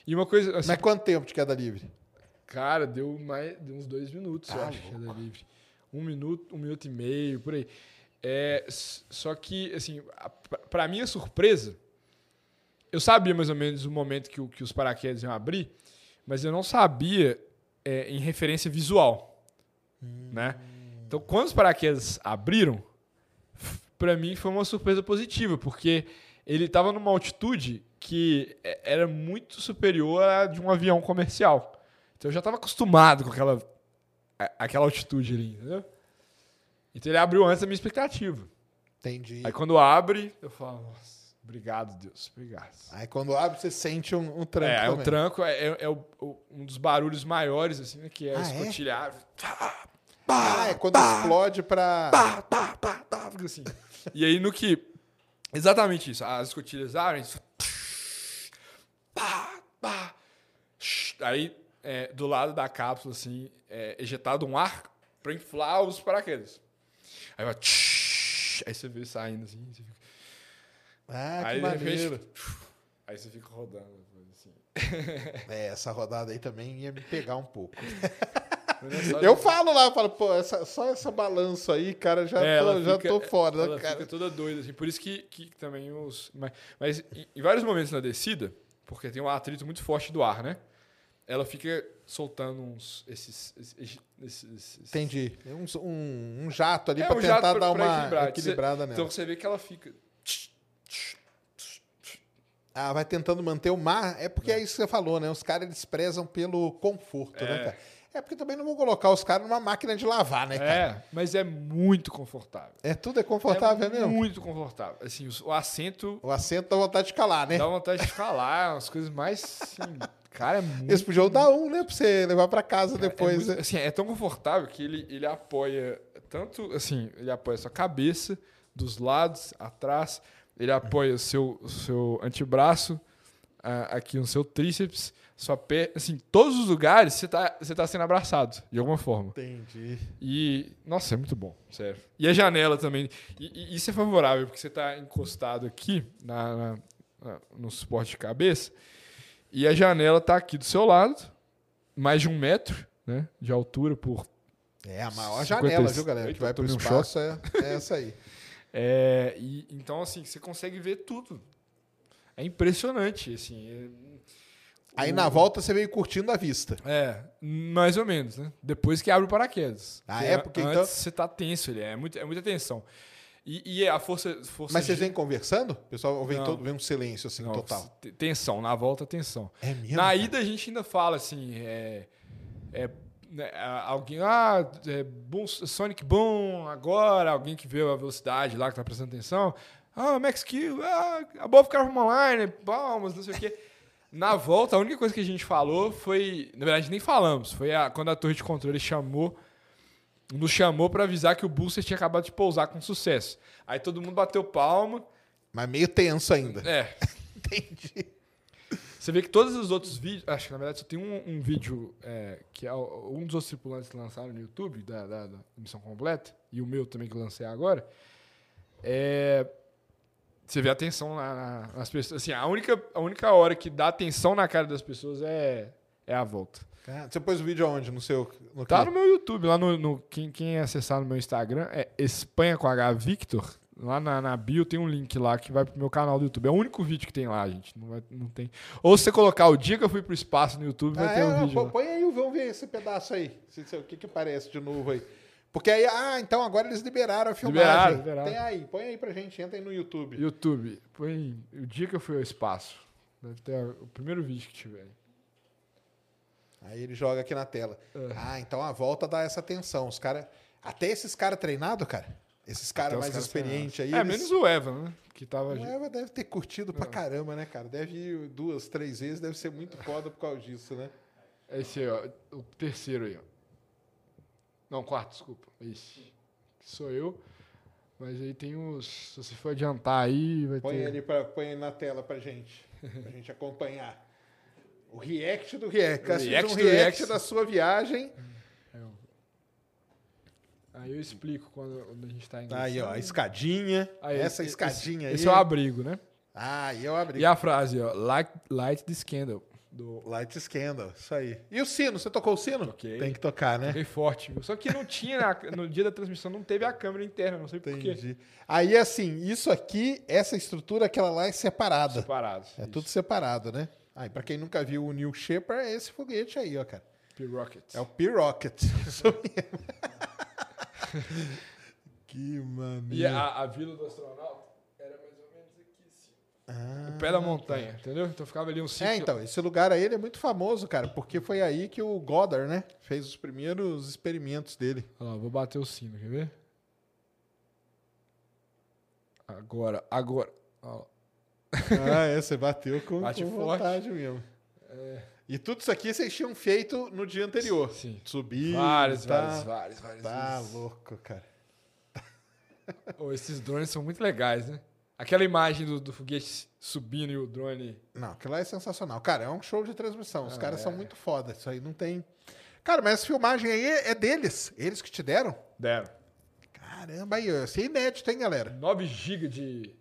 E uma coisa, assim, Mas quanto tempo de queda livre? cara, deu, mais, deu uns dois minutos, eu Tá acho, louco. queda livre. Um minuto, um minuto e meio, por aí. É, só que, assim, a- pra- pra minha surpresa, eu sabia mais ou menos o momento que, que os paraquedas iam abrir, mas eu não sabia é, em referência visual, né? Então, quando os paraquedas abriram, pra mim foi uma surpresa positiva, porque ele estava numa altitude que é- era muito superior à de um avião comercial. Então eu já estava acostumado com aquela, a- aquela altitude ali, entendeu? Então ele abriu antes da minha expectativa. Entendi. Aí quando abre, eu falo, nossa, obrigado, Deus, obrigado. Aí quando abre, você sente um, um tranco é, é o também. tranco é, é- é o- o- um dos barulhos maiores, assim, né, que é Ah, é? escotilhar. Ah, é quando explode pra... pá, pá, pá, pá, assim. E aí no que. Exatamente isso. As escotilhas abrem. Pá, pá. Aí, é, do lado da cápsula, assim, é ejetado um ar pra inflar os paraquedas. Aí vai. Aí você vê saindo assim. você fica- Ah, que aí, de repente, maneiro. Aí você fica rodando. Assim. É, essa rodada aí também ia me pegar um pouco. É Eu falo lá, eu falo, pô, essa- só essa balanço aí, cara, já, É, tô, ela já fica- tô fora, Ela né, cara? fica toda doida, assim. Por isso que, que também os. Mas, mas em, em vários momentos na descida, porque tem um atrito muito forte do ar, né? Ela fica soltando uns. Esses. esses, esses- esses- Entendi. É Um, um, um jato ali É, pra um tentar pra- dar pra uma equilibrar. equilibrada Então nela. você vê que ela fica. Ah, vai tentando manter o mar. É porque é, isso que você falou, né? Os caras eles prezam pelo conforto, né, É. cara? É porque também não vão colocar os caras numa máquina de lavar, né, cara? É, mas é muito confortável. É, tudo é confortável, é, mesmo? Muito confortável. Assim, o assento O assento dá vontade de calar, né? dá vontade de lá, umas coisas mais. Assim, cara, é muito. Eles podiam dar um, né? Pra você levar pra casa É depois. muito- né? assim, é tão confortável que ele, ele apoia tanto assim, ele apoia a sua cabeça, dos lados, atrás, ele apoia o seu, o seu antebraço, aqui no seu tríceps, pé, assim, todos os lugares você tá, você tá sendo abraçado, de alguma forma. Entendi. E, nossa, é muito bom, sério. E a janela também. E, e isso é favorável, porque você tá encostado aqui na, na- na- no suporte de cabeça, e a janela tá aqui do seu lado, mais de um metro né, de altura por É a maior 50 janela, viu, galera? Que vai pro tomei um espaço é, é essa aí. É, e, então, assim, você consegue ver tudo. É impressionante, assim. É- Aí o- na volta você veio curtindo a vista. É, mais ou menos, né? Depois que abre o paraquedas. Ah, é? Porque antes então- você tá tenso, ele é, muito, é muita tensão. E, e a força. força Mas vocês G- vem conversando? O pessoal vem, Não. todo, vem um silêncio assim, Não, total. Tensão, na volta, tensão. É mesmo? Na cara? ida a gente ainda fala assim, é, é, né, a- alguém, ah, é, boom, Sonic Boom agora, alguém que vê a velocidade lá que tá prestando atenção, ah, Max Kill, ah, above car from line, palmas, não sei o quê. Na volta, a única coisa que a gente falou foi, na verdade nem falamos, foi a- quando a torre de controle chamou, nos chamou para avisar que o booster tinha acabado de pousar com sucesso. Aí todo mundo bateu palma, Mas meio tenso ainda. é, Entendi. Você vê que todos os outros vídeos. Acho que na verdade só tem um, um vídeo é, que é um dos outros tripulantes que lançaram no YouTube, da, da, da missão completa, e o meu também que lancei agora. É, você vê a atenção na- na- nas pessoas. Assim, a única, a única hora que dá atenção na cara das pessoas é, é a volta. Cara, Você pôs o vídeo aonde? No seu. No Tá no meu YouTube, lá no. no- quem, quem acessar no meu Instagram é Espanha com H Victor. Lá na, na bio tem um link lá que vai pro meu canal do YouTube. É o único vídeo que tem lá, gente. Não, vai- não tem. Ou se você colocar o dia que eu fui pro espaço no YouTube, vai Ah, ter é, um não, vídeo. pô- lá. põe aí, vamos ver esse pedaço aí. O que que aparece de novo aí. Porque aí, ah, então agora eles liberaram a filmagem. Liberaram, liberaram. Tem aí, põe aí pra gente, entra aí no YouTube. YouTube, põe o dia que eu fui ao espaço. Deve ter o primeiro vídeo que tiver. Aí ele joga aqui na tela. É. Ah, então a volta dá essa tensão. Os caras. Até esses caras treinados, cara. Esses caras mais experientes aí. É, eles- menos o Evan, né? Que tava. O Eva deve ter curtido pra É. caramba, né, cara? Deve ir duas, três vezes, deve ser muito foda por causa disso, né? Esse aí, ó. O terceiro aí, ó. Não, quarto, desculpa. Que sou eu. Mas aí tem os. Se você for adiantar aí, vai Põe ter. ali pra, põe na tela pra gente. Pra gente acompanhar. O react do react. Fez react um do react da sua viagem. Aí eu explico quando, quando a gente tá indo. Aí, ó, a escadinha. Aí, essa esse- escadinha esse, aí. Esse é o abrigo, né? Ah, e eu abri. E a frase, ó, light, light the candle. Do... Light Scandal, isso aí. E o sino? Você tocou o sino? Toquei. Tem que tocar, né? Fiquei forte, viu? Só que não tinha, na- no dia da transmissão, não teve a câmera interna, não sei porquê. Entendi. Aí, assim, isso aqui, essa estrutura, aquela lá é separada. Separados. É tudo separado, né? Aí, pra quem nunca viu o New Shepard, é esse foguete aí, ó, cara. P-Rocket. É o P-Rocket. Isso mesmo. que maneiro. E a, a vila do astronauta era mais ou menos aqui, assim. Ah, No pé da montanha, entendeu? Então ficava ali um cinco É, então, esse lugar aí é muito famoso, cara, porque foi aí que o Goddard, né, fez os primeiros experimentos dele. Olha lá, vou bater o sino, quer ver? Agora, agora. Ah, é, você bateu com, Bate com forte. vontade mesmo. E tudo isso aqui vocês tinham feito no dia anterior. Sim. Subir, Vários, tá, vários, vários, vários. Tá vezes. louco, cara. Ô, esses drones são muito legais, né? Aquela imagem do, do foguete subindo e o drone. Não, aquilo lá é sensacional. Cara, é um show de transmissão. Os Ah, caras é. são muito foda. Isso aí não tem. Cara, mas essa filmagem aí é deles. Eles que te deram? Deram. Caramba, aí, isso é inédito, hein, galera? 9 GB de.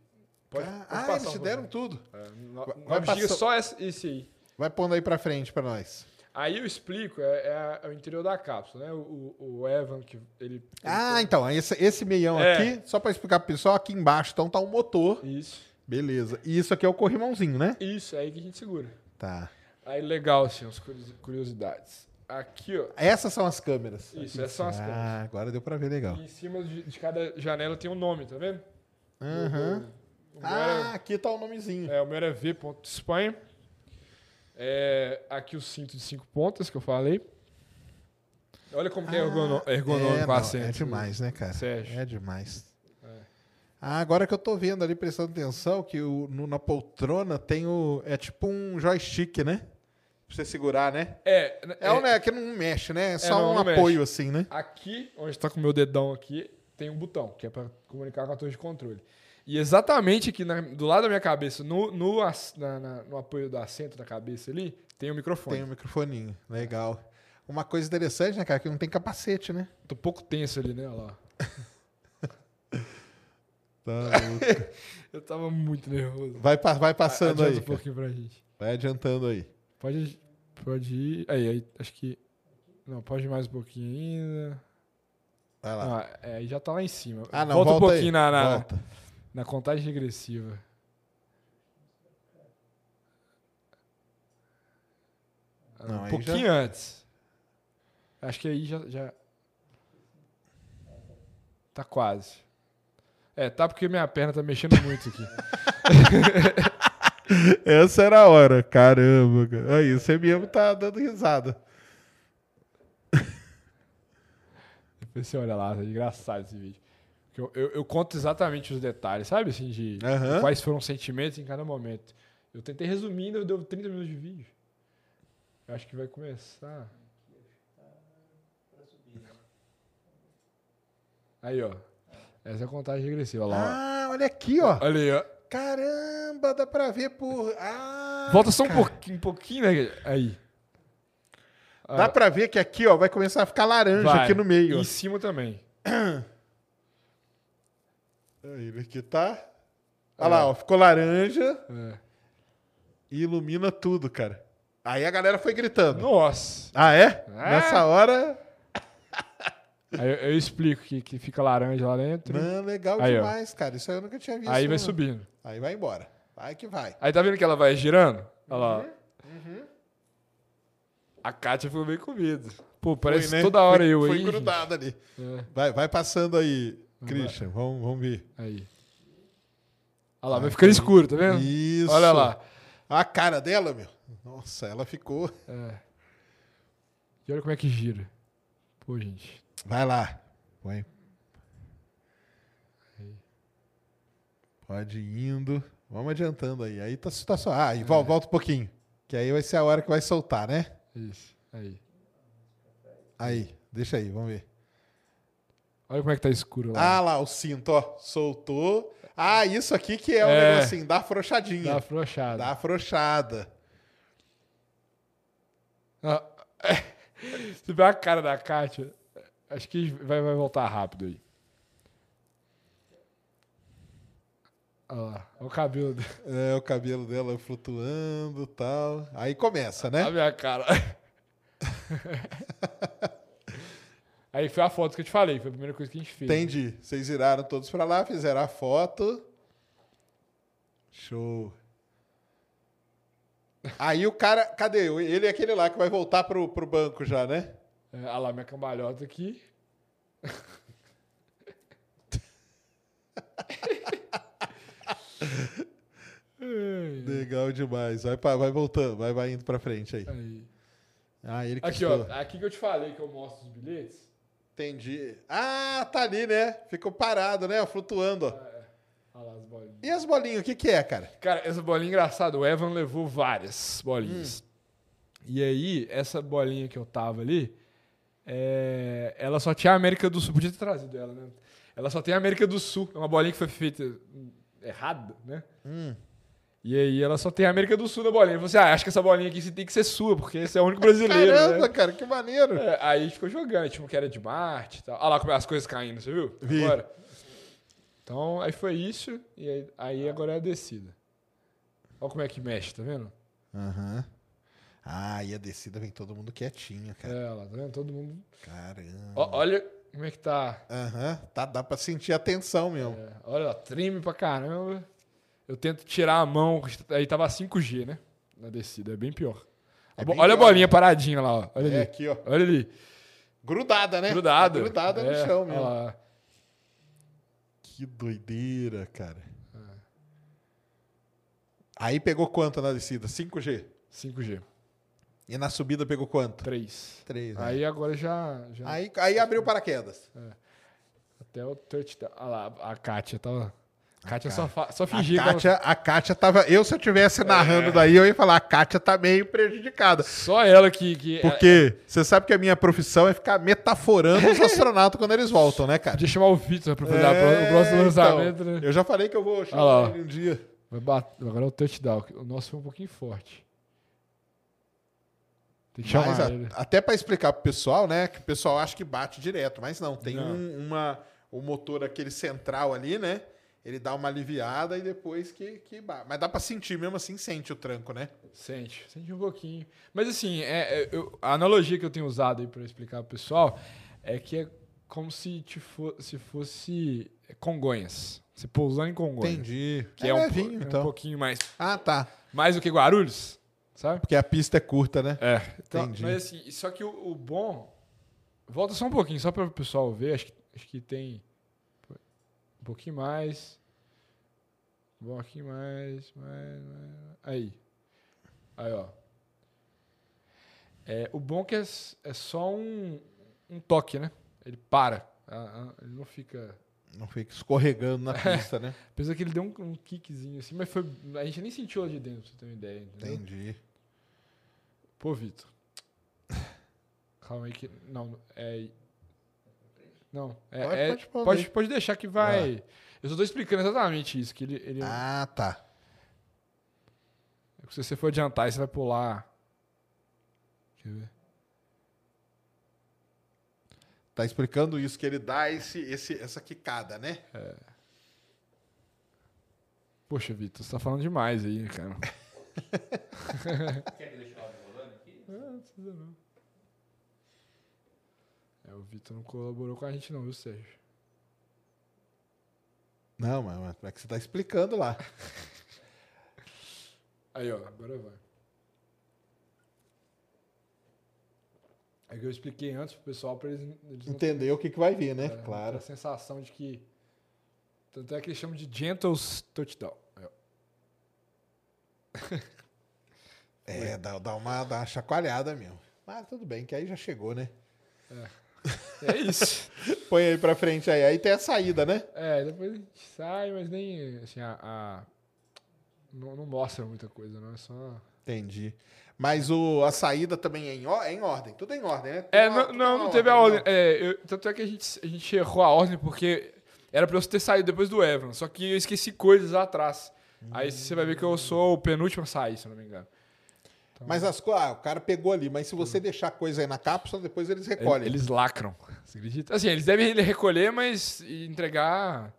Pode, ah, pode ah, eles te deram tudo. É, no- Vai- 9 vai GB só esse aí. Vai pondo aí pra frente pra nós. Aí eu explico, é, é é o interior da cápsula, né? O, o- Evan, que ele. ele Ah, tem- então, esse, esse meião É. aqui, só pra explicar pro pessoal, aqui embaixo então tá o motor. Isso. Beleza. E isso aqui é o corrimãozinho, né? Isso, é aí que a gente segura. Tá. Aí legal, assim, as curios- curiosidades. Aqui, ó. Essas são as câmeras. Isso, essas são as câmeras. Ah, agora deu pra ver legal. E em cima de, de cada janela tem um nome, tá vendo? Aham. Meu Ah, era, aqui tá o nomezinho. é, o meu era V. Espanha. É, aqui o cinto de cinco pontas que eu falei. Olha como que é ergono- ergonômico é, assento. é demais, né, cara? Sérgio. É demais. É. Ah, agora que eu tô vendo ali, prestando atenção, que o, no- na poltrona tem o. É tipo um joystick, né? Pra você segurar, né? É, É, um, né, que não mexe, né? É só não, um não apoio mexe. assim, né? Aqui, onde tá com o meu dedão aqui, tem um botão, que é para comunicar com a torre de controle. E exatamente aqui na- do lado da minha cabeça, no, no, na- na- no apoio do assento da cabeça ali, tem o microfone. Tem um microfoninho. Legal. Uma coisa interessante, né, cara? Que não tem capacete, né? Tô um pouco tenso ali, né? Olha lá. Tá louco. Eu tava muito nervoso. vai, vai passando Adianta aí. um cara. pouquinho pra gente. Vai adiantando aí. Pode, pode ir. Aí, aí, acho que. Não, pode ir mais um pouquinho ainda. Vai lá. Ah, é, aí já tá lá em cima. Ah, não, volta, volta um pouquinho aí. na, na, Volta. Na contagem regressiva. Não, um pouquinho antes. Acho que aí já, já. Tá quase. É, tá porque minha perna tá mexendo muito aqui. Essa era a hora. Caramba, cara. Aí, você mesmo tá dando risada. Depois você olha lá, é engraçado esse vídeo. Eu, eu, eu conto exatamente os detalhes, sabe? Assim, de quais foram os sentimentos em cada momento. Eu tentei resumir, ainda deu 30 minutos de vídeo. Eu acho que vai começar. Aí, ó. Essa é a contagem regressiva. Lá. ó. Ah, olha aqui, ó. Olha aí, ó. Caramba, dá pra ver por. Ah, Volta só um cara. pouquinho, um pouquinho, né? Aí. Dá Ah, pra ver que aqui, ó, vai começar a ficar laranja vai. aqui no meio. E ó. em cima também. Aí, ele aqui tá. Olha lá, ó, ficou laranja É. e ilumina tudo, cara. Aí a galera foi gritando. Nossa. Ah, é? É. Nessa hora. Aí eu, eu explico que, que fica laranja lá dentro. Não, legal Aí, ó. demais, cara. Isso aí eu nunca tinha visto. Aí vai não. subindo. Aí vai embora. Vai que vai. Aí tá vendo que ela vai girando? Olha lá. Uhum, A Kátia ficou bem com medo. Pô, parece Foi, né? toda hora foi, eu Foi aí. grudado ali. gente. É, Vai, vai passando aí. Christian. Vamos, vamos ver. aí. Olha lá, vai ficando escuro, tá vendo? Isso. Olha lá. A cara dela, meu. Nossa, ela ficou. É. E olha como é que gira. Pô, gente. Vai lá. Põe. Pode ir indo. Vamos adiantando aí. Aí tá, tá só. Ah, e É. volta um pouquinho. Que aí vai ser a hora que vai soltar, né? Isso. Aí. Aí, deixa aí, vamos ver. Olha como é que tá escuro lá. Ah lá, o cinto, ó. Soltou. Ah, isso aqui que é o É. negocinho, dá afrouxadinha. Dá afrouxada. Dá afrouxada. Ah, Você vê a cara da Kátia, acho que vai, vai voltar rápido aí. Olha lá, olha o cabelo dela. É, o cabelo dela flutuando e tal. Aí começa, né? Olha a minha cara. Aí foi a foto que eu te falei, foi a primeira coisa que a gente fez. Entendi. Vocês viraram todos pra lá, fizeram a foto. Show. Aí o cara, cadê? Ele é aquele lá que vai voltar pro, pro banco já, né? É, olha lá minha cambalhota aqui. Legal demais. Vai, pra- vai voltando, vai, vai indo pra frente aí. Aí. Ah, ele Aqui, ó. Aqui que eu te falei que eu mostro os bilhetes. Entendi. Ah, tá ali, né? Ficou parado, né? Flutuando. ó. É, Olha lá as bolinhas. E as bolinhas, o que que é, cara? Cara, essa bolinha engraçada. O Evan levou várias bolinhas. Hum. E aí, essa bolinha que eu tava ali, é, ela só tinha a América do Sul. Podia ter trazido ela, né? Ela só tem a América do Sul. É uma bolinha que foi feita errada, né? Hum. E aí ela só tem a América do Sul na bolinha. Falei assim, ah, acho que essa bolinha aqui tem que ser sua, porque esse é o único brasileiro, Caramba, né? cara, que maneiro. É, aí ficou jogando, tipo, que era de Marte e tal. Olha lá como é as coisas caindo, você viu? Vi. Agora. Então, aí foi isso, e aí, aí agora é a descida. Olha como é que mexe, tá vendo? Aham. Ah, e a descida vem todo mundo quietinho, cara. É, lá, tá vendo? Todo mundo. Caramba. Olha como é que tá. Aham. Tá, dá pra sentir a tensão mesmo. É, olha lá, treme pra caramba. Eu tento tirar a mão, aí tava 5G, né? Na descida, é bem pior. É A bem olha a pior, bolinha paradinha lá, ó. Olha É ali. aqui, ó. Olha ali. Grudada, né? Grudada. Tá grudada no É, chão olha mesmo. Que doideira, cara. É. Aí pegou quanto na descida? 5G. 5G. E na subida pegou quanto? 3. 3. Aí agora já. já Aí, aí abriu paraquedas. Até o touchdown. Olha lá, a Kátia tava. A Kátia Ká- só, só A fingia ela- Kátia, a Kátia tava. Eu, se eu tivesse narrando daí, eu ia falar, a Kátia tá meio prejudicada. Só ela que. que Porque você sabe que a minha profissão é ficar metaforando os astronautas quando eles voltam, né, cara? Podia chamar o Vitor pra fazer a É, o próximo então, lançamento, né? Eu já falei que eu vou chamar ele um dia. Vai bater. Agora é o touchdown. O nosso foi um pouquinho forte. Tem que chamar Mas a- ele. até para explicar pro pessoal, né? Que o pessoal acha que bate direto, mas não. Tem Não. um- uma. O motor aquele central ali, né? Ele dá uma aliviada e depois que, que. Mas dá pra sentir, mesmo assim, sente o tranco, né? Sente, sente um pouquinho. Mas assim, é, é, eu- a analogia que eu tenho usado aí pra explicar pro pessoal é que é como se, te fo- se fosse Congonhas. Você pousando em Congonhas. Entendi. Que é, um, levinho, é um então. pouquinho mais. Ah, tá. Mais do que Guarulhos, sabe? Porque a pista é curta, né? É. Então, Entendi. mas assim, só que o, o bom. Volta só um pouquinho, só para o pessoal ver. Acho que, acho que tem. Um pouquinho mais. Um pouquinho mais, mais, mais. Aí. Aí, ó. É, o bom é que é, é só um, um toque, né? Ele para. Ah, ah, Ele não fica. Não fica escorregando na pista, né? Apesar que ele deu um, um kickzinho assim, mas foi. A gente nem sentiu lá de dentro, pra você ter uma ideia. Entendeu? Entendi. Pô, Vitor. Calma aí que. Não, é. Não, é. Pode- é- pode pode, pode deixar que vai. Eu só tô explicando exatamente isso. Que ele. ele Ah, tá. Se você for adiantar, você vai pular. Quer ver? Tá explicando isso, que ele dá esse, esse, essa quicada, né? Poxa, Vitor, você tá falando demais aí, cara. Quer que eu deixe o áudio rolando aqui? Ah, não precisa não. É, o Vitor não colaborou com a gente, não, viu, Sérgio? Não, mas mas é que você tá explicando lá. Aí, ó, agora vai. É que eu expliquei antes pro pessoal pra eles, eles Entender o que, que vai vir, né? É, claro. A sensação de que. Tanto é que eles chamam de Gentles Touchdown. É, dá, dá, uma, dá uma chacoalhada mesmo. Mas tudo bem, que aí já chegou, né? É isso. Põe aí pra frente aí. Aí tem a saída, né? é, depois a gente sai, mas nem. Assim, a. a- não, não mostra muita coisa, não. É só. Entendi. Mas o, a saída também é em, é em ordem. Tudo é em ordem, né? Tudo É, não, não, não teve a ordem. É, eu- tanto é que a gente, a gente errou a ordem porque era pra eu ter saído depois do Evan. Só que eu esqueci coisas lá atrás. Aí você vai ver que eu sou o penúltimo a sair, se não me engano. Mas as co- ah, o cara pegou ali, mas se você deixar coisa aí na cápsula, depois eles recolhem. Eles lacram. Você acredita? Assim, eles devem recolher, mas entregar.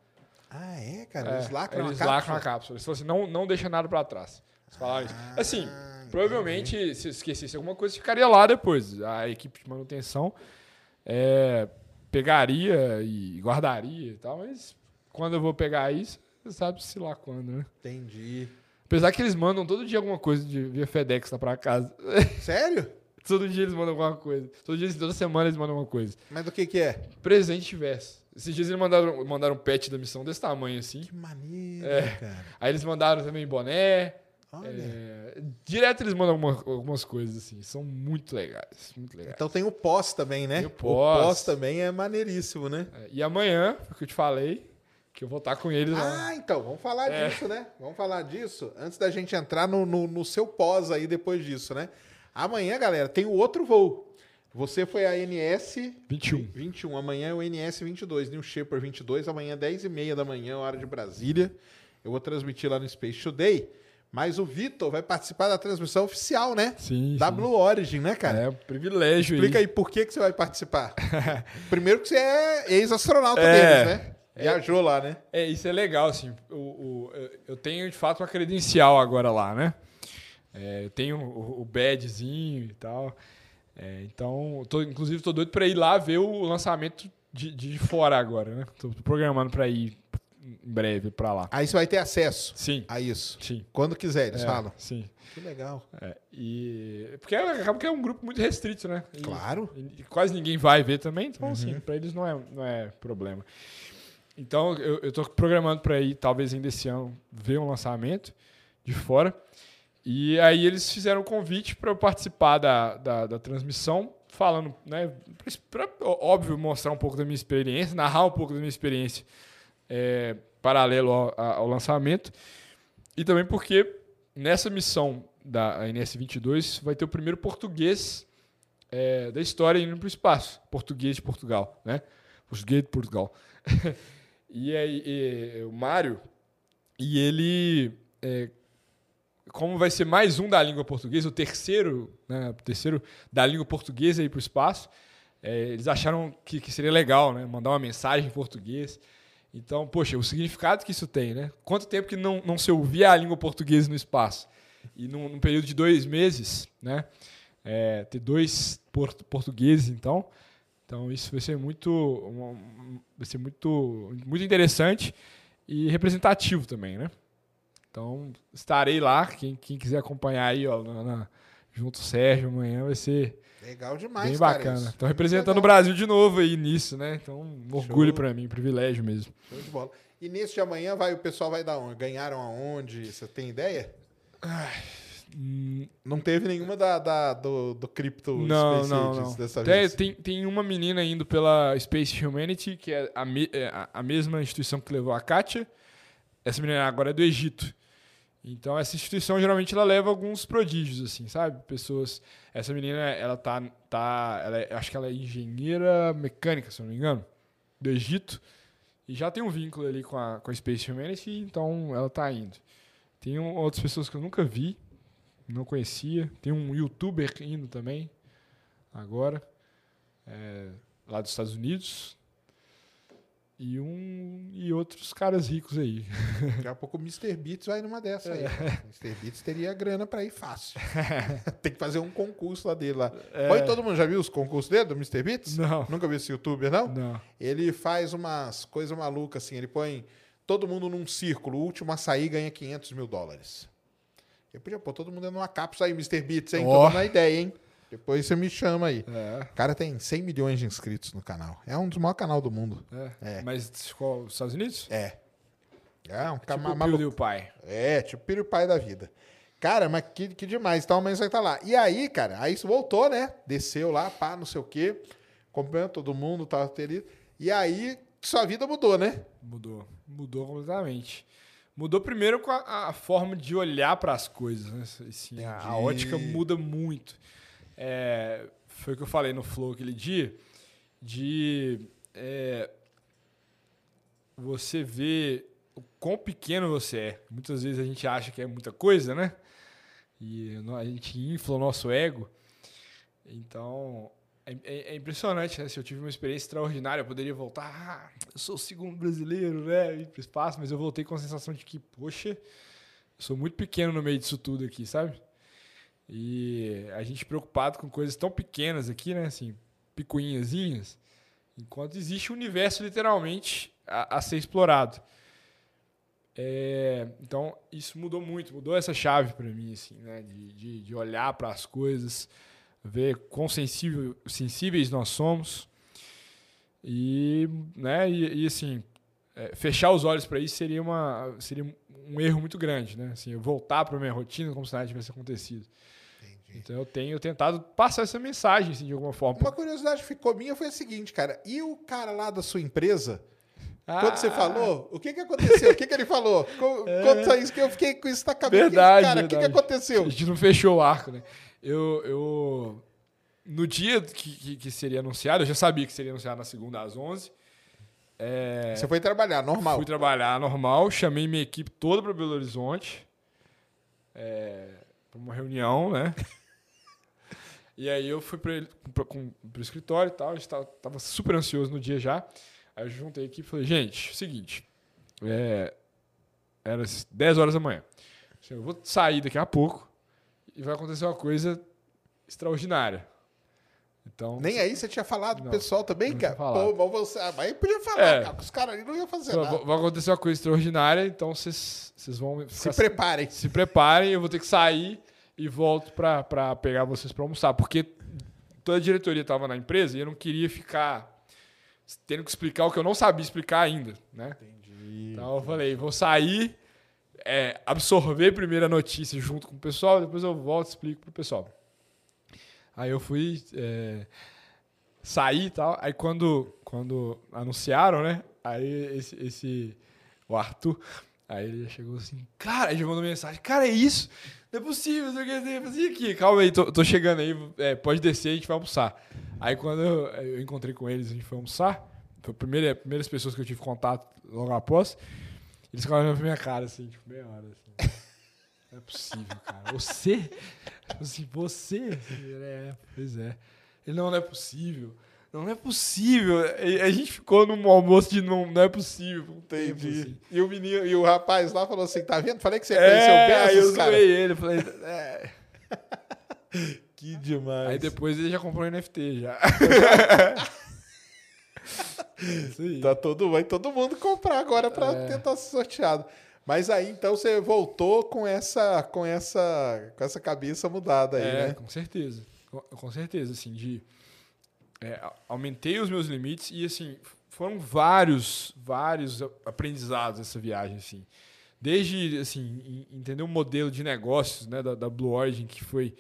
Ah, é, cara? é, eles lacram eles a cápsula. lacram a cápsula. Eles falaram assim: não, não deixa nada pra trás. Eles falaram isso. Assim, Ah, provavelmente, se esquecesse alguma coisa, ficaria lá depois. A equipe de manutenção é, pegaria e guardaria e tal, mas quando eu vou pegar isso, você sabe se lá quando, né? Entendi. Apesar que eles mandam todo dia alguma coisa de, via FedEx lá pra casa. Sério? todo dia eles mandam alguma coisa. Todo dia, toda semana eles mandam alguma coisa. Mas do que que é? Presente tivesse. Esses dias eles mandaram, mandaram um patch da missão desse tamanho assim. Que maneiro, É. cara. Aí eles mandaram também boné. Olha. é, direto eles mandam alguma- algumas coisas assim. São muito legais. Muito legais. Então tem o pós também, né? Tem o pós. pós também é maneiríssimo, né? É, E amanhã, o que eu te falei, que eu vou estar com eles lá. Ah, então, vamos falar É. disso, né? Vamos falar disso antes da gente entrar no, no, no seu pós aí depois disso, né? Amanhã, galera, tem o outro voo. Você foi a NS 21. 21. Amanhã é o NS 22, New Shepard 22. Amanhã, 10h30 da manhã, hora de Brasília. Eu vou transmitir lá no Space Today. Mas o Vitor vai participar da transmissão oficial, né? Sim. Da sim. Blue Origin, né, cara? É um privilégio Explica aí. aí por que, que você vai participar. Primeiro que você é ex-astronauta É. deles, né? Viajou lá, né? É, isso é legal, assim. O, o- eu- tenho, de fato, uma credencial agora lá, né? É, eu tenho o, o badgezinho e tal. É, então, tô, inclusive, tô doido para ir lá ver o lançamento de, de fora agora, né? Tô programando para ir em breve para lá. Aí você vai ter acesso Sim, a isso. sim. Quando quiser, eles É, falam. Sim. Que legal. É, e porque acaba que é um grupo muito restrito, né? E- Claro. e quase ninguém vai ver também, então Uhum. assim, para eles não é, não é problema. Então eu, tô programando para ir, talvez ainda esse ano, ver um lançamento de fora. E aí eles fizeram um convite para eu participar da, da, da transmissão, falando, né? Para, óbvio, mostrar um pouco da minha experiência, narrar um pouco da minha experiência é, paralelo ao, ao lançamento. E também porque nessa missão da NS-22 vai ter o primeiro português é, da história indo para o espaço. Português de Portugal, né? Português de Portugal. e aí, e, o Mário, e ele, é, como vai ser mais um da língua portuguesa, o terceiro, né, o terceiro da língua portuguesa aí para o espaço, é, eles acharam que, que seria legal, né? Mandar uma mensagem em português. Então, poxa, o significado que isso tem, né? Quanto tempo que não, não se ouvia a língua portuguesa no espaço? E num, num período de dois meses, né? É, ter dois port portugueses, então. Então, isso vai ser muito, vai ser muito, muito interessante e representativo também, né? Então, estarei lá. Quem, quem quiser acompanhar aí, ó, na, na- junto Sérgio amanhã, vai ser Legal demais, bem bacana. Estão representando o Brasil de novo aí nisso, né? Então, um orgulho para mim, um privilégio mesmo. Show de bola. E nesse de amanhã vai, o pessoal vai dar onde? Ganharam aonde? Você tem ideia? Hum, Não teve nenhuma da, da- do, do Crypto Não, Space não, não. dessa Tem, vez. tem, tem uma menina indo pela Space Humanity, que é a, me- é a- mesma instituição que levou a Katia. Essa menina agora é do Egito. Então, essa instituição geralmente ela leva alguns prodígios, assim, sabe? Pessoas. Essa menina, ela tá. tá ela é- acho que ela é engenheira mecânica, se não me engano, do Egito. E já tem um vínculo ali com a, com a Space Humanity, então ela tá indo. Tem um- outras pessoas que eu nunca vi, não conhecia. Tem um youtuber indo também, agora, é, lá dos Estados Unidos. E um e outros caras ricos aí. Daqui a pouco o Mr. Beats vai numa dessa aí. É. Mr. Beats teria grana pra ir fácil. tem que fazer um concurso lá dele lá. É. Põe todo mundo já viu os concursos dele, do Mr. Beats? Não. Nunca viu esse youtuber, não? Não. Ele faz umas coisas malucas assim. Ele põe todo mundo num círculo. O último a sair ganha 500 mil dólares. Eu podia pôr todo mundo numa cápsula aí, Mr. Beats, hein? Tô Ó. dando a ideia, hein? Depois você me chama aí. É, O cara tem 100 milhões de inscritos no canal. É um dos maiores canais do mundo. é. É. Mas qual, os Estados Unidos? É. É um Tipo cara o maluco. PewDiePie. É, tipo Piro Pai da vida. Cara, mas que, que demais. Então amanhã você estar lá. E aí, cara, aí isso voltou, né? Desceu lá, pá, não sei o quê. Acompanhando todo mundo, tava feliz. E aí, sua vida mudou, né? Mudou. Mudou completamente. Mudou primeiro com a, a forma de olhar para as coisas. Né? Assim, a, a ótica muda muito. É, foi o que eu falei no Flow aquele dia, de é, você ver o quão pequeno você é. Muitas vezes a gente acha que é muita coisa, né? E a gente infla o nosso ego. Então, é, é, é impressionante, né? Se eu tive uma experiência extraordinária, eu poderia voltar. Ah, eu sou o segundo brasileiro, né? Ir pro espaço, mas eu voltei com a sensação de que, poxa, eu sou muito pequeno no meio disso tudo aqui, sabe? E a gente preocupado com coisas tão pequenas aqui, né? Assim, picuinhazinhas, enquanto existe um universo literalmente a, a ser explorado. É, então, isso mudou muito, mudou essa chave para mim, assim, né? De, de, de olhar para as coisas, ver quão sensível, sensíveis nós somos. E, né, e, e assim, é, fechar os olhos para isso seria, uma, seria um erro muito grande, né? Assim, eu voltar para minha rotina como se nada tivesse acontecido. Então eu tenho tentado passar essa mensagem assim, de alguma forma. Uma curiosidade que ficou minha foi a seguinte, cara. E o cara lá da sua empresa, ah. quando você falou, o que que aconteceu? o que que ele falou? É. Conta isso que eu fiquei com isso na cabeça. Verdade, cara, o que que aconteceu? A gente não fechou o arco, né? Eu, eu no dia que, que, que, seria anunciado, eu já sabia que seria anunciado na segunda às 11. É, você foi trabalhar normal? Fui trabalhar normal, chamei minha equipe toda para Belo Horizonte. É, para uma reunião, né? E aí eu fui para o escritório e tal, a gente tava, tava, super ansioso no dia já. Aí eu juntei aqui e falei, gente, seguinte, é, era 10 horas da manhã. Eu vou sair daqui a pouco e vai acontecer uma coisa extraordinária. Então, Nem aí você tinha falado pro pessoal também, cara? Pô, mas você, aí podia falar, é. cara, os caras ali não iam fazer nada. Vai acontecer uma coisa extraordinária, então vocês vão... Se preparem. Se preparem, eu vou ter que sair e volto para pegar vocês para almoçar. Porque toda a diretoria estava na empresa e eu não queria ficar tendo que explicar o que eu não sabia explicar ainda, né? Entendi. Então eu falei, vou sair, é, absorver primeiro a notícia junto com o pessoal, depois eu volto e explico pro pessoal. Aí eu fui é, sair e tal. Aí quando, quando anunciaram, né? Aí esse, esse o Arthur, aí ele chegou assim, cara, ele mandou mensagem, cara, é isso? Não é possível, não sei o que, aqui, calma aí, tô, tô chegando aí, é, pode descer, a gente vai almoçar. Aí quando eu, eu, encontrei com eles, a gente foi almoçar, foi a primeira, primeiras pessoas que eu tive contato logo após, eles ficaram olhando pra minha cara, assim, tipo, meia hora, assim. Não é possível, cara. Você? Assim, você? É, pois é. Ele, não, não é possível. Não, é possível. A gente ficou num almoço de não, não é possível um tempo. Assim. E o menino, e o rapaz lá falou assim: tá vendo? Falei que você conheceu é, bem aí eu cara. zoei ele, falei, é. que demais. Aí depois ele já comprou NFT já. tá todo, vai todo mundo comprar agora para é. tentar ser sorteado. Mas aí então você voltou com essa com essa com essa cabeça mudada aí, é, né? com certeza. Com, com certeza, assim, de é, aumentei os meus limites e assim foram vários vários aprendizados essa viagem assim desde assim entender o um modelo de negócios né da, da, Blue Origin que foi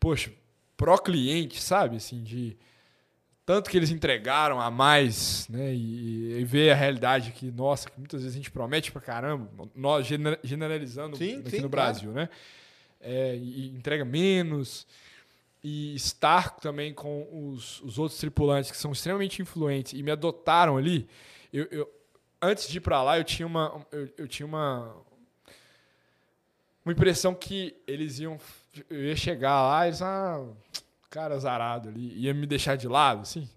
poxa pró cliente sabe assim de tanto que eles entregaram a mais né e, e ver a realidade que nossa que muitas vezes a gente promete para caramba nós generalizando sim, aqui sim, no Brasil claro. né é, e entrega menos e estar também com os, os outros tripulantes que são extremamente influentes e me adotaram ali, eu, eu antes de ir para lá, eu tinha uma eu, eu, tinha uma uma impressão que eles iam eu ia chegar lá eles ah, cara azarado ali, ia me deixar de lado, assim.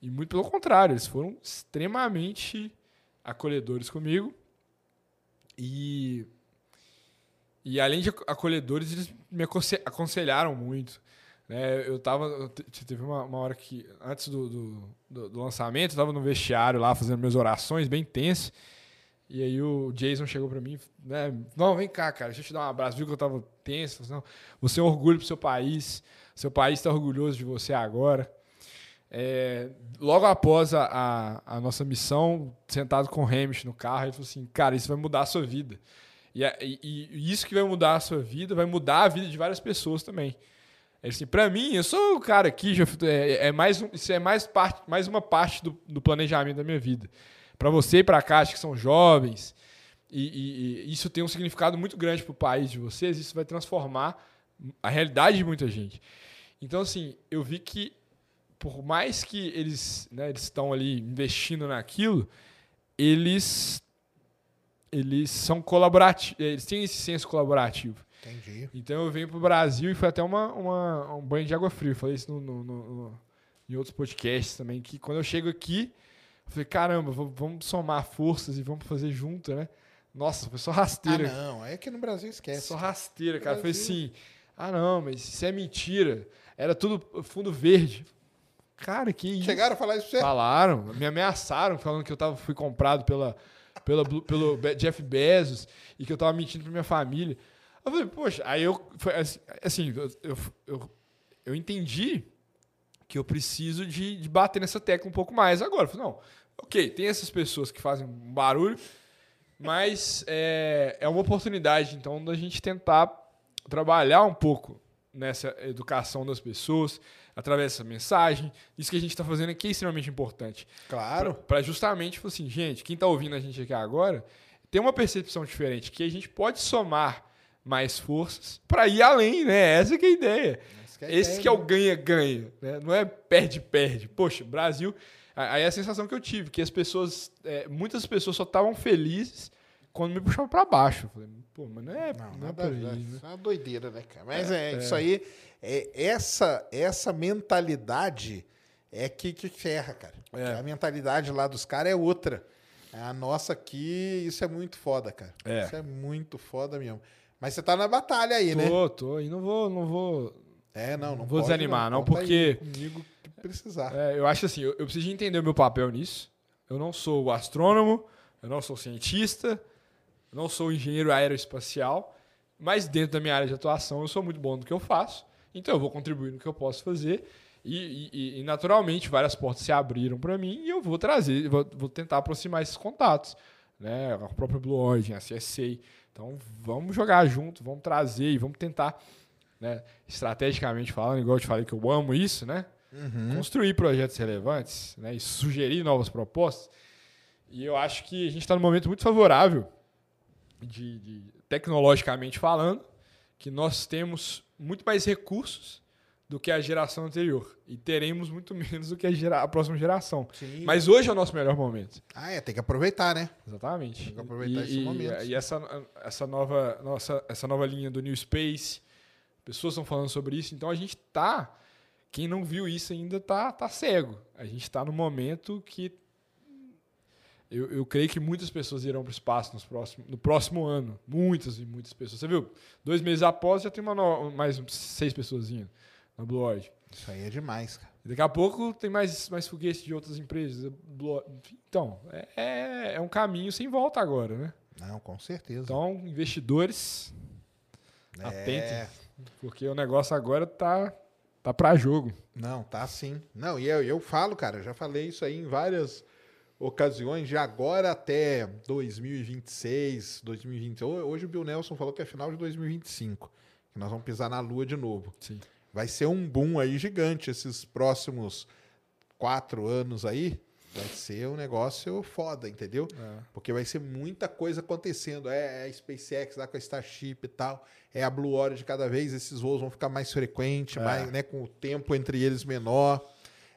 E muito pelo contrário, eles foram extremamente acolhedores comigo. E e além de acolhedores, eles me aconselharam muito. Né, eu tava. Teve uma, uma hora que, antes do, do, do, do lançamento, eu tava no vestiário lá fazendo minhas orações, bem tenso. E aí o Jason chegou para mim, né? Não, vem cá, cara, deixa eu te dar um abraço. Viu que eu tava tenso? Não, você é um orgulho pro seu país. Seu país está orgulhoso de você agora. É, logo após a, a, a, nossa missão, sentado com o Hamish no carro, ele falou assim: Cara, isso vai mudar a sua vida. E, e, e isso que vai mudar a sua vida vai mudar a vida de várias pessoas também. Assim, para mim, eu sou o cara aqui, já, é, é, mais, isso é mais, parte, mais uma parte do, do planejamento da minha vida. Para você e para cá, acho que são jovens, e, e, e isso tem um significado muito grande para o país de vocês, isso vai transformar a realidade de muita gente. Então, assim, eu vi que, por mais que eles, né, eles estão ali investindo naquilo, eles, eles são colaborativos, eles têm esse senso colaborativo. Entendi. Então eu venho pro Brasil e foi até uma, uma- um banho de água fria. Eu falei isso no, no- no- em outros podcasts também, que quando eu chego aqui, eu falei, caramba, vamos somar forças e vamos fazer junto, né? Nossa, foi só Ah, rasteira. não. É que no Brasil esquece. só rasteira, cara. Foi Brasil. assim, ah não, mas isso é mentira. Era tudo fundo verde. Cara, que isso? Chegaram a falar isso pra você? Falaram, me ameaçaram falando que eu tava, fui comprado pela, pela, pelo Jeff Bezos e que eu tava mentindo pra minha família. Eu falei, poxa, aí eu. Foi assim, assim, eu, eu, eu, entendi que eu preciso de, de bater nessa tecla um pouco mais agora. Eu falei, não, ok, tem essas pessoas que fazem barulho, mas é, é uma oportunidade, então, da gente tentar trabalhar um pouco nessa educação das pessoas, através dessa mensagem. Isso que a gente está fazendo aqui é extremamente importante. Claro. Para justamente, falar assim, gente, quem está ouvindo a gente aqui agora, tem uma percepção diferente, que a gente pode somar mais forças para ir além, né? Essa que é a ideia. Que é a Esse ideia, que é o né? ganha-ganha, né? Não é perde-perde. Poxa, Brasil... Aí é a sensação que eu tive, que as pessoas... é, muitas pessoas só estavam felizes quando me puxavam para baixo. Eu falei, pô, mas não é, Não, não é nada, por aí, né? Isso é uma doideira, né, cara? Mas é, isso aí, é, essa, essa mentalidade é que, que ferra, cara. É. A mentalidade lá dos caras é outra. A nossa aqui, isso é muito foda, cara. É. Isso é muito foda mesmo. Mas você tá na batalha aí, né? Tô, tô. E não vou, não vou É, não, não Vou pode, desanimar, não, aí porque- comigo que precisar. É, eu acho assim, eu, eu preciso de entender o meu papel nisso. Eu não sou astrônomo, eu não sou cientista, eu não sou engenheiro aeroespacial, mas dentro da minha área de atuação eu sou muito bom no que eu faço, então eu vou contribuir no que eu posso fazer. E, e- e, naturalmente várias portas se abriram para mim e eu vou trazer, vou, vou tentar aproximar esses contatos, né? A própria Blue Origin, a CSA. Então vamos jogar junto, vamos trazer e vamos tentar, né? Estrategicamente falando, igual eu te falei que eu amo isso, né? Uhum. construir projetos relevantes né, e sugerir novas propostas. E eu acho que a gente está num momento muito favorável, de, de- tecnologicamente falando, que nós temos muito mais recursos do que a geração anterior. E teremos muito menos do que a, gera- a próxima geração. Sim. Mas hoje é o nosso melhor momento. Ah, é, tem que aproveitar, né? Exatamente. Tem que aproveitar e, esses e- momentos. E essa, essa, nova, nossa, essa nova linha do New Space, pessoas estão falando sobre isso, então a gente tá. Quem não viu isso ainda tá, tá cego. A gente está no momento que. Eu, eu creio que muitas pessoas irão para o espaço nos no próximo ano. Muitas e muitas pessoas. Você viu? Dois meses após já tem uma no- mais seis pessoas indo na Blue Origin. Isso aí é demais, cara. Daqui a pouco tem mais, mais foguetes de outras empresas. Então, é- é, é um caminho sem volta agora, né? Não, com certeza. Então, investidores, É. atentem. Porque o negócio agora tá, tá para jogo. Não, tá sim. Não, e eu, eu falo, cara, já falei isso aí em várias ocasiões, de agora até 2026, 2020. Ho- Hoje o Bill Nelson falou que é final de 2025, que nós vamos pisar na lua de novo. Sim. Vai ser um boom aí gigante esses próximos quatro anos aí. Vai ser um negócio foda, entendeu? Porque vai ser muita coisa acontecendo. É, é a SpaceX lá com a Starship e tal. É a Blue Origin cada vez. Esses voos vão ficar mais frequentes, É. mais, né, com o tempo entre eles menor.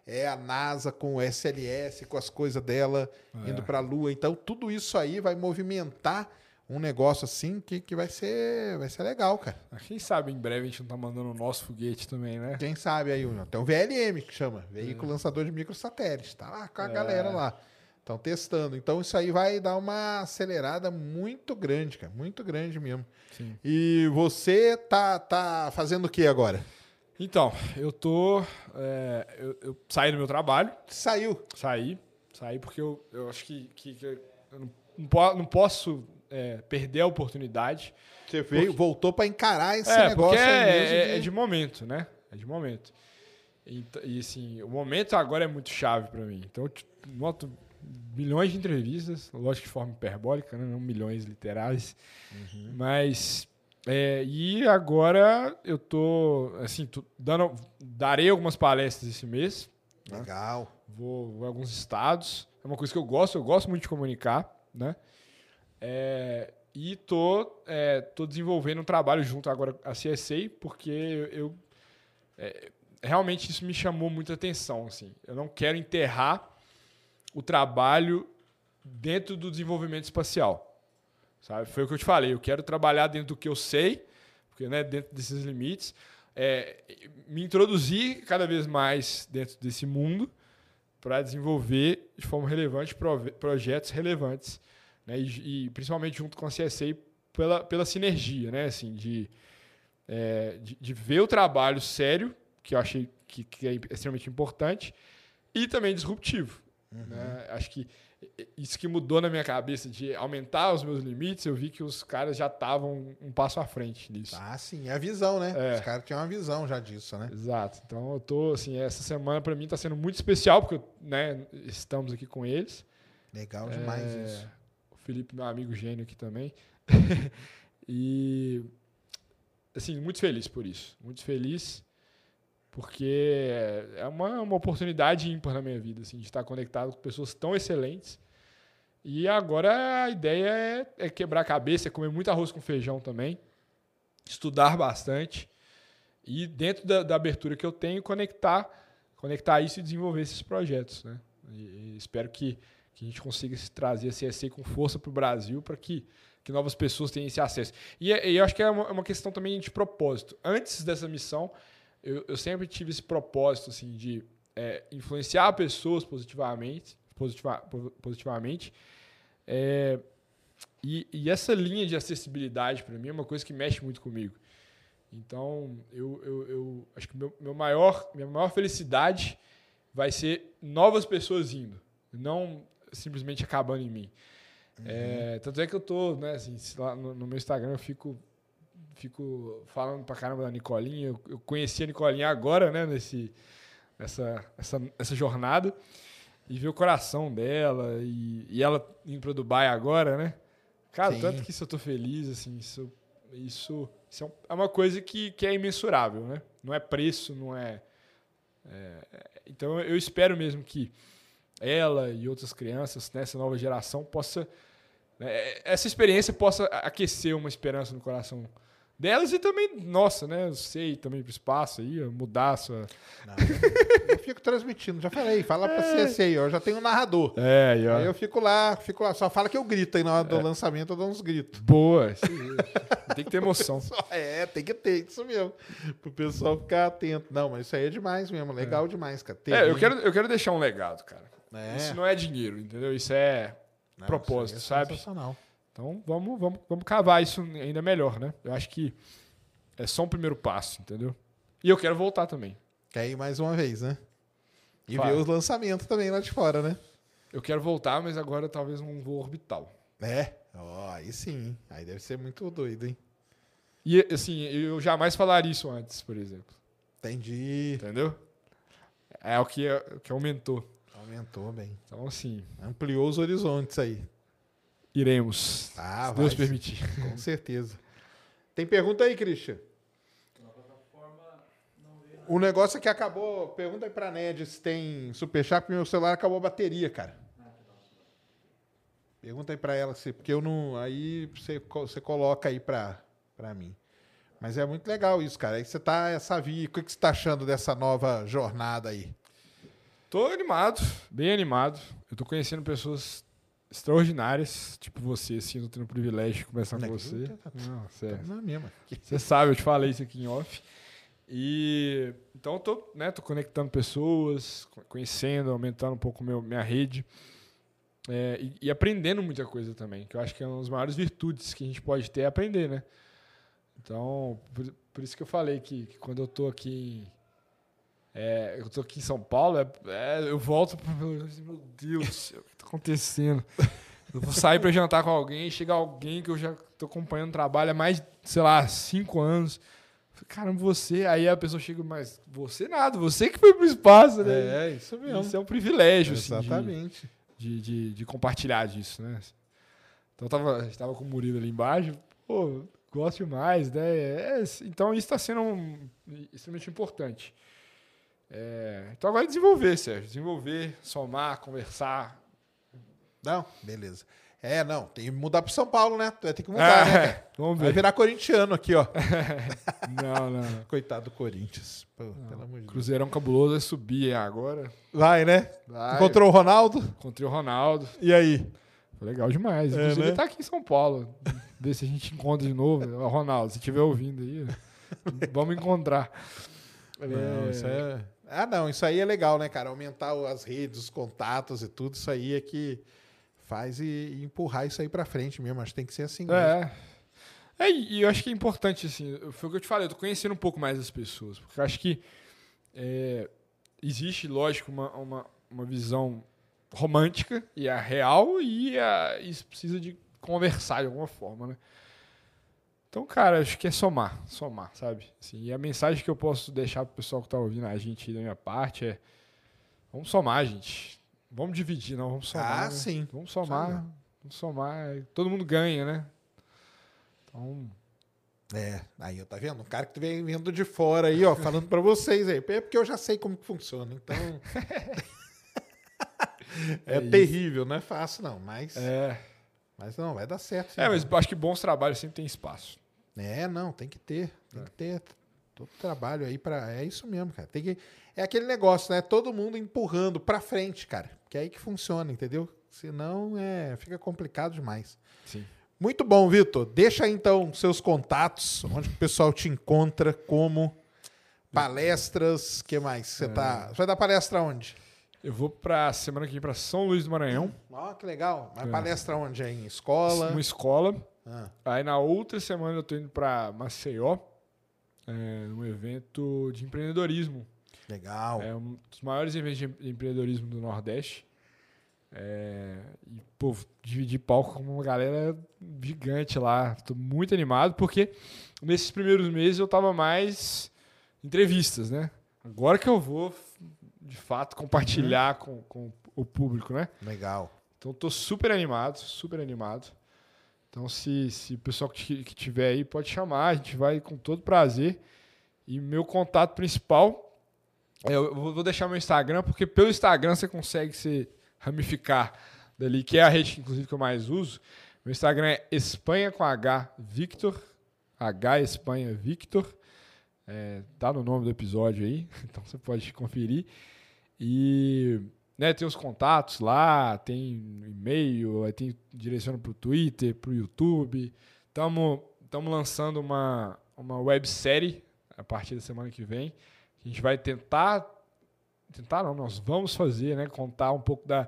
É a NASA com o SLS, com as coisas dela É. indo para a Lua. Então, tudo isso aí vai movimentar um negócio assim que, que vai, ser, vai ser legal, cara. Quem sabe em breve a gente não tá mandando o nosso foguete também, né? Quem sabe aí, tem o VLM que chama, Veículo Lançador de Microsatélite, tá lá com a É. galera lá. Estão testando. Então isso aí vai dar uma acelerada muito grande, cara, muito grande mesmo. Sim. E você tá, tá fazendo o que agora? Então, eu tô. é, eu, eu saí do meu trabalho, Saiu. saí. Saí porque eu, eu acho que, que, que eu não, não posso é, perder a oportunidade. Você veio, voltou para encarar esse é, negócio porque é, é- de- é de momento, né? É de momento. E, e, assim, o momento agora é muito chave para mim. Então, eu noto milhões de entrevistas, lógico de forma hiperbólica, né? não milhões literais. Uhum. Mas. é, e agora eu tô, assim, tô dando, darei algumas palestras esse mês. Legal. Vou, vou a alguns estados. É uma coisa que eu gosto, eu gosto muito de comunicar, né? É, e tô, é, tô desenvolvendo um trabalho junto agora à CSA, porque eu, eu- é, realmente isso me chamou muita atenção, assim. Eu não quero enterrar o trabalho dentro do desenvolvimento espacial. Sabe? Foi o que eu te falei, eu quero trabalhar dentro do que eu sei, porque né, dentro desses limites, é, me introduzir cada vez mais dentro desse mundo para desenvolver de forma relevante projetos relevantes, né, e, e, principalmente junto com a CSA pela, pela sinergia, né, assim, de, é, de, de, ver o trabalho sério, que eu achei que, que é extremamente importante, e também disruptivo. Uhum. Né? Acho que isso que mudou na minha cabeça de aumentar os meus limites, eu vi que os caras já estavam um passo à frente nisso. Ah, sim, é a visão, né? É. Os caras tinham uma visão já disso, né? Exato. Então eu tô, assim, essa semana para mim está sendo muito especial, porque né, estamos aqui com eles. Legal demais é... isso. Felipe, meu amigo gênio aqui também. e assim, muito feliz por isso. Muito feliz porque é uma, uma oportunidade ímpar na minha vida, assim, de estar conectado com pessoas tão excelentes. E agora a ideia é, é quebrar a cabeça, é comer muito arroz com feijão também, estudar bastante e dentro da, da, abertura que eu tenho conectar conectar isso e desenvolver esses projetos, né? E, e espero que, que a gente consiga trazer a CSC com força para o Brasil para que que novas pessoas tenham esse acesso. E, é, e eu acho que é uma, é uma, questão também de propósito. Antes dessa missão, eu, eu sempre tive esse propósito assim, de é, influenciar pessoas positivamente, positiva, positivamente é, e, e, essa linha de acessibilidade para mim é uma coisa que mexe muito comigo. Então, eu, eu, eu acho que meu, meu maior, minha maior felicidade vai ser novas pessoas indo, não simplesmente acabando em mim. Uhum. É, tanto é que eu tô, né, assim, lá no, no, meu Instagram eu fico, fico falando pra caramba da Nicolinha. Eu, eu conheci a Nicolinha agora, né, nesse, nessa, essa, essa jornada. E ver o coração dela e, e ela indo para Dubai agora, né? Cara, Sim. tanto que isso eu tô feliz, assim, isso, isso, isso é, é uma coisa que, que é imensurável, né? Não é preço, não é, é então eu espero mesmo que ela e outras crianças nessa nova geração possa né, essa experiência possa aquecer uma esperança no coração delas e também nossa, né? Eu sei também pro espaço aí, mudar a sua. Não, eu fico transmitindo, já falei, fala pra é. CSA, eu já tenho um narrador. É, aí, aí eu fico lá, fico lá, só fala que eu grito aí na hora do é. lançamento, eu dou uns gritos. Boa, tem que ter emoção. é, tem que ter, isso mesmo. Pro pessoal ficar atento. Não, mas isso aí é demais mesmo, legal é. demais, cara. É, eu quero, eu quero deixar um legado, cara. É. Isso não é dinheiro, entendeu? Isso é não, propósito, isso é sabe? Sensacional. Então vamos, vamos, vamos cavar isso ainda melhor, né? Eu acho que é só um primeiro passo, entendeu? E eu quero voltar também. Quer ir mais uma vez, né? E ver os lançamentos também lá de fora, né? Eu quero voltar, mas agora talvez um voo orbital. É? Ó, oh, aí sim. Aí deve ser muito doido, hein? E assim, eu jamais falaria isso antes, por exemplo. Entendi. Entendeu? É o que, é, o que aumentou. Aumentou bem. Então, assim. Ampliou os horizontes aí. Iremos. Ah, se Deus permitir. Com certeza. Tem pergunta aí, Christian? O negócio é que acabou. Pergunta aí pra Ned se tem superchat, porque meu celular acabou a bateria, cara. Pergunta aí pra ela, se, porque eu não. Aí você, você coloca aí pra, pra mim. Mas é muito legal isso, cara. Aí você tá essa via. O que você tá achando dessa nova jornada aí? Tô animado, bem animado. Eu tô conhecendo pessoas extraordinárias, tipo você, assim, tô tendo o privilégio de conversar com você. Tá, não, sério. Tá mesma. Você sabe, eu te falei isso aqui em off. E então eu tô, né, tô conectando pessoas, conhecendo, aumentando um pouco meu, minha rede. É, e, e, aprendendo muita coisa também, que eu acho que é uma das maiores virtudes que a gente pode ter é aprender, né? Então, por, por isso que eu falei que, que quando eu tô aqui é, eu tô aqui em São Paulo, é, é, eu volto para meu Deus, o que tá acontecendo? Eu vou sair para jantar com alguém, chega alguém que eu já tô acompanhando o trabalho há mais, sei lá, cinco anos. Caramba, você. Aí a pessoa chega, mas você nada, você que foi pro espaço, né? É, isso mesmo. Isso é um privilégio, assim, Exatamente. De, de, de, compartilhar disso, né? Então tava, a gente tava com o Murilo ali embaixo, pô, gosto demais, né? É, então isso está sendo um, extremamente importante. É, então agora é desenvolver, Sérgio. Desenvolver, somar, conversar. Não, beleza. É, não, tem que mudar para São Paulo, né? Vai ter que mudar, é, né? Vamos ver. Vai virar corintiano aqui, ó. não, não. Coitado do Corinthians. Pô, pelo amor de Cruzeirão cabuloso vai subir agora. Vai, né? Vai. Encontrou o Ronaldo? Encontrei o Ronaldo. E aí? Foi legal demais. É, Inclusive, né? ele tá aqui em São Paulo. ver se a gente encontra de novo. Ronaldo, se estiver ouvindo aí, vamos encontrar. Não, É, isso é... Ah, não, isso aí é legal, né, cara? Aumentar as redes, os contatos e tudo, isso aí é que faz e, e empurrar isso aí pra frente mesmo. Acho que tem que ser assim. É. É, e eu acho que é importante, assim, foi o que eu te falei, eu tô conhecendo um pouco mais as pessoas, porque eu acho que é, existe, lógico, uma, uma, uma visão romântica e a real, e a, isso precisa de conversar de alguma forma, né? Então, cara, acho que é somar, somar, sabe? Assim, e a mensagem que eu posso deixar pro pessoal que tá ouvindo a gente da minha parte é: vamos somar, gente. Vamos dividir, não, vamos somar. Ah, né? sim. Vamos somar, Somar. vamos somar. Todo mundo ganha, né? Então, É, aí, ó, tá vendo? Um cara que vem vindo de fora aí, ó, falando pra vocês aí. É porque eu já sei como que funciona, então... é, É terrível, não é fácil não, mas... é. Mas não, vai dar certo. sim. É, mas acho que bons trabalhos sempre tem espaço. É, não, tem que ter. Tem É. que ter todo trabalho aí para É isso mesmo, cara. Tem que... É aquele negócio, né? Todo mundo empurrando pra frente, cara. Que é aí que funciona, entendeu? Senão, é, fica complicado demais. Sim. Muito bom, Vitor. Deixa aí, então seus contatos, onde o pessoal te encontra, como palestras, que mais? Você tá, você vai dar palestra onde? Eu vou pra semana que vem pra São Luís do Maranhão, Ó, que legal. Mas É. palestra onde? Aí? Em escola? uma escola. Ah, Aí na outra semana eu tô indo pra Maceió, é, num evento de empreendedorismo. legal. É um dos maiores eventos de em- empreendedorismo do Nordeste. É, e, pô, dividir palco com uma galera gigante lá. Tô muito animado, porque nesses primeiros meses eu tava mais entrevistas, né? Agora que eu vou, de fato, compartilhar com, com o público, né? Legal. Então tô super animado, super animado. Então se, se o pessoal que, que tiver aí pode chamar, a gente vai com todo prazer. E meu contato principal, é, eu vou vou deixar meu Instagram, porque pelo Instagram você consegue se ramificar dali, que é a rede inclusive que eu mais uso. Meu Instagram é Espanha com H Victor, H Espanha Victor. É, tá no nome do episódio aí, então você pode conferir. E né, tem os contatos lá, tem e-mail, tem direciona para o Twitter, para o YouTube. Estamos lançando uma, uma websérie a partir da semana que vem. A gente vai tentar. Tentar não, nós vamos fazer, né? Contar um pouco da,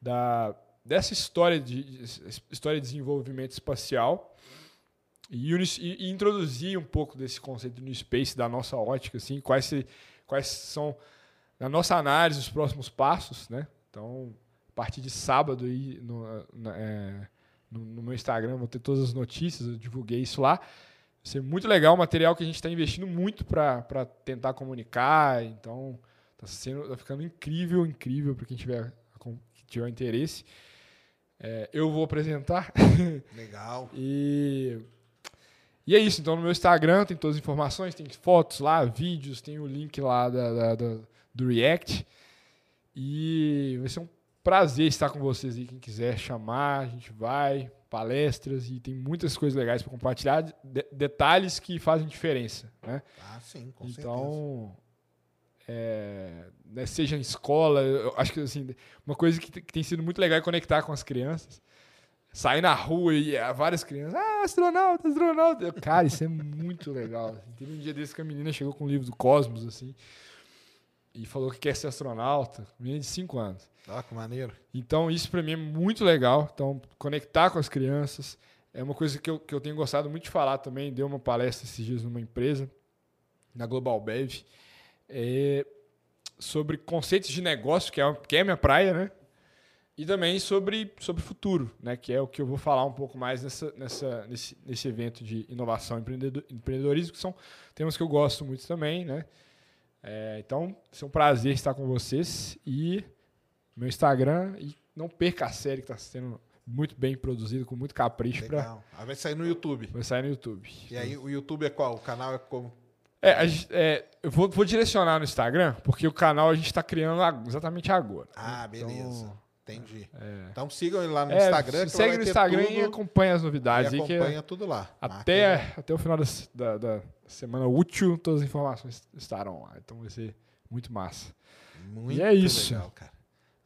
da, dessa história de, história de desenvolvimento espacial e, e- e introduzir um pouco desse conceito do New Space, da nossa ótica, assim, quais, se- quais são na nossa análise os próximos passos, né? Então, a partir de sábado aí no, na- é, no, no meu Instagram vou ter todas as notícias, eu divulguei isso lá. Vai ser muito legal, material que a gente está investindo muito para tentar comunicar. Então, tá sendo, tá ficando incrível, incrível para quem tiver, que tiver interesse. É, eu vou apresentar Legal. e, e é isso. Então, no meu Instagram tem todas as informações, tem fotos lá, vídeos, tem o link lá da, da- da- do React. E vai ser um prazer estar com vocês aí. Quem quiser chamar, a gente vai. Palestras e tem muitas coisas legais para compartilhar. de- detalhes que fazem diferença, né? Ah, sim, com certeza. então, é, né, seja em escola, eu acho que assim, uma coisa que, que tem sido muito legal é conectar com as crianças. Sair na rua e ah, várias crianças, ah, astronauta, astronauta. Cara, isso é muito legal. Teve um dia desse que a menina chegou com um livro do Cosmos, assim, e falou que quer ser astronauta. Menina de 5 anos. Ah, que maneiro. Então, isso para mim é muito legal. Então, conectar com as crianças é uma coisa que eu, que eu tenho gostado muito de falar também. Dei uma palestra esses dias numa empresa, na Global Bev, é, sobre conceitos de negócio, que é, que é a minha praia, né? E também sobre, sobre futuro, né? Que é o que eu vou falar um pouco mais nessa, nessa, nesse, nesse evento de inovação e empreendedor- empreendedorismo, que são temas que eu gosto muito também, né? É, então, ser um prazer estar com vocês e meu Instagram e não perca a série que está sendo muito bem produzida, com muito capricho Legal. Aí vai sair no YouTube. vai sair no YouTube. E aí o YouTube é qual? O canal é como? É, a é, eu vou, vou direcionar no Instagram, porque o canal a gente está criando exatamente agora. Ah, Então, beleza. Entendi. é, Então sigam ele lá no é, Instagram. segue no Instagram tudo, e acompanha as novidades. e aí que acompanha tudo lá. Até, até o final da, da- da semana útil, todas as informações estarão lá. Então vai ser muito massa. Muito é isso. legal, cara.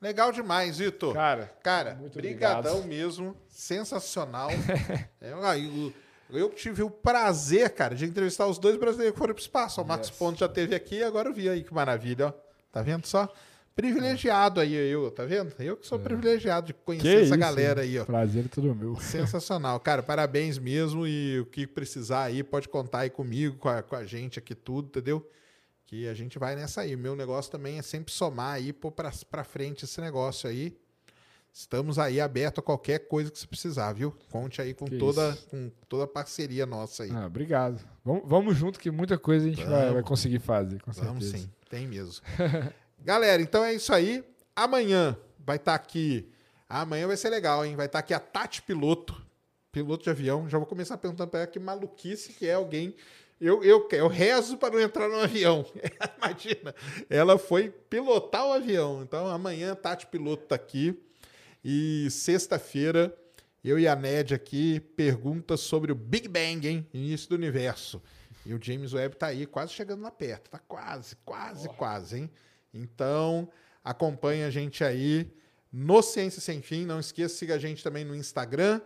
Legal demais, Vitor. Cara, Cara, muito brigadão obrigado. mesmo. Sensacional. é, ah, eu, eu tive o prazer, cara, de entrevistar os dois brasileiros que foram pro espaço. O Max Yes. Ponto já teve aqui, agora eu vi aí que maravilha, ó. Tá vendo só? Privilegiado aí, eu, tá vendo? Eu que sou privilegiado de conhecer Que essa isso, galera aí, ó. Prazer é todo meu. Sensacional, cara. Parabéns mesmo. E o que precisar aí, pode contar aí comigo, com a, com a gente aqui, tudo, entendeu? Que a gente vai nessa aí. O meu negócio também é sempre somar aí, pôr pra, pra frente esse negócio aí. Estamos aí aberto a qualquer coisa que você precisar, viu? Conte aí com, Que toda, isso. com toda a parceria nossa aí. Ah, obrigado. Vamos, vamos junto que muita coisa a gente vai, Vamos. vai conseguir fazer, com Vamos certeza. sim, tem mesmo. Galera, então é isso aí. Amanhã vai estar aqui. Amanhã vai ser legal, hein? Vai estar aqui a Tati Piloto, piloto de avião. Já vou começar perguntando para ela que maluquice que é alguém. Eu, eu, eu rezo para não entrar no avião. Imagina. Ela foi pilotar o avião. Então amanhã a Tati Piloto tá aqui. E sexta-feira, eu e a Ned aqui pergunta sobre o Big Bang, hein? Início do universo. E o James Webb tá aí, quase chegando lá perto. Tá quase, quase, quase, hein? Então, acompanha a gente aí no Ciência Sem Fim. Não esqueça, siga a gente também no Instagram.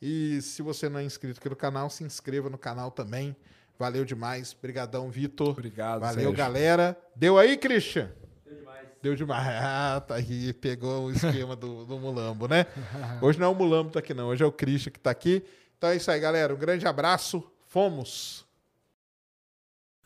E se você não é inscrito aqui no canal, se inscreva no canal também. Valeu demais. Obrigadão, Vitor. Obrigado, Valeu, Sérgio. galera. Deu aí, Christian? Deu demais. Deu demais. Ah, tá aí. Pegou o esquema do, do Mulambo, né? Hoje não é o Mulambo que tá aqui, não. Hoje é o Christian que tá aqui. Então é isso aí, galera. Um grande abraço. Fomos.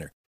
winner.